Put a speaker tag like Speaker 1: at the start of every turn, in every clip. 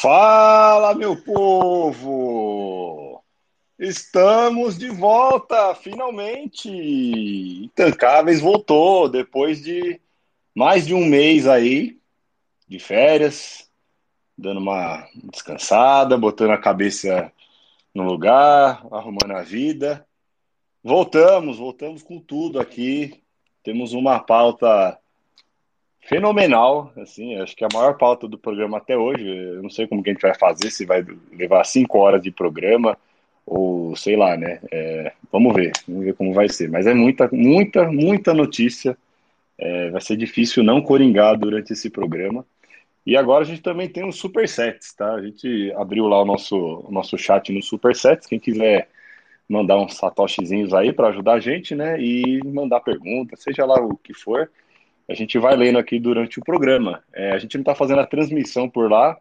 Speaker 1: Fala, meu povo! Estamos de volta, finalmente! Intancáveis voltou depois de mais de um mês aí de férias, dando uma descansada, botando a cabeça no lugar, arrumando a vida. Voltamos, voltamos com tudo aqui. Temos uma pauta fenomenal, assim, acho que a maior pauta do programa até hoje, eu não sei como que a gente vai fazer, se vai levar cinco horas de programa, ou sei lá, né, é, vamos ver, vamos ver como vai ser, mas é muita, muita, muita notícia, é, vai ser difícil não coringar durante esse programa, e agora a gente também tem os supersets, tá, a gente abriu lá o nosso, o nosso chat no supersets, quem quiser mandar uns satoshizinhos aí para ajudar a gente, né, e mandar pergunta, seja lá o que for, a gente vai lendo aqui durante o programa. É, a gente não está fazendo a transmissão por lá,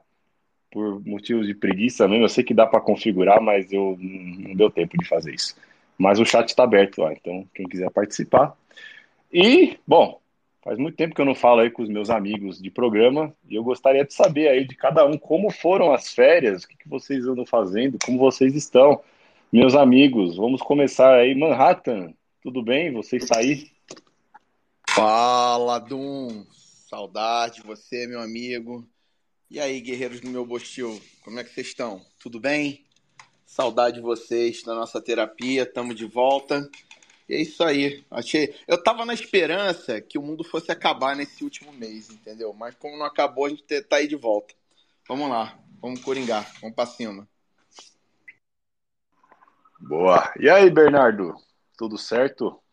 Speaker 1: por motivos de preguiça mesmo. Eu sei que dá para configurar, mas eu não deu tempo de fazer isso. Mas o chat está aberto lá, então quem quiser participar. E, bom, faz muito tempo que eu não falo aí com os meus amigos de programa e eu gostaria de saber aí de cada um como foram as férias, o que, que vocês andam fazendo, como vocês estão. Meus amigos, vamos começar aí. Manhattan, tudo bem? Vocês saíram?
Speaker 2: Fala, Dum! Saudade de você, meu amigo. E aí, guerreiros do meu bostil, como é que vocês estão? Tudo bem? Saudade de vocês da nossa terapia, estamos de volta. E é isso aí. Achei. Eu tava na esperança que o mundo fosse acabar nesse último mês, entendeu? Mas como não acabou, a gente tá aí de volta. Vamos lá, vamos coringar, vamos pra cima.
Speaker 1: Boa. E aí, Bernardo? Tudo certo?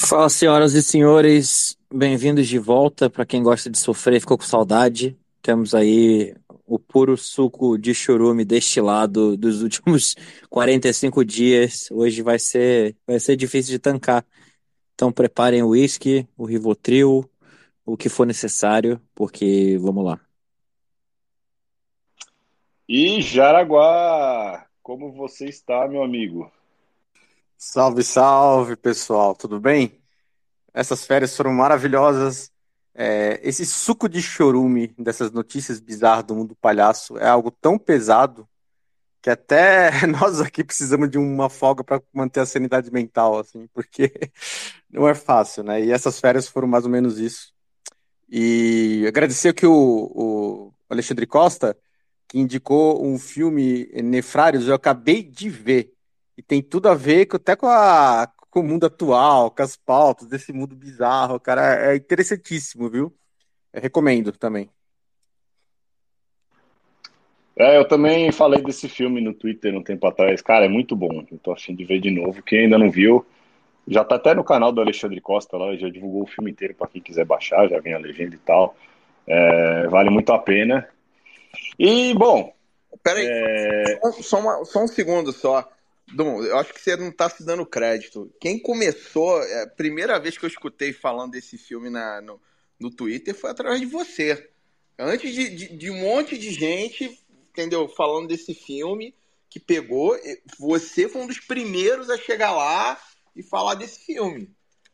Speaker 3: Fala, senhoras e senhores, bem-vindos de volta. Para quem gosta de sofrer, ficou com saudade. Temos aí o puro suco de churume destilado dos últimos 45 dias. Hoje vai ser, vai ser difícil de tancar. Então preparem o uísque, o Rivotril, o que for necessário, porque vamos lá.
Speaker 1: E Jaraguá, como você está, meu amigo?
Speaker 4: Salve, salve, pessoal, tudo bem? Essas férias foram maravilhosas. É, esse suco de chorume dessas notícias bizarras do mundo palhaço é algo tão pesado que até nós aqui precisamos de uma folga para manter a sanidade mental, assim, porque não é fácil, né? E essas férias foram mais ou menos isso. E agradecer que o, o Alexandre Costa, que indicou um filme Nefrários, eu acabei de ver e tem tudo a ver com, até com, a, com o mundo atual, com as pautas desse mundo bizarro, cara. É interessantíssimo, viu? Eu recomendo também.
Speaker 1: É, eu também falei desse filme no Twitter um tempo atrás. Cara, é muito bom. Eu tô afim de ver de novo. Quem ainda não viu, já tá até no canal do Alexandre Costa lá, já divulgou o filme inteiro para quem quiser baixar, já vem a legenda e tal. É, vale muito a pena. E, bom.
Speaker 2: Peraí, é... só, só, uma, só um segundo só. Dom, eu acho que você não está se dando crédito. Quem começou, é, a primeira vez que eu escutei falando desse filme na, no, no Twitter foi através de você. Antes de, de, de, um monte de gente, entendeu, falando desse filme que pegou, você foi um dos primeiros a chegar lá e falar desse filme.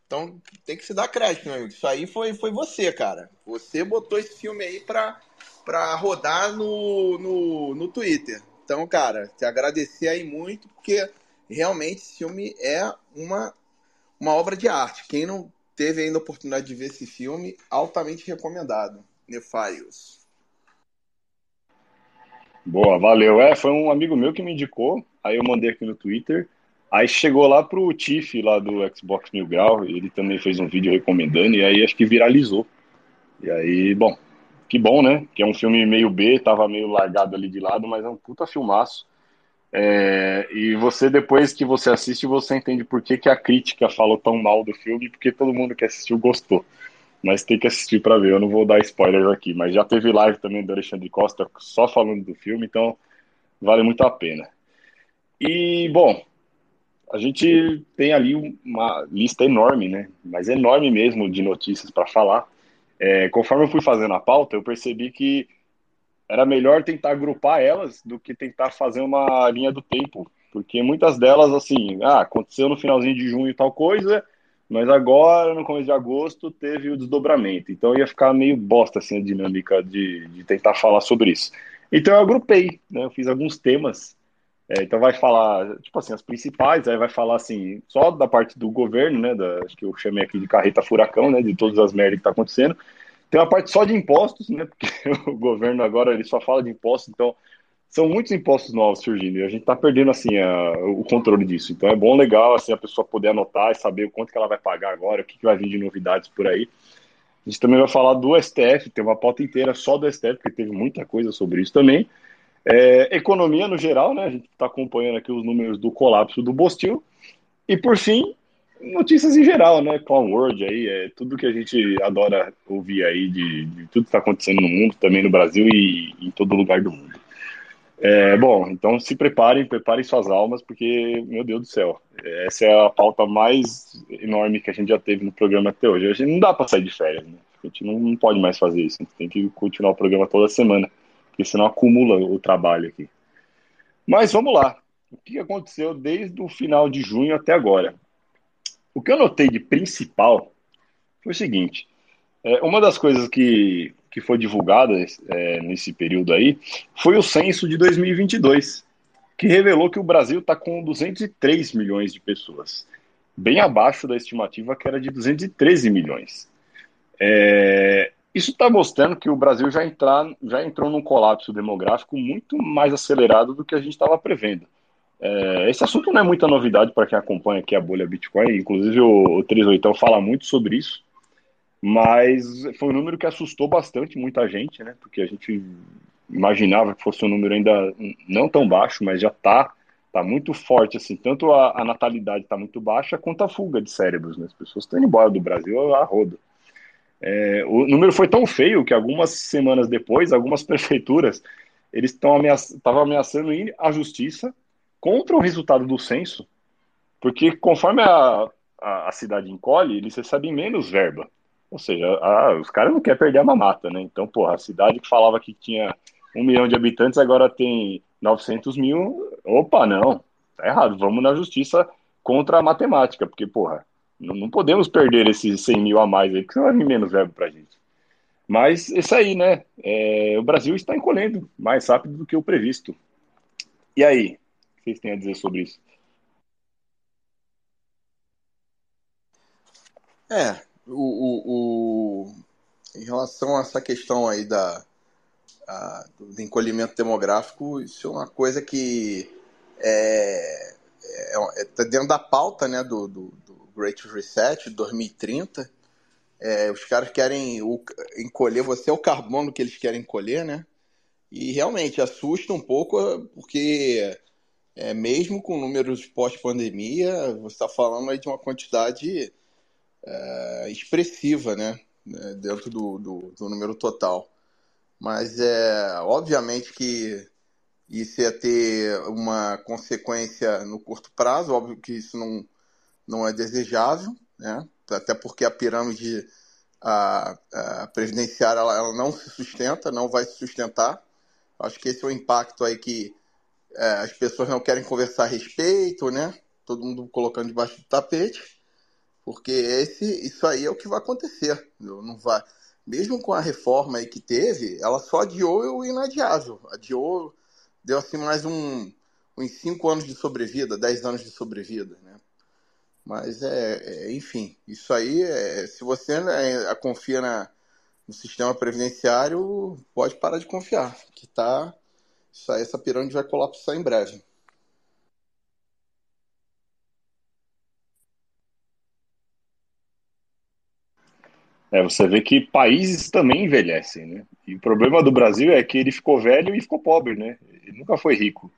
Speaker 2: Então tem que se dar crédito, meu amigo. Isso aí foi, foi você, cara. Você botou esse filme aí pra, pra rodar no, no, no Twitter. Então, cara, te agradecer aí muito, porque realmente esse filme é uma, uma obra de arte. Quem não teve ainda a oportunidade de ver esse filme, altamente recomendado. Nefarious.
Speaker 1: Boa, valeu. É, foi um amigo meu que me indicou, aí eu mandei aqui no Twitter. Aí chegou lá pro Tiff lá do Xbox Mil Grau, ele também fez um vídeo recomendando, e aí acho que viralizou. E aí, bom, que bom, né? Que é um filme meio B, tava meio largado ali de lado, mas é um puta filmaço. É, e você, depois que você assiste, você entende por que, que a crítica falou tão mal do filme, porque todo mundo que assistiu gostou. Mas tem que assistir para ver, eu não vou dar spoilers aqui. Mas já teve live também do Alexandre Costa só falando do filme, então vale muito a pena. E, bom, a gente tem ali uma lista enorme, né? Mas enorme mesmo de notícias para falar. É, conforme eu fui fazendo a pauta, eu percebi que era melhor tentar agrupar elas do que tentar fazer uma linha do tempo, porque muitas delas, assim, ah, aconteceu no finalzinho de junho tal coisa, mas agora, no começo de agosto, teve o desdobramento. Então ia ficar meio bosta assim, a dinâmica de, de tentar falar sobre isso. Então eu agrupei, né? Eu fiz alguns temas. É, então vai falar, tipo assim, as principais, aí vai falar assim, só da parte do governo, né? Da, acho que eu chamei aqui de carreta furacão, né? De todas as merdas que tá acontecendo. Tem uma parte só de impostos, né? Porque o governo agora ele só fala de impostos, então são muitos impostos novos surgindo e a gente está perdendo assim a, o controle disso. Então é bom, legal assim a pessoa poder anotar e saber o quanto que ela vai pagar agora, o que, que vai vir de novidades por aí. A gente também vai falar do STF, tem uma pauta inteira só do STF, porque teve muita coisa sobre isso também. É, economia no geral, né? A gente está acompanhando aqui os números do colapso do Bostil. E por fim, notícias em geral, né? Clown World aí, é tudo que a gente adora ouvir aí de, de tudo que está acontecendo no mundo, também no Brasil e em todo lugar do mundo. É, bom, então se preparem, preparem suas almas, porque, meu Deus do céu, essa é a pauta mais enorme que a gente já teve no programa até hoje. A gente não dá para sair de férias, né? A gente não, não pode mais fazer isso, a gente tem que continuar o programa toda semana, porque senão acumula o trabalho aqui. Mas vamos lá. O que aconteceu desde o final de junho até agora? O que eu notei de principal foi o seguinte: é, uma das coisas que que foi divulgada é, nesse período aí foi o censo de 2022, que revelou que o Brasil está com 203 milhões de pessoas, bem abaixo da estimativa que era de 213 milhões. É, isso está mostrando que o Brasil já, entrar, já entrou num colapso demográfico muito mais acelerado do que a gente estava prevendo. É, esse assunto não é muita novidade para quem acompanha aqui a bolha Bitcoin, inclusive o, o 38 fala muito sobre isso. Mas foi um número que assustou bastante muita gente, né? Porque a gente imaginava que fosse um número ainda não tão baixo, mas já está tá muito forte, assim. Tanto a, a natalidade está muito baixa, quanto a fuga de cérebros, né? As pessoas estão indo embora do Brasil a roda. É, o número foi tão feio que algumas semanas depois, algumas prefeituras eles estavam ameaç ameaçando ir à justiça contra o resultado do censo, porque conforme a, a, a cidade encolhe, eles recebem menos verba. Ou seja, a, os caras não querem perder a mamata, né? Então, porra, a cidade que falava que tinha um milhão de habitantes agora tem 900 mil. Opa, não, tá errado. Vamos na justiça contra a matemática, porque, porra, não, não podemos perder esses 100 mil a mais aí, porque vai vir menos verbo pra gente. Mas isso aí, né? É, o Brasil está encolhendo mais rápido do que o previsto. E aí? O que vocês têm a dizer sobre isso?
Speaker 2: É, o, o, o, em relação a essa questão aí da, a, do encolhimento demográfico, isso é uma coisa que é, é, é tá dentro da pauta né, do, do Great Reset 2030. É, os caras querem o, encolher, você é o carbono que eles querem encolher, né? E realmente assusta um pouco, porque é, mesmo com números pós-pandemia, você está falando aí de uma quantidade é, expressiva, né? É, dentro do, do, do, número total. Mas é obviamente que isso ia ter uma consequência no curto prazo, óbvio que isso não, não é desejável, né? Até porque a pirâmide a, a previdenciária ela, ela, não se sustenta, não vai se sustentar. Acho que esse é o impacto aí que é, as pessoas não querem conversar a respeito, né? Todo mundo colocando debaixo do tapete. Porque esse, isso aí é o que vai acontecer. Não vai, mesmo com a reforma aí que teve, ela só adiou o inadiável. Adiou, deu assim mais um, uns 5 anos de sobrevida, 10 anos de sobrevida, né? Mas é, é enfim, isso aí, é, se você né, confia na, no sistema previdenciário, pode parar de confiar, que tá, isso aí, essa pirâmide vai colapsar em breve.
Speaker 1: É, você vê que países também envelhecem, né? E o problema do Brasil é que ele ficou velho e ficou pobre, né? Ele nunca foi rico.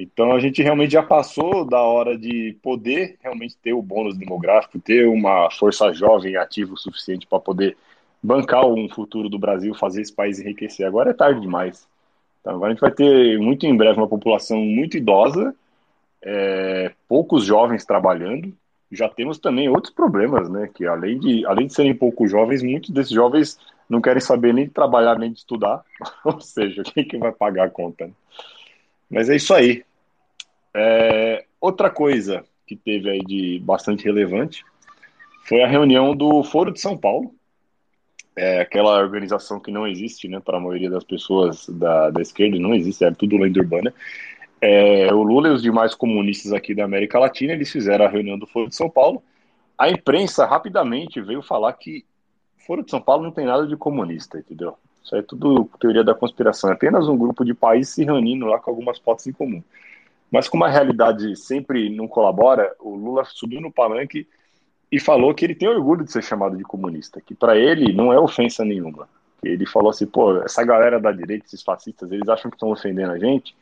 Speaker 1: Então a gente realmente já passou da hora de poder realmente ter o bônus demográfico, ter uma força jovem ativa o suficiente para poder bancar um futuro do Brasil, fazer esse país enriquecer. Agora é tarde demais. Então agora a gente vai ter muito em breve uma população muito idosa, é, poucos jovens trabalhando, já temos também outros problemas, né? Que além de, além de serem pouco jovens, muitos desses jovens não querem saber nem de trabalhar nem de estudar. Ou seja, quem que vai pagar a conta? Né? Mas é isso aí. É, outra coisa que teve aí de bastante relevante foi a reunião do Foro de São Paulo, é aquela organização que não existe, né, para a maioria das pessoas da, da esquerda, não existe, é tudo lenda urbana. É, o Lula e os demais comunistas aqui da América Latina, eles fizeram a reunião do Foro de São Paulo. A imprensa rapidamente veio falar que Foro de São Paulo não tem nada de comunista, entendeu? Isso é tudo teoria da conspiração, é apenas um grupo de países se reunindo lá com algumas fotos em comum. Mas como a realidade sempre não colabora, o Lula subiu no palanque e falou que ele tem orgulho de ser chamado de comunista, que para ele não é ofensa nenhuma. Ele falou assim, pô, essa galera da direita, esses fascistas, eles acham que estão ofendendo a gente,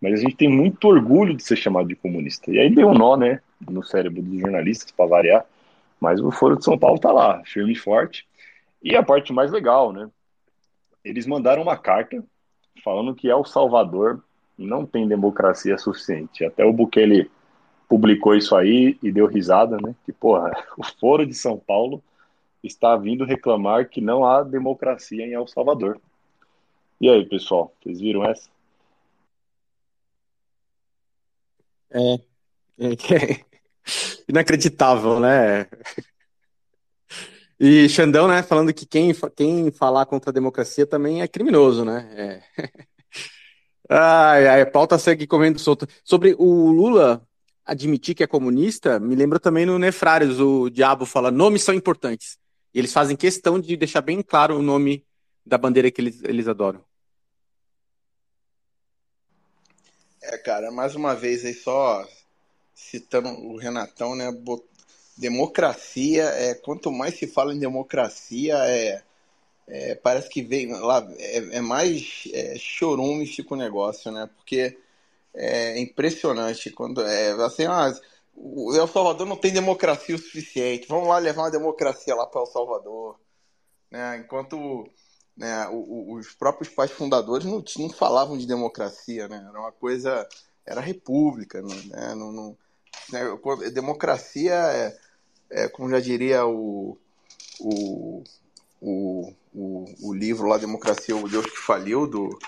Speaker 1: mas a gente tem muito orgulho de ser chamado de comunista. E aí deu um nó, né, no cérebro dos jornalistas, para variar, mas o Foro de São Paulo tá lá, firme e forte. E a parte mais legal, né, eles mandaram uma carta falando que El Salvador não tem democracia suficiente. Até o Bukele publicou isso aí e deu risada, né? Que, porra, o Foro de São Paulo está vindo reclamar que não há democracia em El Salvador. E aí, pessoal, vocês viram essa?
Speaker 4: É, é, inacreditável, né? E Xandão, né, falando que quem, quem falar contra a democracia também é criminoso, né? É. Ai, ai, a pauta segue comendo solta. Sobre o Lula, admitir que é comunista, me lembra também no Nefrários, o diabo fala, nomes são importantes. E eles fazem questão de deixar bem claro o nome da bandeira que eles, eles adoram.
Speaker 2: É, cara, mais uma vez aí só citando o Renatão, né? Democracia, é, quanto mais se fala em democracia, é, é parece que vem lá, é, é mais é, chorume fica o negócio, né? Porque é impressionante. Quando, é, assim, ah, o El Salvador não tem democracia o suficiente. Vamos lá levar uma democracia lá para El Salvador. Né? Enquanto né, os próprios pais fundadores não, não falavam de democracia, né? Era uma coisa. Era república, né? Não, não, né? Democracia é, é, como já diria o, o, o, o, o livro lá, Democracia, o Deus que Faliu, do,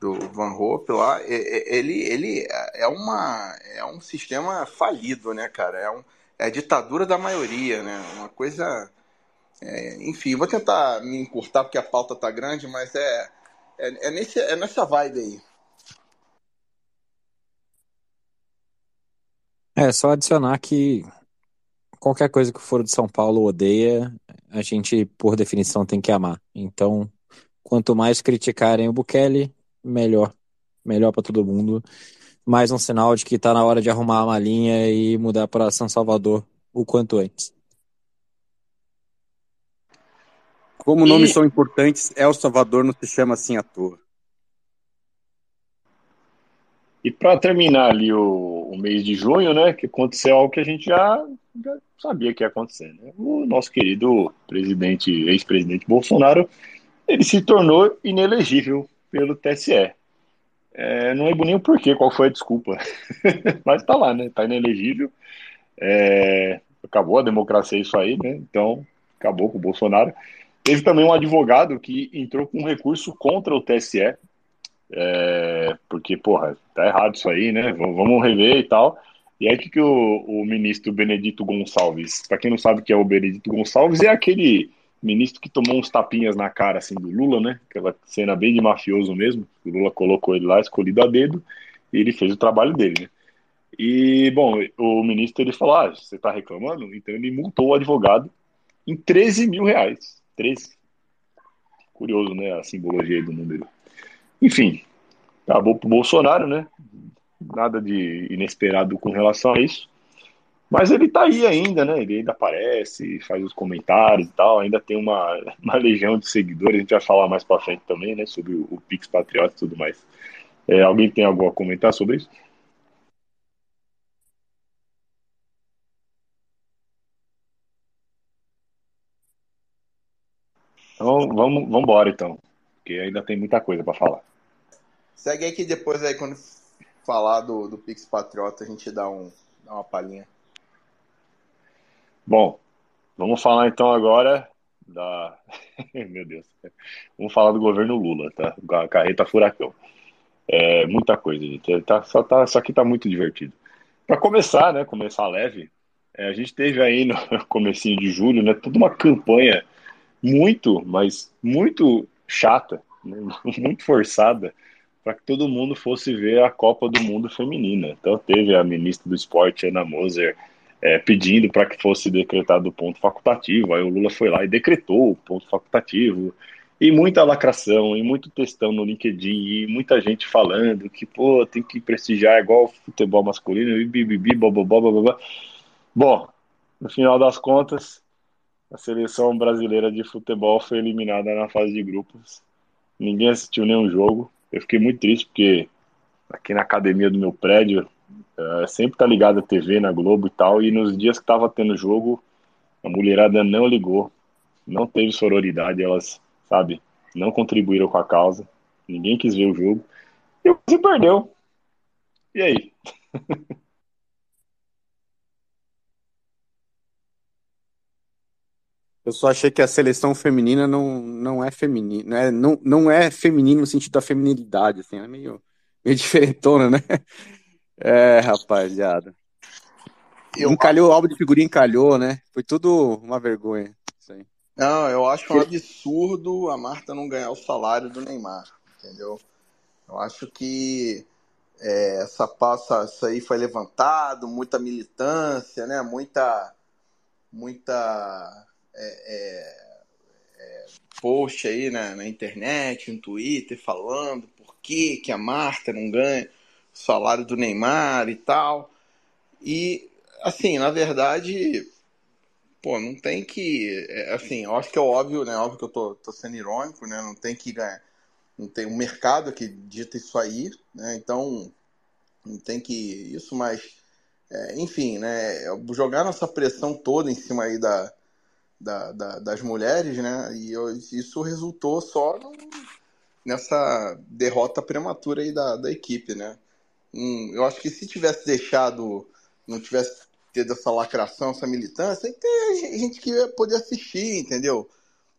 Speaker 2: do Van Hope lá, ele, ele é, uma, é um sistema falido, né, cara? É, um, é a ditadura da maioria, né? Uma coisa. É, enfim, vou tentar me encurtar porque a pauta tá grande, mas é, é, é, nesse, é nessa vibe aí.
Speaker 3: É, só adicionar que qualquer coisa que o Foro de São Paulo odeia, a gente, por definição, tem que amar. Então, quanto mais criticarem o Bukele, melhor. Melhor para todo mundo. Mais um sinal de que está na hora de arrumar a malinha e mudar para São Salvador o quanto antes.
Speaker 4: Como e... nomes são importantes, El Salvador não se chama assim à toa.
Speaker 1: E para terminar ali o, o, mês de junho, né, que aconteceu algo que a gente já, já sabia que ia acontecer. Né? O nosso querido presidente, ex-presidente Bolsonaro, ele se tornou inelegível pelo TSE. É, não lembro nem o porquê, qual foi a desculpa. Mas tá lá, né? Tá inelegível. É, acabou a democracia isso aí, né? Então, acabou com o Bolsonaro. Teve também um advogado que entrou com um recurso contra o TSE, é, porque, porra, tá errado isso aí, né? Vamos rever e tal. E aí, que, que o, o ministro Benedito Gonçalves, para quem não sabe o que é o Benedito Gonçalves, é aquele ministro que tomou uns tapinhas na cara assim do Lula, né? Aquela cena bem de mafioso mesmo. O Lula colocou ele lá, escolhido a dedo, e ele fez o trabalho dele, né? E, bom, o ministro ele falou: ah, você tá reclamando? Então ele multou o advogado em 13 mil reais. 13. Curioso, né? A simbologia do número. Enfim, acabou pro Bolsonaro, né? Nada de inesperado com relação a isso. Mas ele tá aí ainda, né? Ele ainda aparece, faz os comentários e tal, ainda tem uma, uma legião de seguidores, a gente vai falar mais pra frente também, né? Sobre o, o Pix Patriota e tudo mais. É, alguém tem algo a comentar sobre isso? Então vamos, vamos embora então, porque ainda tem muita coisa para falar.
Speaker 2: Segue aí que depois aí quando falar do, do Pix Patriota a gente dá, um, dá uma palhinha.
Speaker 1: Bom, vamos falar então agora da. Meu Deus. Vamos falar do governo Lula, tá? A carreta furacão. É muita coisa, gente. Tá, só, tá, só que tá muito divertido. Para começar, né? Começar leve. É, a gente teve aí no comecinho de julho, né, toda uma campanha muito, mas muito chata, né, muito forçada, para que todo mundo fosse ver a Copa do Mundo feminina. Então teve a ministra do Esporte, Ana Moser, é, pedindo para que fosse decretado o ponto facultativo. Aí o Lula foi lá e decretou o ponto facultativo. E muita lacração, e muito textão no LinkedIn, e muita gente falando que, pô, tem que prestigiar igual futebol masculino, e bibibi, bobobó, bobobó. Bom, no final das contas, a seleção brasileira de futebol foi eliminada na fase de grupos. Ninguém assistiu nenhum jogo. Eu fiquei muito triste porque aqui na academia do meu prédio uh, sempre tá ligado a TV na Globo e tal. E nos dias que tava tendo jogo, a mulherada não ligou, não teve sororidade, elas, sabe, não contribuíram com a causa. Ninguém quis ver o jogo. E Brasil perdeu. E aí?
Speaker 4: Eu só achei que a seleção feminina não, não é feminina, né? não, não é feminino no sentido da feminilidade, assim, é meio, meio diferentona, né? É, rapaziada. Eu... Encalhou o álbum de figurinha, encalhou, né? Foi tudo uma vergonha.
Speaker 2: Não, eu acho um absurdo a Marta não ganhar o salário do Neymar, entendeu? Eu acho que é, essa passa, isso aí foi levantado, muita militância, né? Muita, muita é, é, post aí na, na, internet, no Twitter, falando por que, que a Marta não ganha o salário do Neymar e tal. E, assim, na verdade, pô, não tem que. É, assim, eu acho que é óbvio, né? Óbvio que eu tô, tô sendo irônico, né? Não tem que ganhar. Não tem um mercado que dita isso aí, né? Então, não tem que. Isso, mas. É, enfim, né? Jogar nossa pressão toda em cima aí da, da, da, das mulheres, né? E eu, isso resultou só no, nessa derrota prematura aí da, da equipe, né? Hum, eu acho que se tivesse deixado, não tivesse tido essa lacração, essa militância, tem gente que ia poder assistir, entendeu?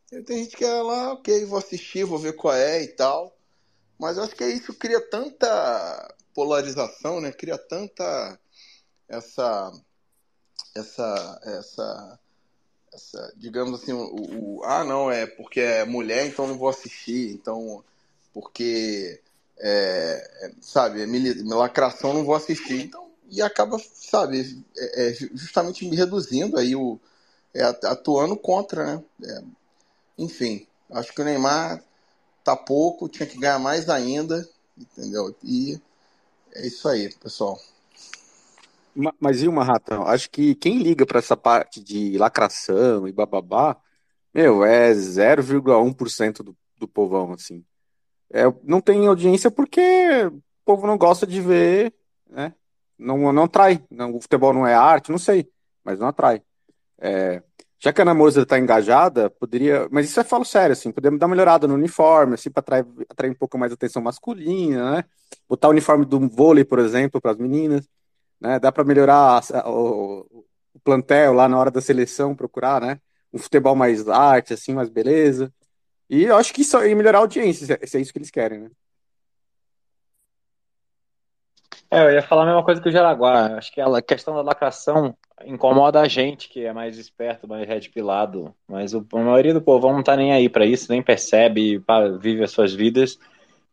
Speaker 2: Tem gente que é lá, ok, vou assistir, vou ver qual é e tal. Mas eu acho que isso cria tanta polarização, né? Cria tanta essa essa essa essa, digamos assim, o, o, ah, não, é porque é mulher, então não vou assistir, então, porque, é, é, sabe, é lacração, não vou assistir, então, e acaba, sabe, é, é justamente me reduzindo aí, o, é, atuando contra, né, é, enfim, acho que o Neymar tá pouco, tinha que ganhar mais ainda, entendeu, e é isso aí, pessoal.
Speaker 4: Mas e uma ratão? Acho que quem liga para essa parte de lacração e bababá, meu, é 0,1% do, do povão, assim. É, não tem audiência porque o povo não gosta de ver, né? Não, não atrai. Não, o futebol não é arte, não sei, mas não atrai. É, já que a Ana Moser está engajada, poderia. Mas isso é falo sério, assim, podemos dar uma melhorada no uniforme, assim, para atrair, atrair um pouco mais atenção masculina, né? Botar o uniforme do vôlei, por exemplo, para as meninas. Né? Dá para melhorar a, o, o, plantel lá na hora da seleção, procurar, né? Um futebol mais arte, assim, mais beleza. E eu acho que isso é melhorar a audiência, se é isso que eles querem, né?
Speaker 5: É, eu ia falar a mesma coisa que o Jaraguá. Acho que a questão da lacração incomoda a gente, que é mais esperto, mais red pilado. Mas a maioria do povo não tá nem aí para isso, nem percebe, vive as suas vidas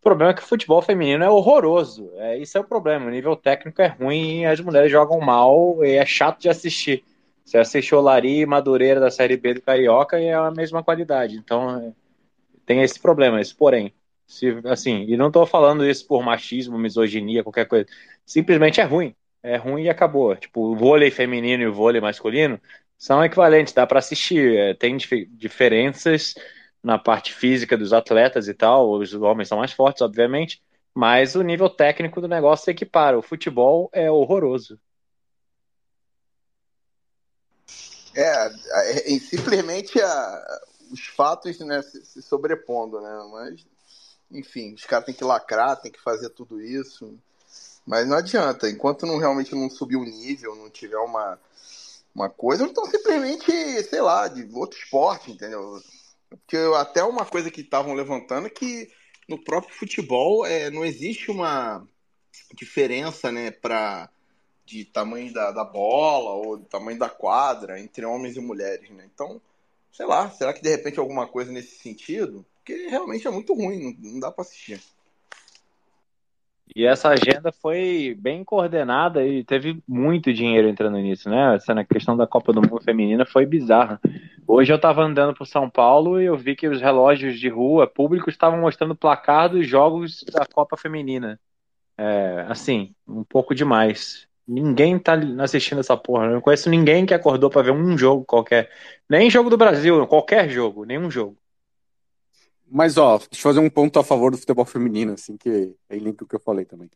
Speaker 5: problema é que o futebol feminino é horroroso. É, isso é o problema. O nível técnico é ruim, as mulheres jogam mal e é chato de assistir. Você assiste Lari e Madureira da Série B do Carioca e é a mesma qualidade. Então é, tem esse problema, esse porém. Se, assim, e não estou falando isso por machismo, misoginia, qualquer coisa. Simplesmente é ruim. É ruim e acabou. Tipo, o vôlei feminino e o vôlei masculino são equivalentes, dá para assistir. É, tem dif diferenças na parte física dos atletas e tal, os homens são mais fortes, obviamente, mas o nível técnico do negócio se equipara. O futebol é horroroso.
Speaker 2: É, é, simplesmente a, os fatos né, se, se, sobrepondo, né? Mas, enfim, os caras têm que lacrar, têm que fazer tudo isso. Mas não adianta, enquanto não realmente não subir o nível, não tiver uma, uma coisa, então simplesmente, sei lá, de outro esporte, entendeu? Porque até uma coisa que estavam levantando é que no próprio futebol é, não existe uma diferença né, para de tamanho da, da bola ou do tamanho da quadra entre homens e mulheres, né? Então, sei lá, será que de repente alguma coisa nesse sentido? Porque realmente é muito ruim, não, não dá para assistir.
Speaker 5: E essa agenda foi bem coordenada e teve muito dinheiro entrando nisso, né? Essa na questão da Copa do Mundo Feminina foi bizarra. Hoje eu estava andando por São Paulo e eu vi que os relógios de rua públicos estavam mostrando placar dos jogos da Copa Feminina. É, assim, um pouco demais. Ninguém tá assistindo essa porra. Eu não conheço ninguém que acordou para ver um jogo qualquer. Nem jogo do Brasil, qualquer jogo, nenhum jogo.
Speaker 4: Mas, ó, deixa eu fazer um ponto a favor do futebol feminino, assim, que é link o que eu falei também.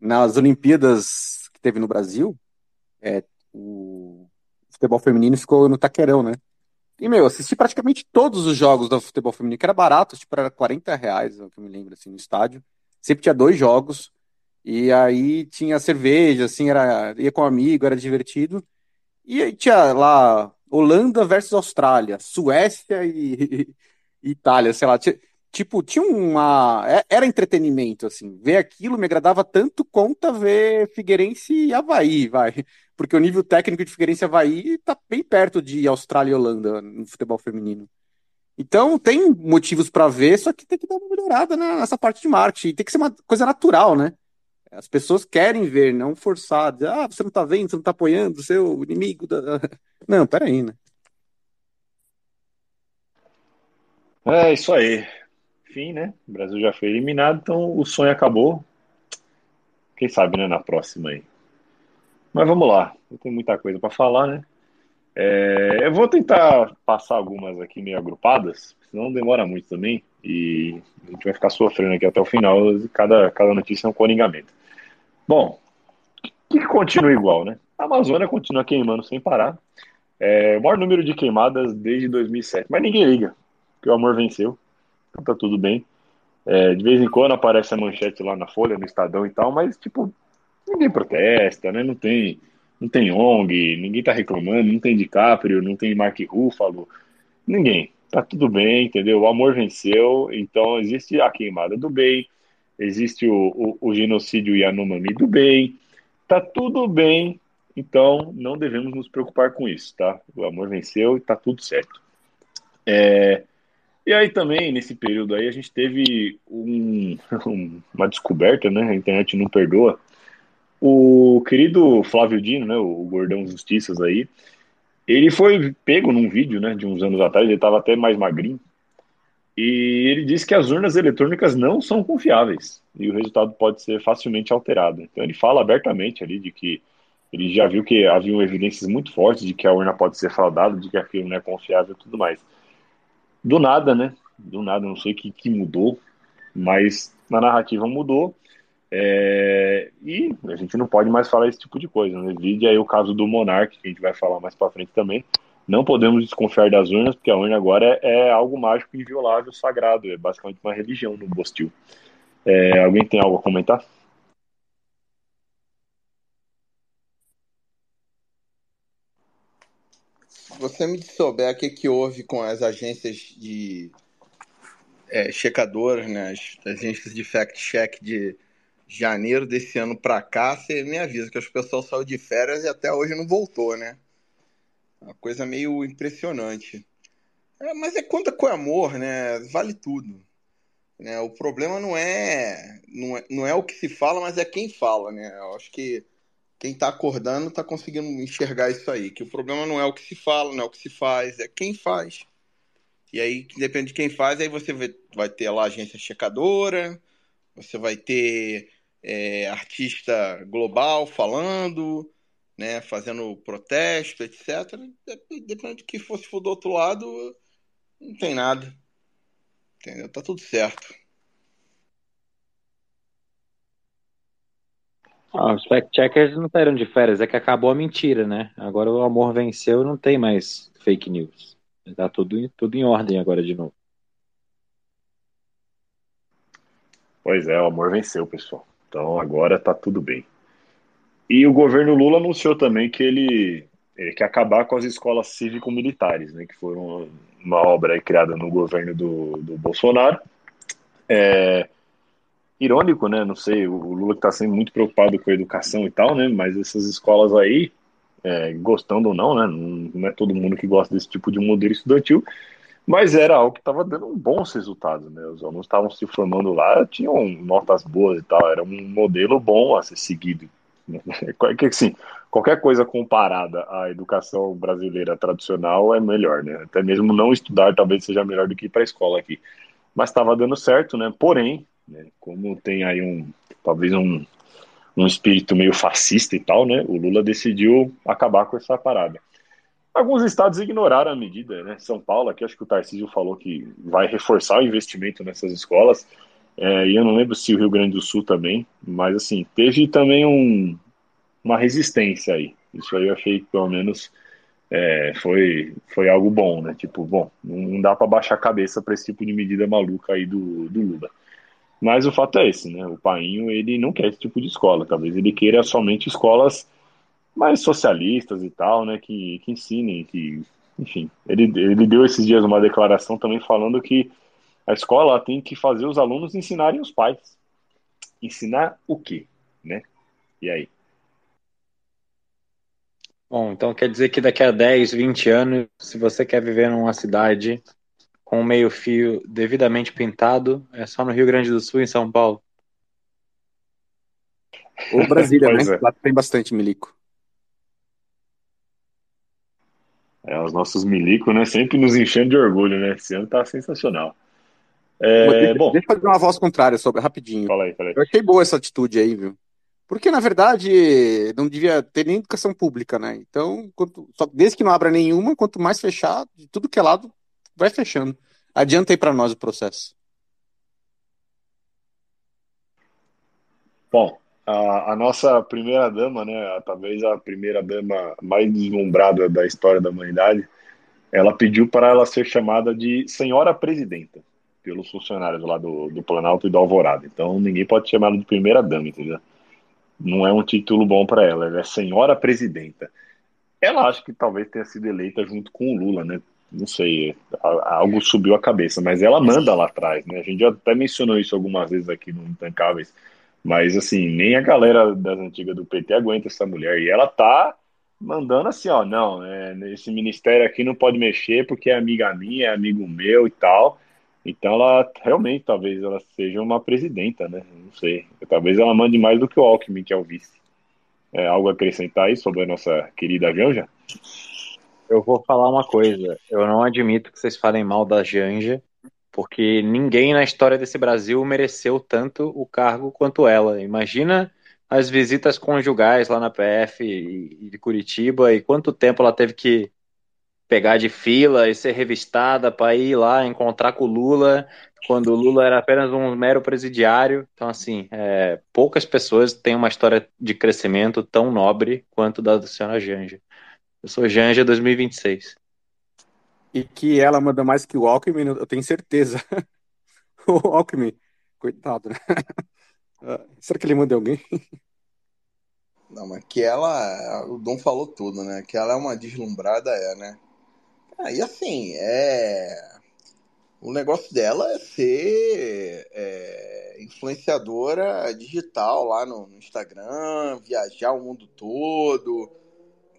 Speaker 4: Nas Olimpíadas que teve no Brasil, é, o futebol feminino ficou no Taquerão, né? E, meu, assisti praticamente todos os jogos do futebol feminino, que era barato, tipo, era 40 reais, é o que eu me lembro, assim, no estádio. Sempre tinha dois jogos, e aí tinha cerveja, assim, era, ia com um amigo, era divertido. E aí tinha lá Holanda versus Austrália, Suécia e, e Itália, sei lá. Tipo, tinha uma. É, era entretenimento, assim. Ver aquilo me agradava tanto quanto ver Figueirense e Havaí, vai. Porque o nível técnico de Figueirense e Havaí tá bem perto de Austrália e Holanda no futebol feminino. Então, tem motivos para ver, só que tem que dar uma melhorada nessa parte de marketing. Tem que ser uma coisa natural, né? As pessoas querem ver, não forçadas. Ah, você não tá vendo, você não tá apoiando seu inimigo. Da... Não, peraí, né?
Speaker 1: É isso aí. Fim, né? O Brasil já foi eliminado, então o sonho acabou. Quem sabe, né, na próxima aí. Mas vamos lá. Eu tenho muita coisa para falar, né? É, eu vou tentar passar algumas aqui meio agrupadas, senão demora muito também. E a gente vai ficar sofrendo aqui até o final. Cada, cada notícia é um coringamento. Bom, que continua igual, né? A Amazônia continua queimando sem parar. É, o maior número de queimadas desde 2007. Mas ninguém liga, porque o amor venceu. Então tá tudo bem. É, de vez em quando aparece a manchete lá na Folha, no Estadão e tal, mas, tipo, ninguém protesta, né? Não tem, não tem ONG, ninguém tá reclamando, não tem DiCaprio, não tem Mark Ruffalo, ninguém. Tá tudo bem, entendeu? O amor venceu, então existe a queimada do bem, existe o, o, o genocídio Yanomami do bem, tá tudo bem, então não devemos nos preocupar com isso, tá? O amor venceu e tá tudo certo. É, e aí também, nesse período aí, a gente teve um, uma descoberta, né? A internet não perdoa. O querido Flávio Dino, né? O gordão justiças aí, ele foi pego num vídeo, né? De uns anos atrás, ele estava até mais magrinho, e ele disse que as urnas eletrônicas não são confiáveis e o resultado pode ser facilmente alterado. Então ele fala abertamente ali de que ele já viu que haviam evidências muito fortes de que a urna pode ser fraudada, de que aquilo não é confiável e tudo mais. Do nada, né? Do nada, não sei o que, que mudou, mas na narrativa mudou. É... e a gente não pode mais falar esse tipo de coisa. Né? Vide aí o caso do Monark, que a gente vai falar mais para frente também não podemos desconfiar das urnas, porque a urna agora é, é algo mágico, inviolável, sagrado. É basicamente uma religião no Bostil. É, alguém tem algo a comentar?
Speaker 2: Você me souber o que, que houve com as agências de é, checadoras, né, as agências de fact-check de janeiro desse ano para cá, você me avisa que as pessoas saiu de férias e até hoje não voltou, né? Uma coisa meio impressionante. É, mas é conta com amor, né? Vale tudo. Né? O problema não é, não é não é o que se fala, mas é quem fala, né? Eu acho que quem está acordando está conseguindo enxergar isso aí. Que o problema não é o que se fala, não é o que se faz, é quem faz. E aí, depende de quem faz, aí você vai ter lá agência checadora, você vai ter é, artista global falando, né, fazendo protesto, etc. Depende do que fosse for do outro lado, não tem nada. Entendeu? Tá tudo certo.
Speaker 5: Ah, os fact-checkers não saíram de férias, é que acabou a mentira, né? Agora o amor venceu não tem mais fake news. Tá tudo, tudo em ordem agora de novo.
Speaker 1: Pois é, o amor venceu, pessoal. Então agora tá tudo bem. E o governo Lula anunciou também que ele, ele quer acabar com as escolas cívico-militares, né, que foram uma obra criada no governo do, do Bolsonaro. É, irônico, né? Não sei, o Lula está sendo muito preocupado com a educação e tal, né? Mas essas escolas aí, é, gostando ou não, né? Não é todo mundo que gosta desse tipo de modelo estudantil, mas era algo que estava dando bons resultados, né? Os alunos estavam se formando lá, tinham notas boas e tal, era um modelo bom a ser seguido. Que assim, qualquer coisa comparada à educação brasileira tradicional é melhor, né? Até mesmo não estudar talvez seja melhor do que ir para a escola aqui. Mas estava dando certo, né? Porém, né, como tem aí um talvez um, um espírito meio fascista e tal, né? O Lula decidiu acabar com essa parada. Alguns estados ignoraram a medida, né? São Paulo, aqui acho que o Tarcísio falou que vai reforçar o investimento nessas escolas. É, e eu não lembro se o Rio Grande do Sul também, mas assim, teve também um, uma resistência aí. Isso aí eu achei que pelo menos é, foi, foi algo bom, né? Tipo, bom, não dá para baixar a cabeça para esse tipo de medida maluca aí do, do Lula. Mas o fato é esse, né? O Painho, ele não quer esse tipo de escola. Talvez ele queira somente escolas mais socialistas e tal, né? Que, que ensinem, que... Enfim, ele, ele deu esses dias uma declaração também falando que a escola tem que fazer os alunos ensinarem os pais. Ensinar o quê, né? E aí?
Speaker 5: Bom, então quer dizer que daqui a 10, 20 anos, se você quer viver numa cidade com um meio-fio devidamente pintado, é só no Rio Grande do Sul e em São Paulo.
Speaker 4: Ou Brasília, né? É. Lá tem bastante milico.
Speaker 1: É, os nossos milicos, né? Sempre nos enchendo de orgulho, né? Esse ano tá sensacional. É,
Speaker 4: deixa, bom, deixa eu fazer uma voz contrária sobre rapidinho.
Speaker 1: Fala aí, fala aí.
Speaker 4: Eu achei boa essa atitude aí, viu? Porque, na verdade, não devia ter nem educação pública, né? Então, quanto, só, desde que não abra nenhuma, quanto mais fechar, de tudo que é lado, vai fechando. Adianta aí para nós o processo.
Speaker 1: Bom, a, a, nossa primeira dama, né, talvez a primeira dama mais deslumbrada da história da humanidade, ela pediu para ela ser chamada de Senhora Presidenta pelos funcionários lá do, do Planalto e do Alvorada. Então ninguém pode chamar ela de primeira dama, entendeu? Não é um título bom para ela, ela é Senhora Presidenta. Ela acha que talvez tenha sido eleita junto com o Lula, né? Não sei, algo subiu a cabeça, mas ela manda lá atrás, né? A gente já até mencionou isso algumas vezes aqui no Intancáveis mas, assim, nem a galera das antigas do PT aguenta essa mulher. E ela tá mandando assim, ó, não, é, esse ministério aqui não pode mexer porque é amiga minha, é amigo meu e tal. Então ela realmente, talvez ela seja uma presidenta, né? Não sei. Talvez ela mande mais do que o Alckmin, que é o vice. É, algo a acrescentar aí sobre a nossa querida Janja?
Speaker 5: Eu vou falar uma coisa. Eu não admito que vocês falem mal da Janja porque ninguém na história desse Brasil mereceu tanto o cargo quanto ela. Imagina as visitas conjugais lá na PF e, de Curitiba e quanto tempo ela teve que pegar de fila e ser revistada para ir lá encontrar com o Lula, quando o Lula era apenas um mero presidiário. Então, assim, é, poucas pessoas têm uma história de crescimento tão nobre quanto da senhora Janja. Eu sou Janja 2026.
Speaker 4: E que ela manda mais que o Alckmin, eu tenho certeza. o Alckmin, coitado, né? Será que ele manda alguém?
Speaker 2: Não, mas que ela, o Dom falou tudo, né? Que ela é uma deslumbrada, é, né? Ah, e assim, é. O negócio dela é ser é, influenciadora digital lá no, no Instagram, viajar o mundo todo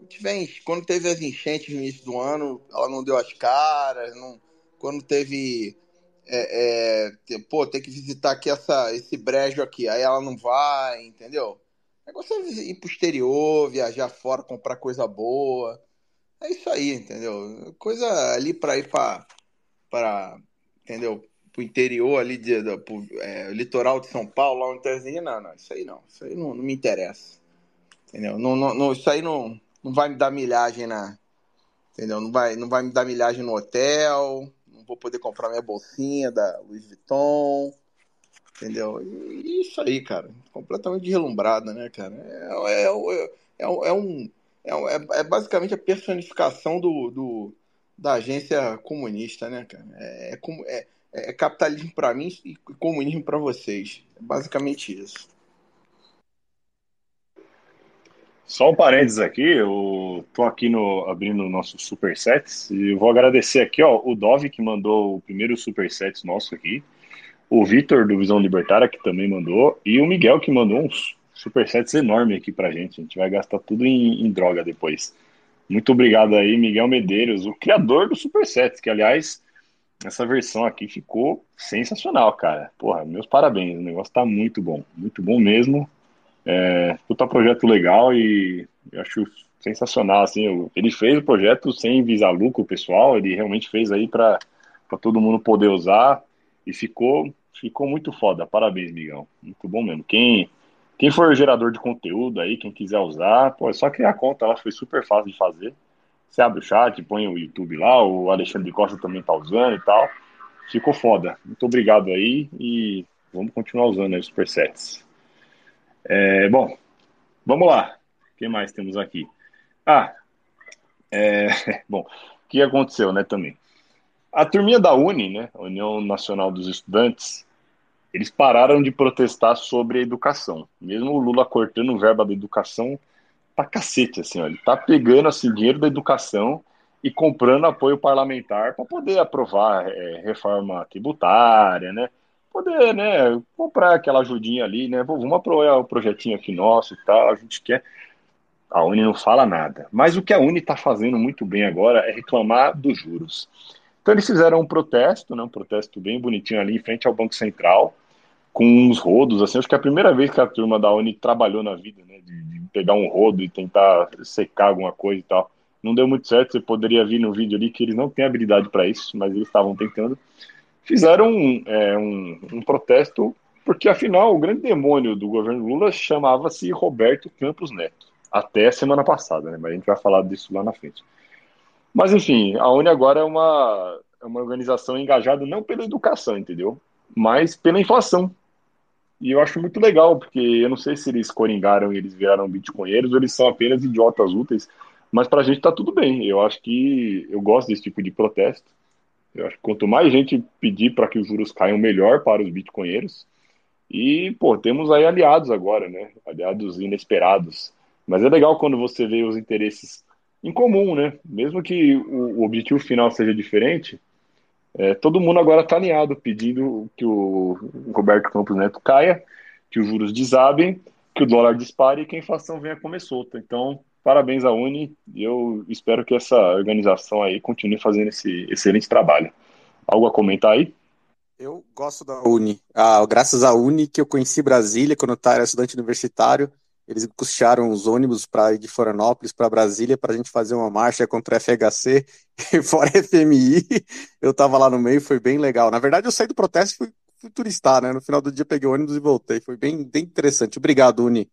Speaker 2: tiver, quando teve as enchentes no início do ano, ela não deu as caras. Não, quando teve. É, é, pô, tem que visitar aqui essa, esse brejo aqui, aí ela não vai, entendeu? O negócio é ir pro exterior, viajar fora, comprar coisa boa. É isso aí, entendeu? Coisa ali pra ir pra. pra entendeu? Pro interior ali, de, de pro, é, litoral de São Paulo, lá onde tem. Não, não, isso aí não. Isso aí não, não me interessa. Entendeu? Não, não, não, isso aí não não vai me dar milhagem na. Entendeu? Não vai, não vai me dar milhagem no hotel, não vou poder comprar minha bolsinha da Louis Vuitton. Entendeu? E isso aí, cara. Completamente relumbrada, né, cara? É, é, é, é, é um. É, é, basicamente a personificação do, do, da agência comunista, né, cara? É, é, é capitalismo para mim e comunismo para vocês. É basicamente isso.
Speaker 1: Só um parênteses aqui, eu tô aqui no, abrindo nossos supersets e eu vou agradecer aqui, ó, o Dove que mandou o primeiro superset nosso aqui. o Vitor do Visão Libertária, que também mandou, e o Miguel, que mandou uns supersets enorme aqui pra gente. A gente vai gastar tudo em, em, droga depois. Muito obrigado aí, Miguel Medeiros, o criador do supersets, que aliás, essa versão aqui ficou sensacional, cara. Porra, meus parabéns, o negócio tá muito bom, muito bom mesmo. É, puta projeto legal e eu acho sensacional, assim, ele fez o projeto sem visar lucro pessoal, ele realmente fez aí para todo mundo poder usar e ficou ficou muito foda. Parabéns, Miguel. Muito bom mesmo. Quem quem for gerador de conteúdo aí, quem quiser usar, pô, é só criar a conta, ela foi super fácil de fazer. Você abre o chat, põe o YouTube lá, o Alexandre Costa também tá usando e tal. Ficou foda. Muito obrigado aí e vamos continuar usando aí os supersets. É, bom, vamos lá. O que mais temos aqui? Ah, é, bom, o que aconteceu, né, também? A turminha da Uni, né, União Nacional dos Estudantes, eles pararam de protestar sobre a educação. Mesmo o Lula cortando verba da educação pra cacete, assim, ó, ele tá pegando assim, dinheiro da educação e comprando apoio parlamentar para poder aprovar é, reforma tributária, né? Poder, né, comprar aquela ajudinha ali, né? Vamos aprovar o projetinho aqui nosso e tal, a gente quer. A Uni não fala nada. Mas o que a Uni está fazendo muito bem agora é reclamar dos juros. Então eles fizeram um protesto, né, um protesto bem bonitinho ali em frente ao Banco Central, com uns rodos, assim, acho que é a primeira vez que a turma da Uni trabalhou na vida, né, de, de pegar um rodo e tentar secar alguma coisa e tal. Não deu muito certo, você poderia ver no vídeo ali que eles não têm habilidade para isso, mas eles estavam tentando. Fizeram um, é, um, um protesto, porque afinal o grande demônio do governo Lula chamava-se Roberto Campos Neto, até semana passada, né, mas a gente vai falar disso lá na frente. Mas enfim, a Uni agora é uma, é uma organização engajada não pela educação, entendeu? Mas pela inflação. E eu acho muito legal, porque eu não sei se eles coringaram e eles viraram bitcoinheiros ou eles são apenas idiotas úteis, mas pra gente tá tudo bem. Eu acho que eu gosto desse tipo de protesto. Eu acho que quanto mais gente pedir para que os juros caiam, melhor para os bitcoinheiros. E, pô, temos aí aliados agora, né? Aliados inesperados. Mas é legal quando você vê os interesses em comum, né? Mesmo que o, objetivo final seja diferente, é, todo mundo agora está alinhado, pedindo que o Roberto Campos Neto caia, que os juros desabem, que o dólar dispare e que a inflação venha comer solta. Então, parabéns à Uni e eu espero que essa organização aí continue fazendo esse excelente trabalho. Algo a comentar aí?
Speaker 4: Eu gosto da Uni. Ah, graças à Uni que eu conheci Brasília quando eu era estudante universitário. Eles custearam os ônibus para de Florianópolis para Brasília para a gente fazer uma marcha contra a FHC e fora a FMI. Eu estava lá no meio, foi bem legal. Na verdade, eu saí do protesto e fui, fui turistar, né? No final do dia peguei o ônibus e voltei. Foi bem, bem interessante. Obrigado, Uni.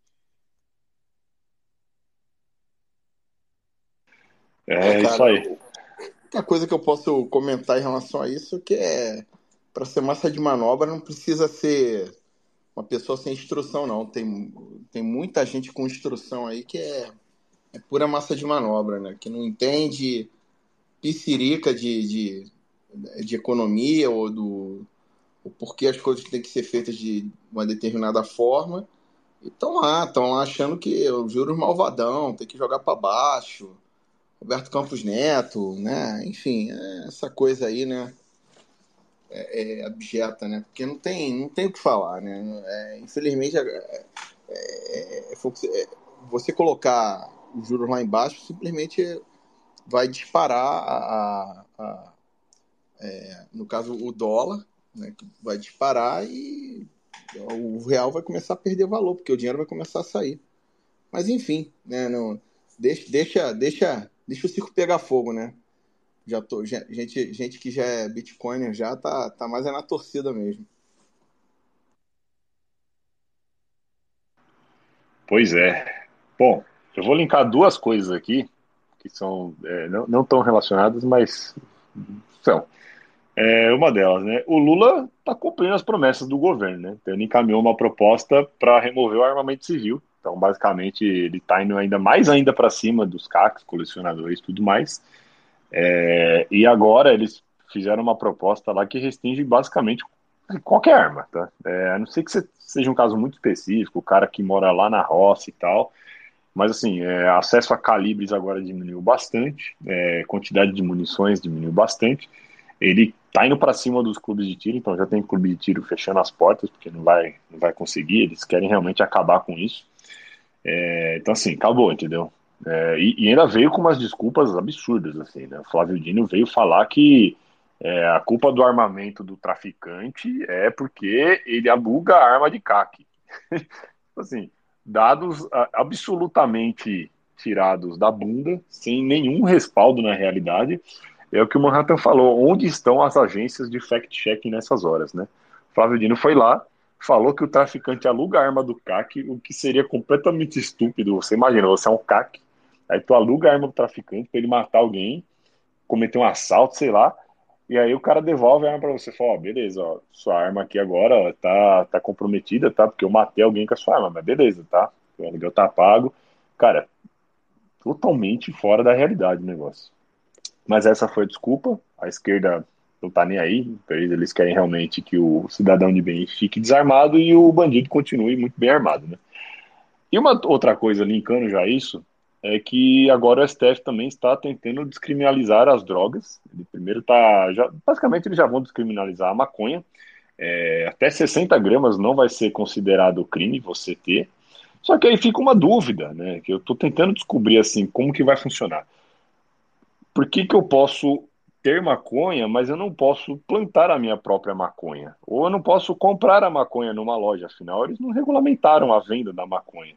Speaker 1: É, isso aí.
Speaker 2: A coisa que eu posso comentar em relação a isso é que é para ser massa de manobra não precisa ser uma pessoa sem instrução, não. Tem, tem muita gente com instrução aí que é, é pura massa de manobra, né? Que não entende piscirica de, de, de economia ou do o porquê as coisas têm que ser feitas de uma determinada forma. E estão lá, estão lá achando que os juros malvadão, tem que jogar para baixo. Roberto Campos Neto, né? Enfim, é essa coisa aí, né? é, é, abjeta, né? Porque não tem, não tem o que falar, né? É, infelizmente, é, é, é, você colocar os juros lá embaixo simplesmente vai disparar a, a, a no caso o dólar, né? Vai disparar e o real vai começar a perder valor porque o dinheiro vai começar a sair. Mas enfim, né? Não, deixa, deixa, deixa, deixa o circo pegar fogo, né? já tô, gente, gente que já é Bitcoiner já tá, tá mais é na torcida mesmo.
Speaker 1: Pois é. Bom, eu vou linkar duas coisas aqui que são é, não, não tão relacionadas, mas são. É, uma delas, né? O Lula está cumprindo as promessas do governo, né? Então, ele encaminhou uma proposta para remover o armamento civil. Então, basicamente, ele está indo ainda mais ainda para cima dos CACs, colecionadores tudo mais. É, e agora eles fizeram uma proposta lá que restringe basicamente qualquer arma, tá? É, a não ser que seja um caso muito específico, o cara que mora lá na roça e tal, mas assim, é, acesso a calibres agora diminuiu bastante, é, quantidade de munições diminuiu bastante, ele tá indo para cima dos clubes de tiro, então já tem clube de tiro fechando as portas, porque não vai, não vai conseguir, eles querem realmente acabar com isso. É, então, assim, acabou, entendeu? É, e, e, ainda veio com umas desculpas absurdas, assim, né? O Flávio Dino veio falar que é, a culpa do armamento do traficante é porque ele aluga a arma de CAC. assim, dados absolutamente tirados da bunda, sem nenhum respaldo na realidade, é o que o Manhattan falou. Onde estão as agências de fact-checking nessas horas, né? Flávio Dino foi lá, falou que o traficante aluga a arma do CAC, o que seria completamente estúpido. Você imagina, você é um CAC, aí tu aluga a arma do traficante para ele matar alguém, cometer um assalto, sei lá, e aí o cara devolve a arma para você, fala, ó, beleza, ó, sua arma aqui agora ó, tá, tá comprometida, tá? Porque eu matei alguém com a sua arma, mas beleza, tá? O aluguel tá pago. Cara, totalmente fora da realidade o negócio. Mas essa foi a desculpa, a esquerda não tá nem aí, eles querem realmente que o cidadão de bem fique desarmado e o bandido continue muito bem armado, né? E uma outra coisa, linkando já isso, é que agora o STF também está tentando descriminalizar as drogas. Ele primeiro está, já, basicamente eles já vão descriminalizar a maconha. É, até 60 gramas não vai ser considerado crime você ter. Só que aí fica uma dúvida, né? Que eu estou tentando descobrir assim como que vai funcionar. Por que, que eu posso ter maconha, mas eu não posso plantar a minha própria maconha. Ou eu não posso comprar a maconha numa loja, afinal, eles não regulamentaram a venda da maconha.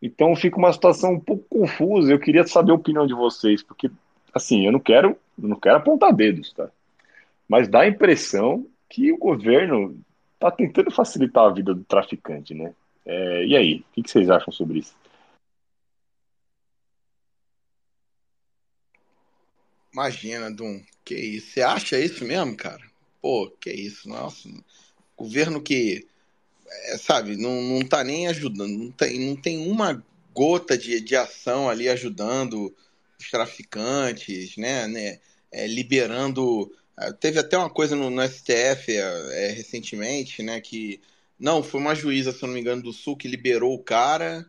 Speaker 1: Então fica uma situação um pouco confusa. Eu queria saber a opinião de vocês, porque assim, eu não quero, não quero apontar dedos, tá? Mas dá a impressão que o governo está tentando facilitar a vida do traficante, né? É, e aí, o que vocês acham sobre isso?
Speaker 2: Imagina, Dum. Que isso? Você acha isso mesmo, cara? Pô, que isso? Nossa. Governo que, é, sabe, não, não tá nem ajudando. Não tem, não tem uma gota de, de ação ali ajudando os traficantes, né? né é, liberando. É, teve até uma coisa no, no STF é, é, recentemente, né? Que. Não, foi uma juíza, se eu não me engano, do Sul que liberou o cara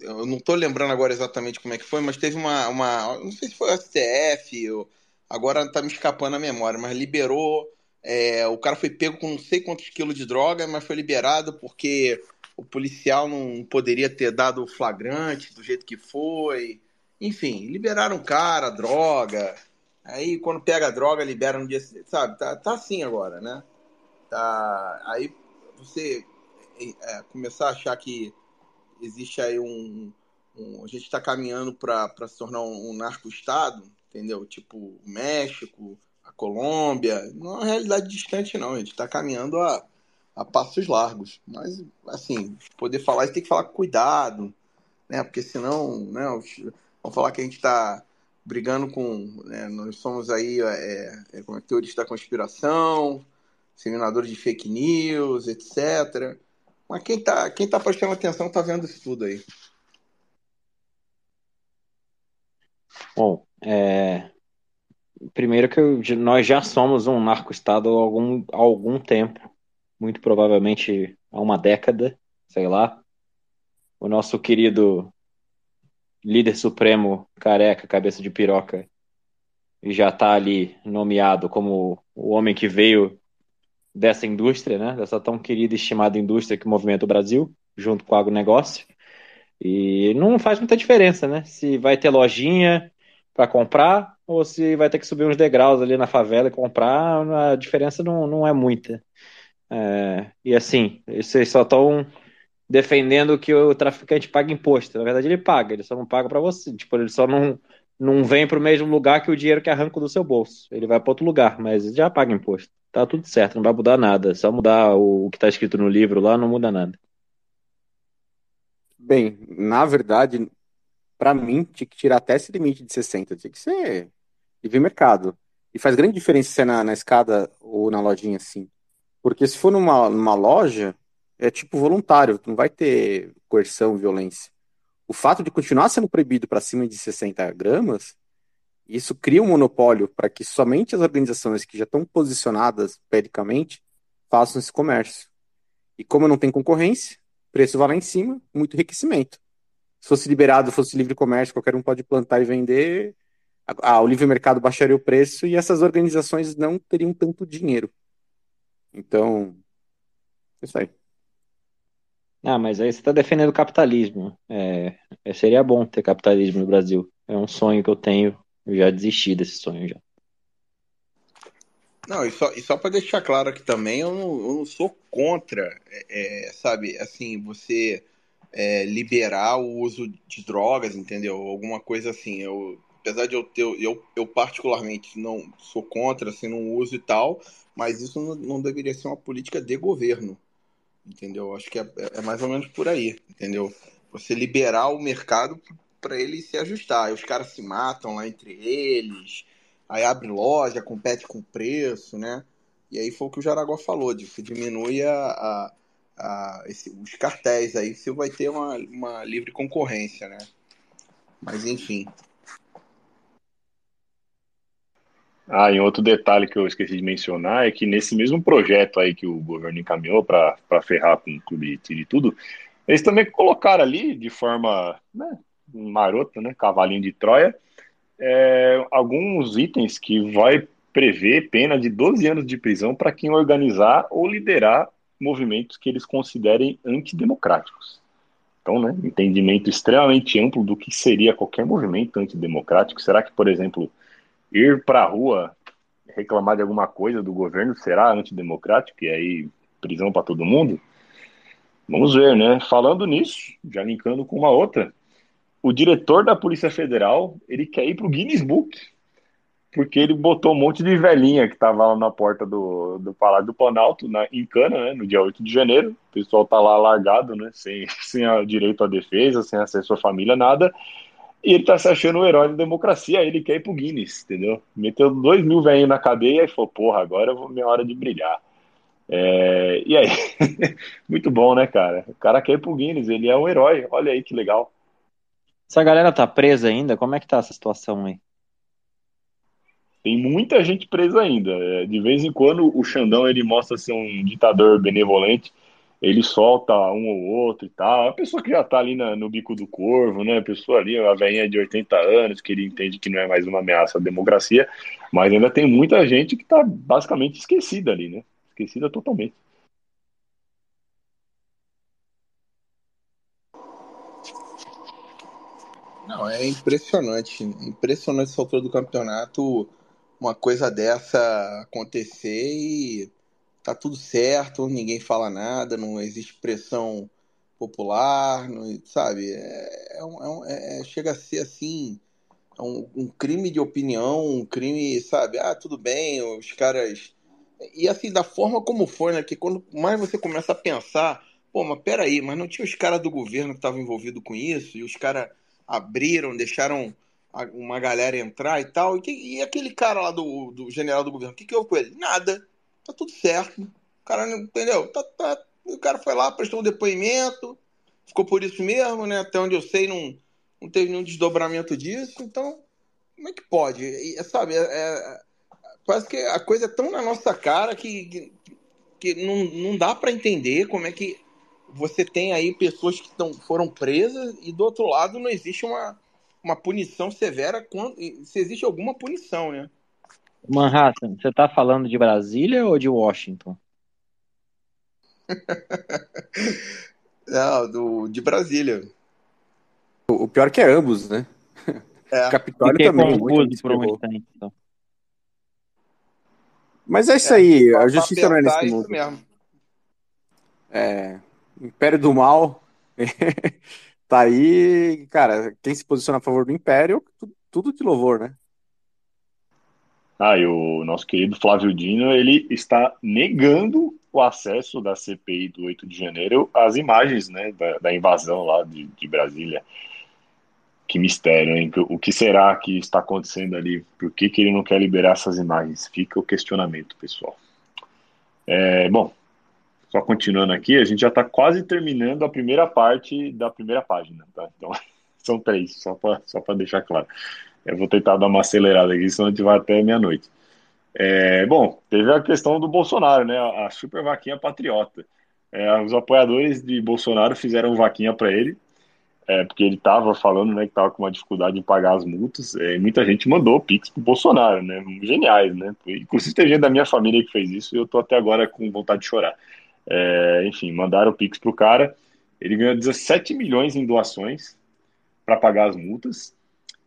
Speaker 2: eu não estou lembrando agora exatamente como é que foi, mas teve uma, uma não sei se foi o STF, ou, agora está me escapando a memória, mas liberou, é, o cara foi pego com não sei quantos quilos de droga, mas foi liberado porque o policial não poderia ter dado o flagrante do jeito que foi, enfim, liberaram o cara, droga, aí quando pega a droga libera no dia sabe, tá, tá assim agora, né, tá, aí você é, começar a achar que existe aí um. um a gente está caminhando para se tornar um, um narco-estado, entendeu? Tipo o México, a Colômbia. Não é uma realidade distante, não. A gente está caminhando a, a passos largos. Mas, assim, poder falar, gente tem que falar com cuidado, né? Porque senão, né? Vão falar que a gente está brigando com. Né, nós somos aí é, é, como é, da conspiração, disseminadores de fake news, etc. Mas quem está quem tá prestando atenção está vendo isso tudo aí.
Speaker 5: Bom, é... primeiro que eu, nós já somos um narco-estado há algum, há algum tempo, muito provavelmente há uma década, sei lá. O nosso querido líder supremo, careca, cabeça de piroca, já está ali nomeado como o homem que veio dessa indústria, né? Dessa tão querida e estimada indústria que movimenta o Brasil, junto com o agronegócio. E não faz muita diferença, né? Se vai ter lojinha para comprar ou se vai ter que subir uns degraus ali na favela e comprar, a diferença não, não é muita. É, e assim, vocês só estão defendendo que o traficante paga imposto. Na verdade, ele paga, ele só não paga para você. Tipo, ele só não, não vem para o mesmo lugar que o dinheiro que arranca do seu bolso. Ele vai para outro lugar, mas já paga imposto. Tá tudo certo, não vai mudar nada. Só mudar o, que está escrito no livro lá não muda nada.
Speaker 4: Bem, na verdade, para mim, tinha que tirar até esse limite de 60. Tinha que ser livre mercado. E faz grande diferença se é na, na escada ou na lojinha assim. Porque se for numa, numa loja, é tipo voluntário, não vai ter coerção, violência o fato de continuar sendo proibido para cima de 60 gramas, isso cria um monopólio para que somente as organizações que já estão posicionadas pedicamente façam esse comércio. E como não tem concorrência, preço vai lá em cima, muito enriquecimento. Se fosse liberado, fosse livre comércio, qualquer um pode plantar e vender, a, o livre mercado baixaria o preço e essas organizações não teriam tanto dinheiro. Então, é isso aí.
Speaker 3: Ah, mas aí você está defendendo o capitalismo. É, seria bom ter capitalismo no Brasil. É um sonho que eu tenho. Eu já desisti desse sonho já.
Speaker 2: Não, e só, e só para deixar claro aqui também, eu não, eu não sou contra, é, é sabe, assim, você é, liberar o uso de drogas, entendeu? Alguma coisa assim. Eu, apesar de eu ter, eu, eu particularmente não sou contra, assim, não uso e tal, mas isso não, não deveria ser uma política de governo, entendeu? Acho que é, é mais ou menos por aí, entendeu? Você liberar o mercado para ele se ajustar. Aí os caras se matam lá entre eles, aí abre loja, compete com preço, né? E aí foi o que o Jaraguá falou, de que diminui a, a, a esse, os cartéis aí, você vai ter uma, uma livre concorrência, né? Mas enfim.
Speaker 1: Ah, e outro detalhe que eu esqueci de mencionar é que nesse mesmo projeto aí que o governo encaminhou para ferrar com o clube de tiro e tudo, eles também colocaram ali de forma né, marota, né, cavalinho de Troia, é, alguns itens que vai prever pena de 12 anos de prisão para quem organizar ou liderar movimentos que eles considerem antidemocráticos. Então, né, entendimento extremamente amplo do que seria qualquer movimento antidemocrático. Será que, por exemplo, ir para a rua reclamar de alguma coisa do governo será antidemocrático e aí prisão para todo mundo? Vamos ver, né? Falando nisso, já linkando com uma outra, o diretor da Polícia Federal ele quer ir para o Guinness Book porque ele botou um monte de velhinha que estava lá na porta do, do Palácio do Planalto, na, em Cana, né, no dia 8 de janeiro. O pessoal tá lá largado, né, sem, sem direito à defesa, sem acesso à família, nada. E ele tá se achando o herói da democracia, ele quer ir pro Guinness, entendeu? Meteu dois mil velhinhos na cadeia e falou, porra, agora é minha hora de brilhar. É, e aí, muito bom, né, cara? O cara quer ir pro Guinness, ele é um herói, olha aí que legal.
Speaker 3: Essa galera tá presa ainda? Como é que tá essa situação aí?
Speaker 1: Tem muita gente presa ainda. É, de vez em quando o Xandão ele mostra ser um ditador benevolente, ele solta um ou outro e tal. A pessoa que já tá ali na, no bico do corvo, né? A pessoa ali, a velhinha de 80 anos, que ele entende que não é mais uma ameaça à democracia, mas ainda tem muita gente que tá basicamente esquecida ali, né? Esquecida totalmente.
Speaker 2: Não, é impressionante. Impressionante essa altura do campeonato uma coisa dessa acontecer e tá tudo certo, ninguém fala nada, não existe pressão popular, não, sabe? É, é, um, é, é, chega a ser assim é um, um, crime de opinião, um crime, sabe? Ah, tudo bem, os caras. E assim, da forma como foi, né? Que quando mais você começa a pensar, pô, mas peraí, mas não tinha os caras do governo que estavam envolvidos com isso, e os caras abriram, deixaram uma galera entrar e tal. E, que, e aquele cara lá do, do general do governo, o que, que houve com ele? Nada. Tá tudo certo. O cara não entendeu? Tá, tá, o cara foi lá, prestou um depoimento, ficou por isso mesmo, né? Até onde eu sei, não, não teve nenhum desdobramento disso. Então, como é que pode? E, sabe, é, é, parece que a coisa é tão na nossa cara que, que, que não, não dá para entender como é que você tem aí pessoas que tão, foram presas e do outro lado não existe uma uma punição severa quando se existe alguma punição, né?
Speaker 3: Manhattan, você tá falando de Brasília ou de Washington?
Speaker 2: Não, do, de Brasília.
Speaker 4: O, pior é que é ambos, né?
Speaker 2: É.
Speaker 4: O Capitólio Fiquei também. Confuso por um instante, então. Mas é isso é, aí, a justiça não é nesse mundo. Mesmo. É, Império do Mal tá aí, cara, quem se posiciona a favor do Império, tudo, de louvor, né?
Speaker 1: Ah, e o nosso querido Flávio Dino, ele está negando o acesso da CPI do 8 de janeiro às imagens, né, da, da invasão lá de, de, Brasília. Que mistério, hein? O que será que está acontecendo ali? Por que, que ele não quer liberar essas imagens? Fica o questionamento, pessoal. É, bom, só continuando aqui, a gente já está quase terminando a primeira parte da primeira página, tá? Então, são três, só para só deixar claro. Eu vou tentar dar uma acelerada aqui, senão a gente vai até meia-noite. É, bom, teve a questão do Bolsonaro, né? A super vaquinha patriota. É, os apoiadores de Bolsonaro fizeram vaquinha para ele. é, porque ele estava falando né, que estava com uma dificuldade em pagar as multas, é, muita gente mandou Pix pro Bolsonaro, né? Geniais, né? Inclusive tem gente da minha família que fez isso e eu tô até agora com vontade de chorar. É, enfim, mandaram o Pix pro cara, ele ganhou 17 milhões em doações para pagar as multas.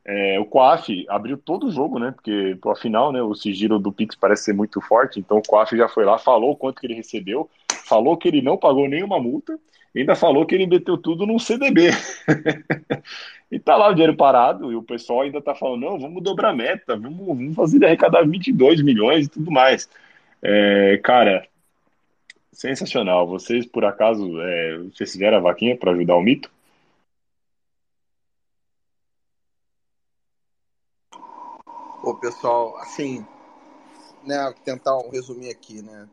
Speaker 1: É, o Coaf abriu todo o jogo, né? Porque, afinal, né, o sigilo do Pix parece ser muito forte, então o Coaf já foi lá, falou quanto que ele recebeu, falou que ele não pagou nenhuma multa ainda falou que ele meteu tudo num CDB. e tá lá o dinheiro parado e o pessoal ainda tá falando, não, vamos dobrar a meta, vamos, vamos fazer arrecadar 22 milhões e tudo mais. É, cara, sensacional. Vocês, por acaso, é, vocês fizeram a vaquinha para ajudar o mito?
Speaker 2: Ô, pessoal, assim, né, tentar um resumir aqui, né?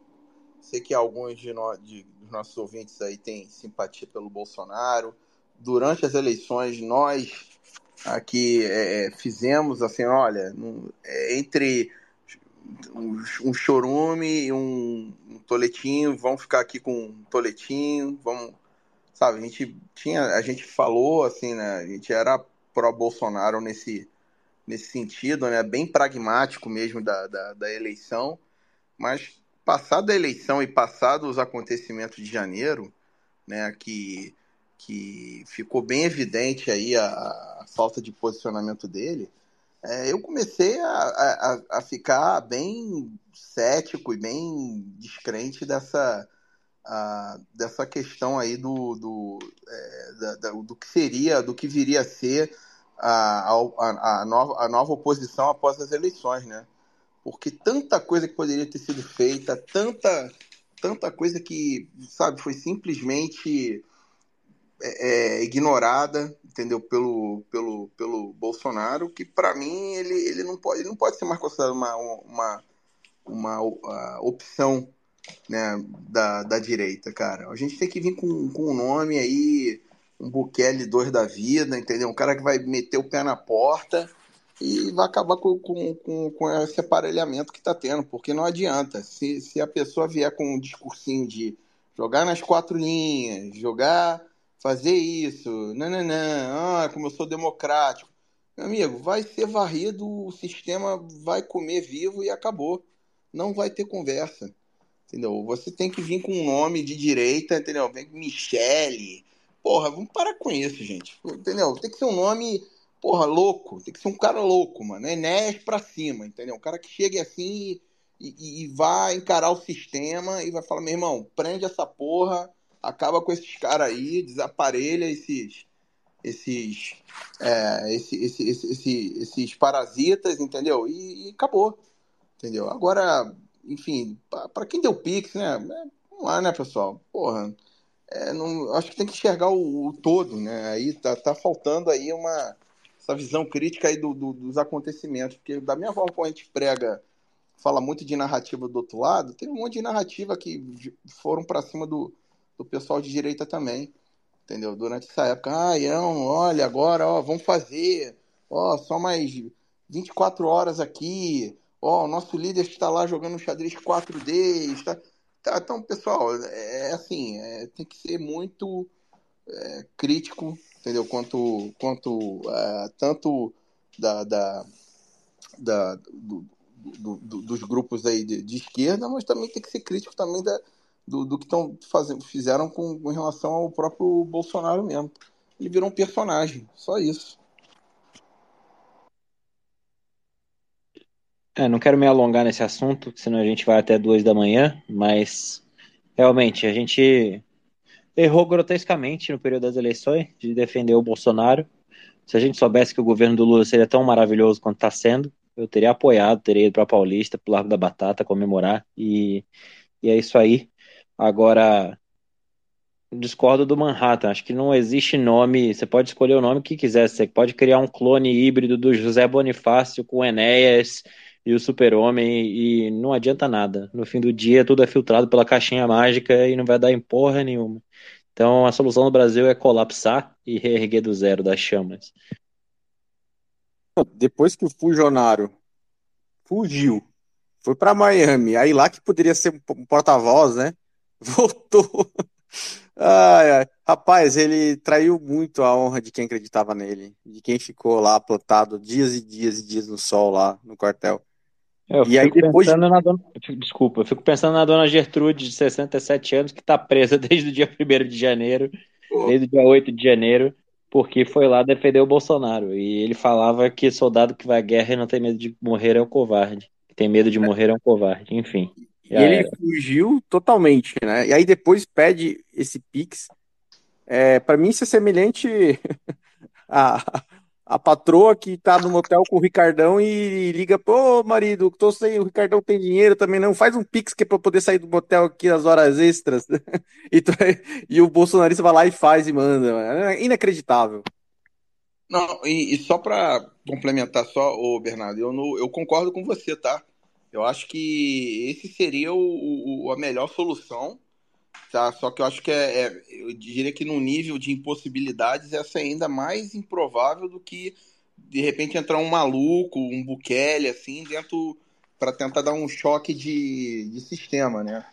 Speaker 2: Sei que alguns de, de dos nossos ouvintes aí têm simpatia pelo Bolsonaro. Durante as eleições, nós aqui é, é fizemos assim, olha, é, entre um, um chorume e um, um, toletinho, vamos ficar aqui com um toletinho, vamos, sabe, a gente tinha, a gente falou assim, né, a gente era pró-Bolsonaro nesse, nesse sentido, né, bem pragmático mesmo da, da, da eleição, mas passada a eleição e passado os acontecimentos de janeiro, né, que, que ficou bem evidente aí a, a falta de posicionamento dele, é, eu comecei a, a, a, ficar bem cético e bem descrente dessa, a, dessa questão aí do, do, é, da, do que seria, do que viria a ser a, a, a, nova, a nova oposição após as eleições, né? porque tanta coisa que poderia ter sido feita, tanta, tanta coisa que, sabe, foi simplesmente é, é ignorada, entendeu, pelo, pelo, pelo Bolsonaro, que para mim ele, ele, não pode, ele não pode ser mais considerado uma, uma, uma, uma opção né, da, da direita, cara. A gente tem que vir com, com um nome aí, um Bukele 2 da vida, entendeu? Um cara que vai meter o pé na porta e vai acabar com, com, com, com esse aparelhamento que está tendo, porque não adianta. Se, se a pessoa vier com um discursinho de jogar nas quatro linhas, jogar, fazer isso, não, ah, como eu sou democrático, meu amigo, vai ser varrido, o sistema vai comer vivo e acabou. Não vai ter conversa. Entendeu? Você tem que vir com um nome de direita, entendeu? Vem Michele. Porra, vamos parar com isso, gente. Entendeu? Tem que ser um nome porra, louco. Tem que ser um cara louco, mano. Enéas pra cima, entendeu? Um cara que chegue assim e, e, e vai encarar o sistema e vai falar, meu irmão, prende essa porra, acaba com esses caras aí, desaparelha esses esses é, esse, esse, esse, esses parasitas, entendeu? E, e, acabou, entendeu? Agora, enfim, para quem deu pix, né? É, vamos lá, né, pessoal? Porra, é, não, acho que tem que enxergar o, o, todo, né? Aí tá, tá faltando aí uma essa visão crítica aí do, do, dos acontecimentos, porque da minha forma como a gente prega, fala muito de narrativa do outro lado, tem um monte de narrativa que foram para cima do, do pessoal de direita também, entendeu? Durante essa época, ah, Ião, olha, agora, ó, vamos fazer, ó, só mais 24 horas aqui, ó, o nosso líder está lá jogando xadrez 4D, está... Tá, então, pessoal, é, é assim, é, tem que ser muito é, crítico entendeu? Quanto, quanto uh, tanto da, da, da do, do, do, dos grupos aí de, de, esquerda, mas também tem que ser crítico também da, do, do que estão fazendo, fizeram com, relação ao próprio Bolsonaro mesmo. Ele virou um personagem, só isso.
Speaker 3: É, não quero me alongar nesse assunto, senão a gente vai até duas da manhã, mas realmente a gente errou grotescamente no período das eleições de defender o Bolsonaro. Se a gente soubesse que o governo do Lula seria tão maravilhoso quanto está sendo, eu teria apoiado, teria ido para Paulista, para o Largo da Batata, comemorar. E, e é isso aí. Agora, discordo do Manhattan. Acho que não existe nome. Você pode escolher o nome que quiser. Você pode criar um clone híbrido do José Bonifácio com Enéas e o Super-Homem e não adianta nada. No fim do dia, tudo é filtrado pela caixinha mágica e não vai dar em porra nenhuma. Então, a solução do Brasil é colapsar e reerguer do zero das chamas.
Speaker 4: Depois que o Fujonaro fugiu, foi para Miami, aí lá que poderia ser um porta-voz, né? Voltou. Ai, ai. Rapaz, ele traiu muito a honra de quem acreditava nele, de quem ficou lá plotado dias e dias e dias no sol lá no quartel.
Speaker 5: Eu e aí depois na dona... Desculpa, eu fico pensando na dona Gertrude, de 67 anos, que está presa desde o dia 1 de janeiro, desde o dia 8 de janeiro, porque foi lá defender o Bolsonaro. E ele falava que soldado que vai à guerra e não tem medo de morrer é um covarde. Tem medo de morrer é um covarde, enfim.
Speaker 4: E ele era. fugiu totalmente, né? E aí depois pede esse Pix é, para mim, isso é semelhante a, a patroa que tá no motel com o Ricardão e liga, pô, marido, tô sem, o Ricardão tem dinheiro também, não, faz um pix que é pra poder sair do motel aqui nas horas extras. e, e, o bolsonarista vai lá e faz e manda. É inacreditável.
Speaker 2: Não, e, e só para complementar só, o Bernardo, eu, eu concordo com você, tá? Eu acho que esse seria o, o, a melhor solução Tá? Só que eu acho que é, é, eu diria que no nível de impossibilidades essa é ainda mais improvável do que de repente entrar um maluco, um Bukele assim dentro para tentar dar um choque de, de sistema, né?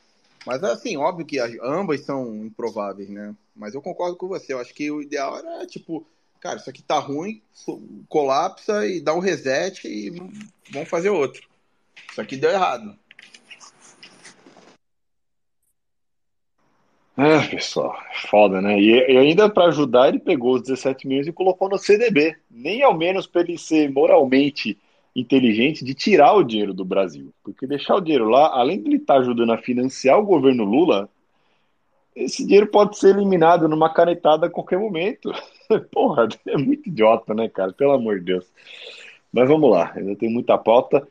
Speaker 2: Mas assim, óbvio que as, ambas são improváveis, né? Mas eu concordo com você. Eu acho que o ideal era tipo, cara, isso aqui tá ruim, colapsa e dá um reset e vamos fazer outro. Isso aqui deu errado.
Speaker 1: É, pessoal, foda, né? E, e ainda para ajudar, ele pegou os 17 milhões e colocou no CDB. Nem ao menos para ele ser moralmente inteligente de tirar o dinheiro do Brasil. Porque deixar o dinheiro lá, além de ele estar tá ajudando a financiar o governo Lula, esse dinheiro pode ser eliminado numa canetada a qualquer momento. Porra, é muito idiota, né, cara? Pelo amor de Deus. Mas vamos lá, ainda tem muita pauta.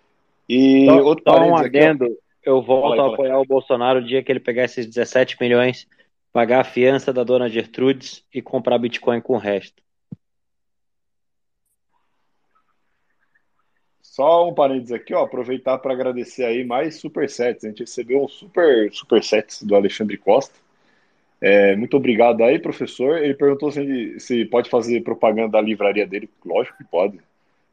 Speaker 1: E
Speaker 5: só, outro só um adendo, aqui, eu volto a apoiar o Bolsonaro o dia que ele pegar esses 17 milhões, pagar a fiança da dona Gertrudes e comprar Bitcoin com o resto.
Speaker 1: Só um parênteses aqui, ó, aproveitar para agradecer aí mais supersets. A gente recebeu um super supersets do Alexandre Costa. É, muito obrigado aí, professor. Ele perguntou se, se pode fazer propaganda da livraria dele. Lógico que pode.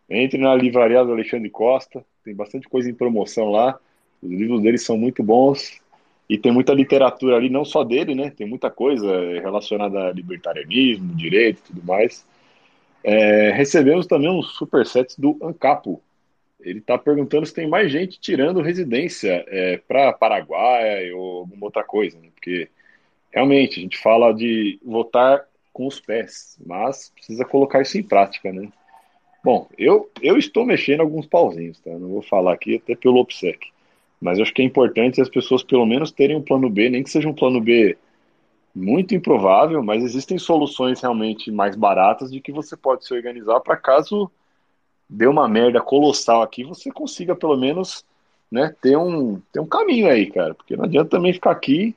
Speaker 1: Entre na livraria do Alexandre Costa, tem bastante coisa em promoção lá. Os livros dele são muito bons e tem muita literatura ali, não só dele, né? Tem muita coisa relacionada a libertarianismo, direito e tudo mais. É, recebemos também uns supersets do Ancapo. Ele está perguntando se tem mais gente tirando residência é, para Paraguai ou alguma outra coisa, né? porque realmente a gente fala de votar com os pés, mas precisa colocar isso em prática, né? Bom, eu, eu estou mexendo alguns pauzinhos, tá? Não vou falar aqui até pelo OPSEC. Mas acho que é importante as pessoas pelo menos terem um plano B, nem que seja um plano B muito improvável, mas existem soluções realmente mais baratas de que você pode se organizar para caso dê uma merda colossal aqui, você consiga pelo menos né, ter, um, ter um caminho aí, cara. Porque não adianta também ficar aqui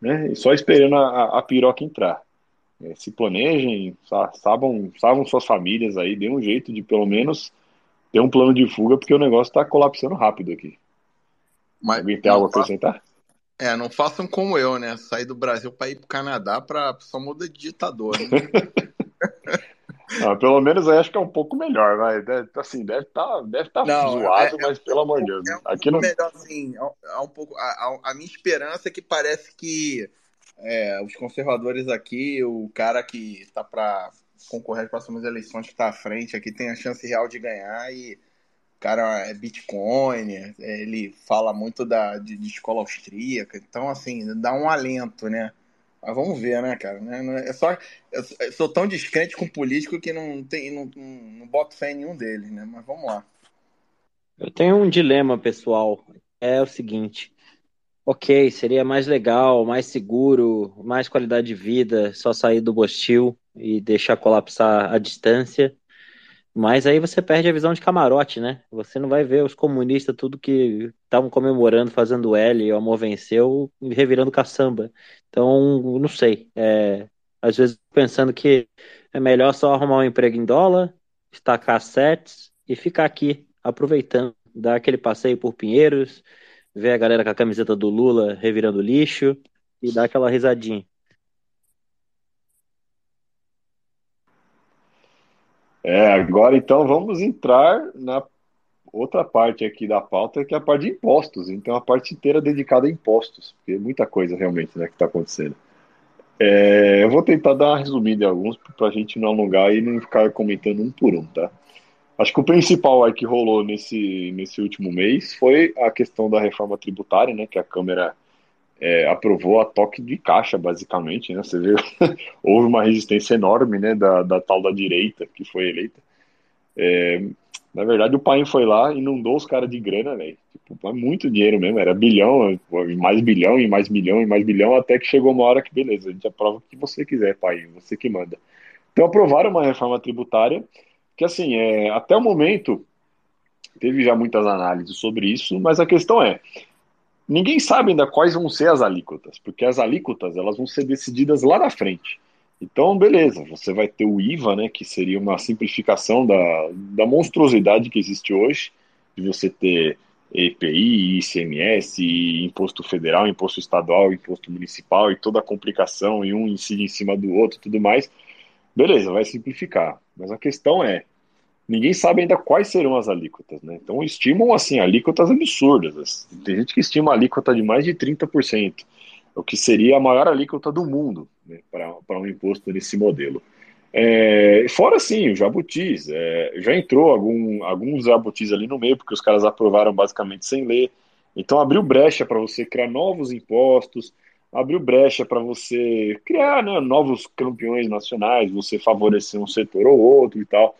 Speaker 1: né, só esperando a, a piroca entrar. É, se planejem, sabam, sabam suas famílias aí, dê um jeito de pelo menos ter um plano de fuga, porque o negócio está colapsando rápido aqui. Mas, Alguém tem algo a acrescentar?
Speaker 2: É, não façam como eu, né? Sair do Brasil para ir para o Canadá para só muda de ditador. Né?
Speaker 1: não, pelo menos aí acho que é um pouco melhor, vai. Deve, assim, deve estar tá, deve tá zoado, é, é mas é, pelo amor de Deus.
Speaker 2: É um aqui não... melhor, assim, é, é um pouco. A, a, a, minha esperança é que parece que é, os conservadores aqui, o cara que está para concorrer às próximas eleições que está à frente aqui tem a chance real de ganhar e cara é Bitcoin, ele fala muito da, de, de, escola austríaca, então, assim, dá um alento, né? Mas vamos ver, né, cara? É só, eu sou tão descrente com político que não, tem, não, não, não boto fé em nenhum deles, né? Mas vamos lá.
Speaker 5: Eu tenho um dilema, pessoal. É o seguinte. Ok, seria mais legal, mais seguro, mais qualidade de vida, só sair do Bostil e deixar colapsar a distância. Mas aí você perde a visão de camarote, né? Você não vai ver os comunistas, tudo que estavam comemorando, fazendo L, o amor venceu, revirando caçamba. Então, não sei. É, às vezes pensando que é melhor só arrumar um emprego em dólar, estacar sets e ficar aqui, aproveitando, dar aquele passeio por Pinheiros, ver a galera com a camiseta do Lula revirando lixo e dar aquela risadinha.
Speaker 1: É, agora então vamos entrar na outra parte aqui da pauta, que é a parte de impostos. Então, a parte inteira dedicada a impostos, porque é muita coisa realmente né, que está acontecendo. É, eu vou tentar dar uma resumida em alguns para a gente não alongar e não ficar comentando um por um, tá? Acho que o principal aí que rolou nesse, nesse último mês foi a questão da reforma tributária, né? Que a Câmara é, aprovou a toque de caixa, basicamente, né? Você vê, houve uma resistência enorme, né? Da, da tal da direita que foi eleita. É, na verdade, o pai foi lá e inundou os caras de grana, velho. Tipo, muito dinheiro mesmo, era bilhão, mais bilhão, e mais bilhão, e mais bilhão, até que chegou uma hora que, beleza, a gente aprova o que você quiser, pai, você que manda. Então aprovaram uma reforma tributária que, assim, é, até o momento, teve já muitas análises sobre isso, mas a questão é, ninguém sabe ainda quais vão ser as alíquotas, porque as alíquotas, elas vão ser decididas lá na frente. Então, beleza, você vai ter o IVA, né, que seria uma simplificação da, da monstruosidade que existe hoje, de você ter EPI, ICMS, imposto federal, imposto estadual, imposto municipal e toda a complicação e um incide em cima do outro tudo mais. Beleza, vai simplificar. Mas a questão é, ninguém sabe ainda quais serão as alíquotas, né? Então estimam assim alíquotas absurdas. Tem gente que estima a alíquota de mais de 30% o que seria a maior alíquota do mundo né, para um imposto nesse modelo. É, fora sim, o jabutis, é, já entrou algum, alguns jabutis ali no meio, porque os caras aprovaram basicamente sem ler. Então abriu brecha para você criar novos impostos, abriu brecha para você criar né, novos campeões nacionais, você favorecer um setor ou outro e tal.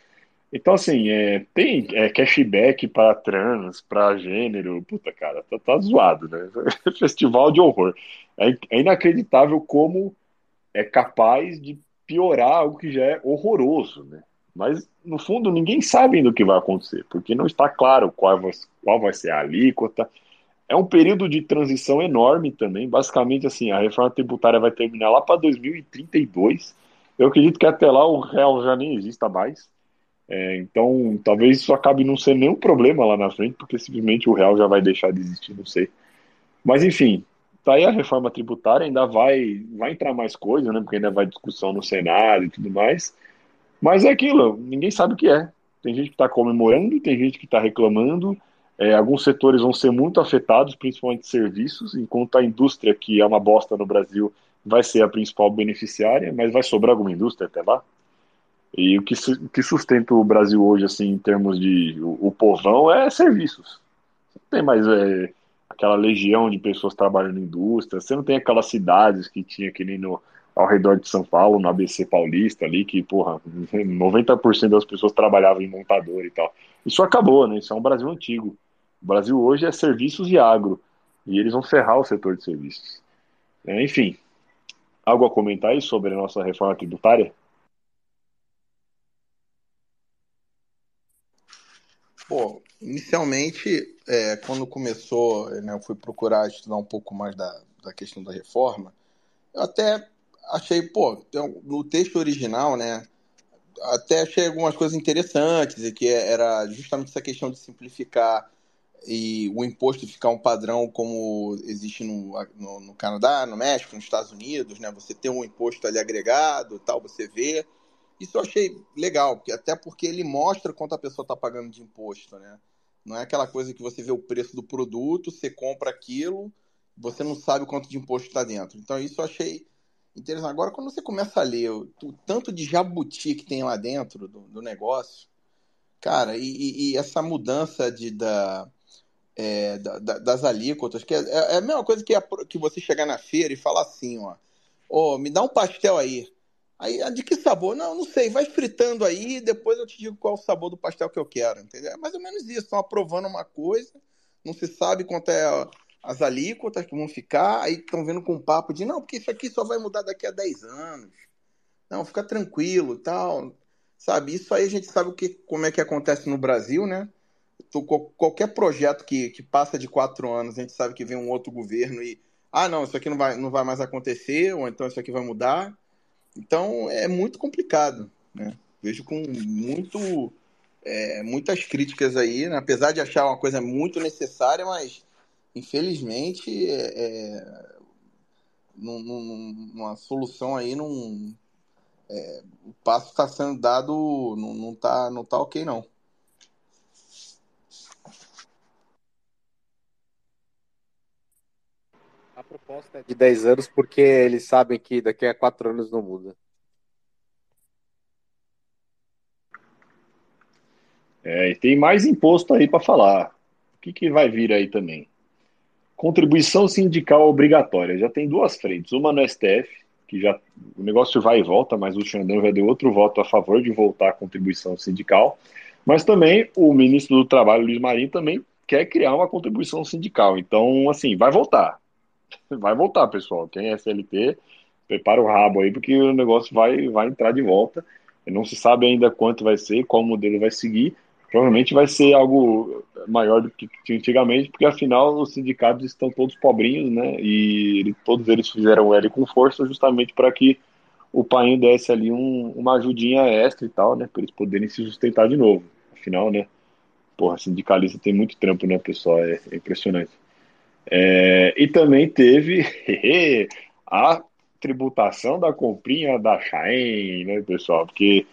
Speaker 1: Então, assim, é, tem é, cashback para trans, para gênero, puta, cara, tá, tá zoado, né? Festival de horror. É, é inacreditável como é capaz de piorar algo que já é horroroso, né? Mas, no fundo, ninguém sabe ainda o que vai acontecer, porque não está claro qual vai, qual vai ser a alíquota. É um período de transição enorme também. Basicamente, assim, a reforma tributária vai terminar lá para 2032. Eu acredito que até lá o real já nem exista mais. É, então, talvez isso acabe não sendo nenhum problema lá na frente, porque simplesmente o real já vai deixar de existir, não sei. Mas, enfim, tá aí a reforma tributária, ainda vai, vai entrar mais coisa, né? Porque ainda vai discussão no Senado e tudo mais. Mas é aquilo, ninguém sabe o que é. Tem gente que está comemorando, tem gente que está reclamando. É, alguns setores vão ser muito afetados, principalmente serviços, enquanto a indústria, que é uma bosta no Brasil, vai ser a principal beneficiária, mas vai sobrar alguma indústria até lá. E o que, o que sustenta o Brasil hoje, assim, em termos de o, o povão, é serviços. Não tem mais é, aquela legião de pessoas trabalhando em indústria, você não tem aquelas cidades que tinha aqui no, ao redor de São Paulo, no ABC Paulista ali, que, porra, 90% das pessoas trabalhavam em montador e tal. Isso acabou, né? Isso é um Brasil antigo. O Brasil hoje é serviços e agro. E eles vão ferrar o setor de serviços. É, enfim, algo a comentar aí sobre a nossa reforma tributária?
Speaker 2: Pô, inicialmente, é, quando começou, né, eu fui procurar estudar um pouco mais da, da questão da reforma, eu até achei, pô, no texto original, né, até achei algumas coisas interessantes, e que era justamente essa questão de simplificar e o imposto ficar um padrão como existe no, no, no, Canadá, no México, nos Estados Unidos, né? Você tem um imposto ali agregado, tal, você vê, isso eu achei legal, até porque ele mostra quanto a pessoa está pagando de imposto, né? Não é aquela coisa que você vê o preço do produto, você compra aquilo, você não sabe quanto de imposto está dentro. Então isso eu achei interessante. Agora, quando você começa a ler o, tanto de jabuti que tem lá dentro do, do negócio, cara, e, e, essa mudança de, da, é, da, das alíquotas, que é, é, a mesma coisa que, é, que você chegar na feira e falar assim, ó, oh, me dá um pastel aí. Aí, ah, de que sabor? Não, não sei. Vai fritando aí, depois eu te digo qual é o sabor do pastel que eu quero, entendeu? É mais ou menos isso. Estão aprovando uma coisa, não se sabe quanto é as alíquotas que vão ficar, aí estão vindo com um papo de não, porque isso aqui só vai mudar daqui a 10 anos. Não, fica tranquilo, tal. Sabe? Isso aí a gente sabe o que, como é que acontece no Brasil, né? Qualquer projeto que, que passa de quatro anos, a gente sabe que vem um outro governo e ah, não, isso aqui não vai, não vai mais acontecer, ou então isso aqui vai mudar. Então é muito complicado, né? Vejo com muito, é, muitas críticas aí, né? apesar de achar uma coisa muito necessária, mas infelizmente é, é, num, num, uma solução aí não é, o passo está sendo dado não, não tá não tá ok não
Speaker 4: proposta é de 10 anos porque eles sabem que daqui a 4 anos não muda.
Speaker 1: É, e tem mais imposto aí para falar. O que, que vai vir aí também? Contribuição sindical obrigatória. Já tem duas frentes. Uma no STF, que já o negócio vai e volta, mas o Xandão já deu outro voto a favor de voltar a contribuição sindical. Mas também o ministro do Trabalho, Luiz Marinho, também quer criar uma contribuição sindical. Então, assim, vai voltar. Vai voltar, pessoal. Quem é SLT, prepara o rabo aí, porque o negócio vai, vai entrar de volta. Não se sabe ainda quanto vai ser, qual modelo vai seguir, provavelmente vai ser algo maior do que antigamente, porque afinal os sindicatos estão todos pobrinhos, né? E todos eles fizeram o L com força justamente para que o pai desse ali um, uma ajudinha extra e tal, né? Para eles poderem se sustentar de novo. Afinal, né? Porra, sindicalista tem muito trampo, né, pessoal? É, é impressionante. É, e também teve a tributação da comprinha da Chain, né, pessoal? Porque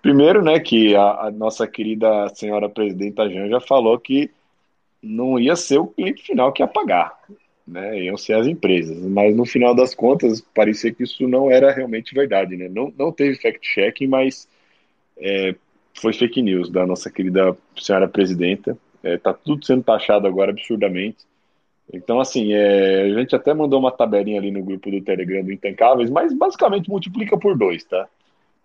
Speaker 1: Primeiro, né, que a, a, nossa querida senhora presidenta Janja falou que não ia ser o cliente final que ia pagar, né, iam ser as empresas. Mas no final das contas, parecia que isso não era realmente verdade, né? Não, não teve fact-checking, mas é, foi fake news da nossa querida senhora presidenta. É, tá tudo sendo taxado agora absurdamente. Então, assim, é, a gente até mandou uma tabelinha ali no grupo do Telegram do Intancáveis, mas basicamente multiplica por dois, tá?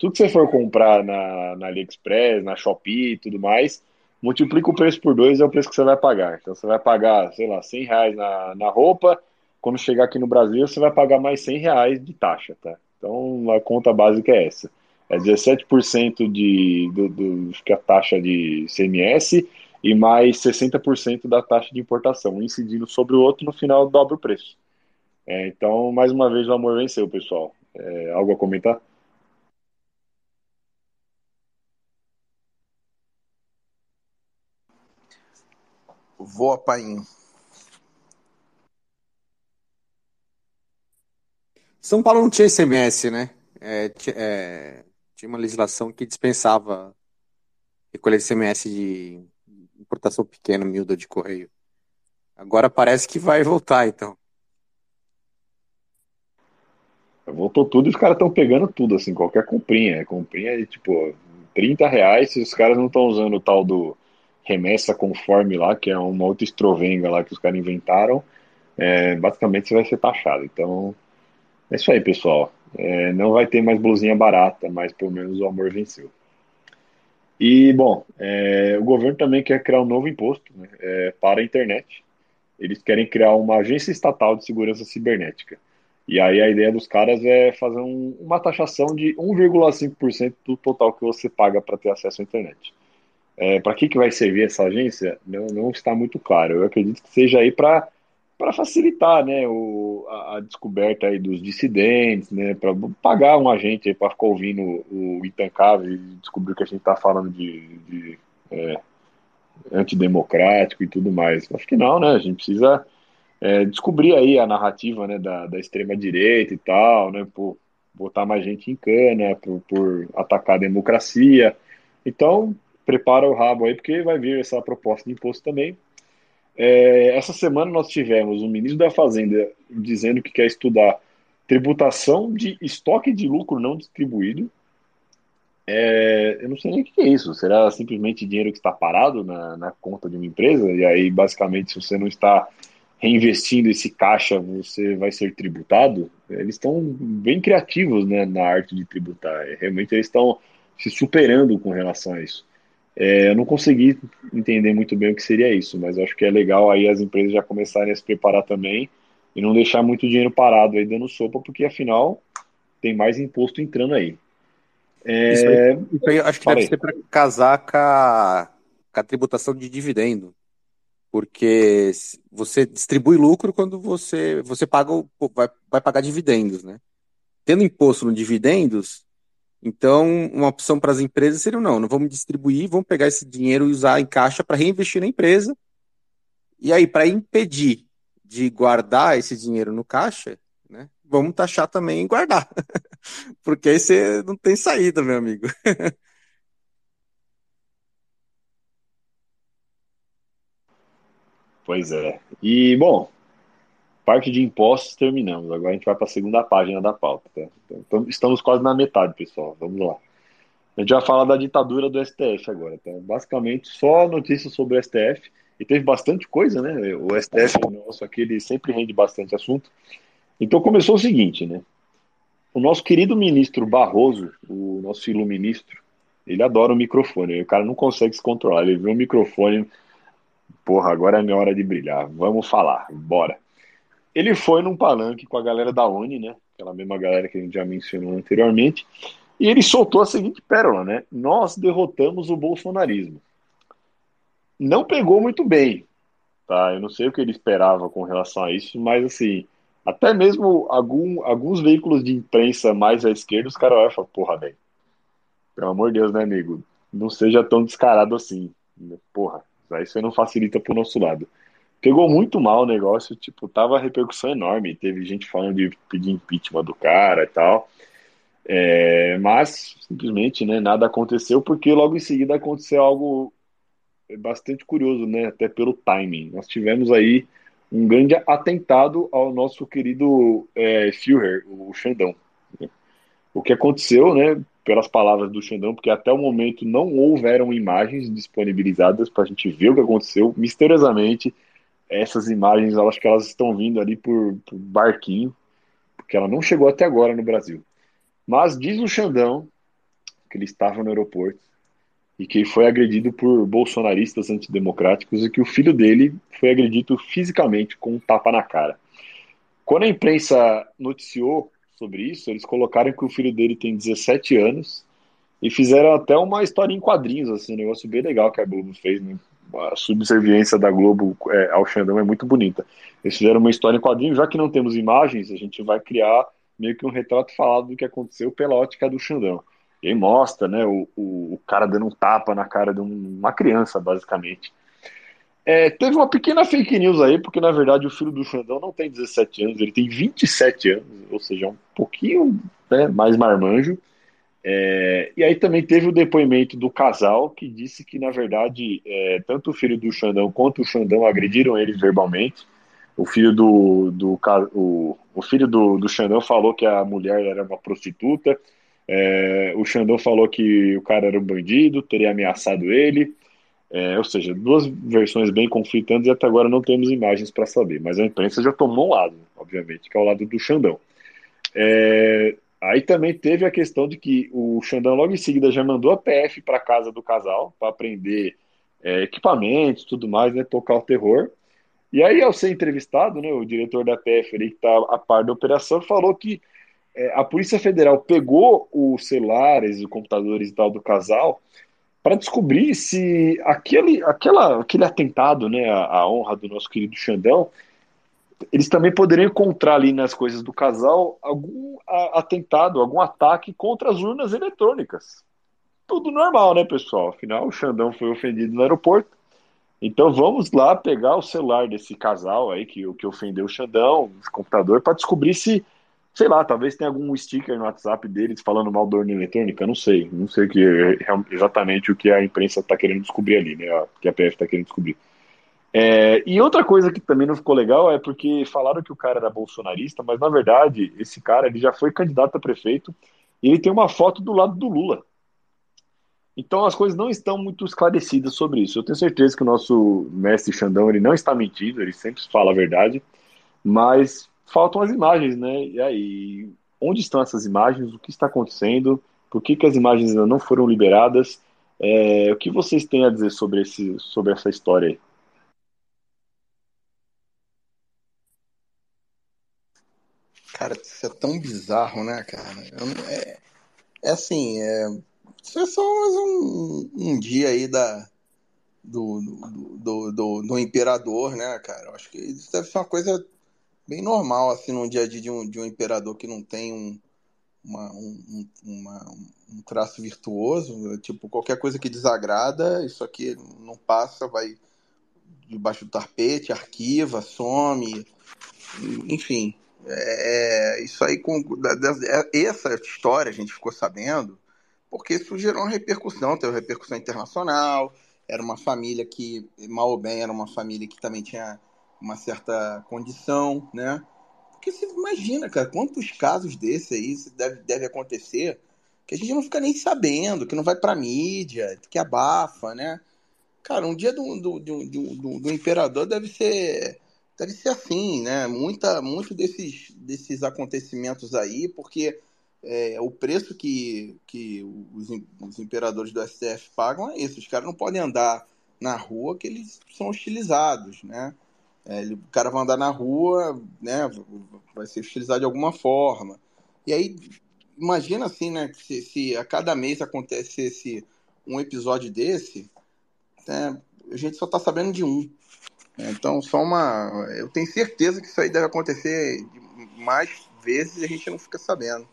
Speaker 1: tudo que você for comprar na, na AliExpress, na Shopee e tudo mais, multiplica o preço por dois, é o preço que você vai pagar. Então você vai pagar, sei lá, 100 reais na, na roupa, quando chegar aqui no Brasil você vai pagar mais 100 reais de taxa, tá? Então a conta básica é essa. É 17% de, do, do, que a taxa de CMS e mais 60% da taxa de importação, um incidindo sobre o outro, no final dobra o preço. É, então, mais uma vez, o amor venceu, pessoal. É, algo a comentar?
Speaker 2: Voa, painho.
Speaker 4: São Paulo não tinha ICMS, né? É, é, tinha uma legislação que dispensava recolher ICMS de importação pequena, miúda de correio. Agora parece que vai voltar, então.
Speaker 1: Voltou tudo e os caras estão pegando tudo, assim, qualquer comprinha. Comprinha de tipo 30 reais, se os caras não estão usando o tal do remessa conforme lá, que é uma outra estrovenga lá que os caras inventaram, é, basicamente você vai ser taxado. Então, é isso aí, pessoal. É, não vai ter mais blusinha barata, mas pelo menos o amor venceu. E, bom, é, o governo também quer criar um novo imposto né, é, para a internet. Eles querem criar uma agência estatal de segurança cibernética. E aí a ideia dos caras é fazer um, uma taxação de 1,5% do total que você paga para ter acesso à internet. É, para que, que vai servir essa agência? Não, não está muito claro. Eu acredito que seja aí para para facilitar né, o, a, a, descoberta aí dos dissidentes, né, para pagar um agente para ficar ouvindo o, o e descobrir que a gente está falando de, de é, antidemocrático e tudo mais. Afinal, né, a gente precisa é, descobrir aí a narrativa né, da, da extrema-direita e tal, né, por botar mais gente em cana, por, por atacar a democracia. Então, prepara o rabo aí, porque vai vir essa proposta de imposto também. É, essa semana nós tivemos o ministro da Fazenda dizendo que quer estudar tributação de estoque de lucro não distribuído. É, eu não sei nem o que é isso. Será simplesmente dinheiro que está parado na, na conta de uma empresa? E aí, basicamente, se você não está reinvestindo esse caixa, você vai ser tributado? Eles estão bem criativos né, na arte de tributar. Realmente, eles estão se superando com relação a isso. É, eu não consegui entender muito bem o que seria isso, mas acho que é legal aí as empresas já começarem a se preparar também e não deixar muito dinheiro parado aí dando sopa, porque afinal tem mais imposto entrando aí.
Speaker 4: É... Isso, aí, isso aí acho que deve ser para casar com a, com a tributação de dividendo porque você distribui lucro quando você você paga vai, vai pagar dividendos, né? Tendo imposto no dividendos, então, uma opção para as empresas seria não, não vamos distribuir, vamos pegar esse dinheiro e usar em caixa para reinvestir na empresa. E aí, para impedir de guardar esse dinheiro no caixa, né, vamos taxar também em guardar. Porque aí você não tem saída, meu amigo.
Speaker 1: Pois é. E, bom, parte de impostos terminamos. Agora a gente vai para a segunda página da pauta. Tá? Então, estamos quase na metade, pessoal. Vamos lá. A gente vai falar da ditadura do STF agora. Tá? Basicamente, só notícias sobre o STF. E teve bastante coisa, né? O STF, nosso aqui, ele sempre rende bastante assunto. Então começou o seguinte, né? O nosso querido ministro Barroso, o nosso iluministro, ele adora o microfone. O cara não consegue se controlar. Ele vê o microfone. Porra, agora é minha hora de brilhar. Vamos falar, bora. Ele foi num palanque com a galera da ONI, né? Aquela mesma galera que a gente já mencionou anteriormente. E ele soltou a seguinte pérola, né? Nós derrotamos o bolsonarismo. Não pegou muito bem, tá? Eu não sei o que ele esperava com relação a isso, mas assim, até mesmo algum, alguns veículos de imprensa mais à esquerda, os caras olham e falam, porra, velho, pelo amor de Deus, né, amigo? Não seja tão descarado assim. Porra, isso aí não facilita pro nosso lado. Pegou muito mal o negócio, tipo, tava repercussão enorme. Teve gente falando de pedir impeachment do cara e tal. É, mas, simplesmente, né, nada aconteceu, porque logo em seguida aconteceu algo bastante curioso, né, até pelo timing. Nós tivemos aí um grande atentado ao nosso querido é, Führer, o Xandão. O que aconteceu, né, pelas palavras do Xandão, porque até o momento não houveram imagens disponibilizadas para a gente ver o que aconteceu. Misteriosamente, essas imagens, eu acho que elas estão vindo ali por, por barquinho, porque ela não chegou até agora no Brasil. Mas diz o Xandão que ele estava no aeroporto e que foi agredido por bolsonaristas antidemocráticos e que o filho dele foi agredido fisicamente com um tapa na cara. Quando a imprensa noticiou sobre isso, eles colocaram que o filho dele tem 17 anos e fizeram até uma história em quadrinhos, assim, um negócio bem legal que a Globo fez, né? A subserviência da Globo é, ao Xandão é muito bonita. Eles fizeram uma história em quadrinhos, já que não temos imagens, a gente vai criar meio que um retrato falado do que aconteceu pela ótica do Xandão. E aí mostra, né, o, o, o cara dando um tapa na cara de uma criança, basicamente. É, teve uma pequena fake news aí, porque na verdade o filho do Xandão não tem 17 anos, ele tem 27 anos, ou seja, um pouquinho né, mais marmanjo. É, e aí também teve o depoimento do casal que disse que, na verdade, é, tanto o filho do Xandão quanto o Xandão agrediram eles verbalmente. O filho do, do, o, o filho do, do Xandão falou que a mulher era uma prostituta. É, o Xandão falou que o cara era um bandido, teria ameaçado ele. É, ou seja, duas versões bem conflitantes e até agora não temos imagens para saber. Mas a imprensa já tomou um lado, obviamente, que é o lado do Xandão. É, aí também teve a questão de que o Xandão logo em seguida já mandou a PF para casa do casal para aprender é, equipamentos, tudo mais, né, tocar o terror. E aí, ao ser entrevistado, né, o diretor da PF, ali, que está a par da operação, falou que é, a Polícia Federal pegou os celulares, os computadores e tal do casal para descobrir se aquele, aquela, aquele atentado, né, à, honra do nosso querido Xandão, eles também poderiam encontrar ali nas coisas do casal algum atentado, algum ataque contra as urnas eletrônicas. Tudo normal, né, pessoal? Afinal, o Xandão foi ofendido no aeroporto então vamos lá pegar o celular desse casal aí que, que ofendeu o Xandão, o computador, para descobrir se, sei lá, talvez tenha algum sticker no WhatsApp deles falando mal da urna eletrônica, não sei, não sei que exatamente o que a imprensa está querendo descobrir ali, né? Que a PF está querendo descobrir. É, e outra coisa que também não ficou legal é porque falaram que o cara era bolsonarista, mas na verdade esse cara ele já foi candidato a prefeito e ele tem uma foto do lado do Lula. Então as coisas não estão muito esclarecidas sobre isso. Eu tenho certeza que o nosso mestre Xandão ele não está mentindo, ele sempre fala a verdade, mas faltam as imagens, né? E aí, onde estão essas imagens? O que está acontecendo? Por que, que as imagens ainda não foram liberadas? É, o que vocês têm a dizer sobre, esse, sobre essa história aí?
Speaker 2: Cara, isso é tão bizarro, né, cara? É, é assim, é, isso é só mais um, um dia aí da, do, do, do, do, imperador, né, cara? Eu acho que isso deve ser uma coisa bem normal, assim, num dia a dia de um, de um imperador que não tem um, uma, um, uma, um traço virtuoso. Tipo, qualquer coisa que desagrada, isso aqui não passa, vai debaixo do tapete, arquiva, some, enfim. É, isso aí, com, essa história a gente ficou sabendo porque isso gerou uma repercussão, teve repercussão internacional, era uma família que, mal ou bem, era uma família que também tinha uma certa condição, né? Porque você imagina, cara, quantos casos desse aí deve, deve acontecer que a gente não fica nem sabendo, que não vai pra mídia, que abafa, né? Cara, um dia do, do, do, do, do imperador deve ser deve ser assim, né? Muita, muito desses, desses acontecimentos aí, porque é, o preço que, que os, os imperadores do STF pagam é isso. Os caras não podem andar na rua que eles são hostilizados, né? É, ele, o cara vai andar na rua, né? Vai ser hostilizado de alguma forma. E aí, imagina assim, né? Se, se a cada mês acontecesse um episódio desse, né, a gente só está sabendo de um. Então, só uma. Eu tenho certeza que isso aí deve acontecer mais vezes e a gente não fica sabendo.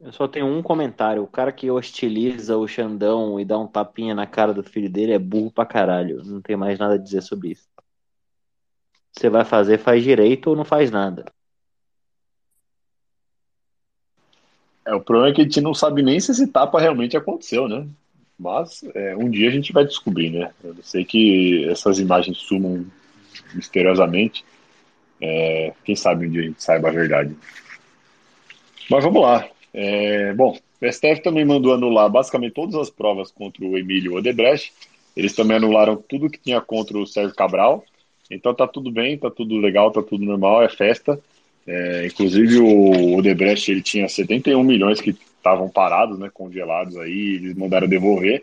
Speaker 5: Eu só tenho um comentário. O cara que hostiliza o Xandão e dá um tapinha na cara do filho dele é burro pra caralho. Não tem mais nada a dizer sobre isso. Você vai fazer, faz direito ou não faz nada.
Speaker 1: É, o problema é que a gente não sabe nem se esse tapa realmente aconteceu, né? Mas é, um dia a gente vai descobrir, né? Eu sei que essas imagens sumam misteriosamente. É, quem sabe um dia a gente saiba a verdade. Mas vamos lá. É, bom, o STF também mandou anular basicamente todas as provas contra o Emílio Odebrecht. Eles também anularam tudo que tinha contra o Sérgio Cabral. Então tá tudo bem, tá tudo legal, tá tudo normal, é festa. É, inclusive o Odebrecht ele tinha 71 milhões que estavam parados, né, congelados aí, eles mandaram devolver.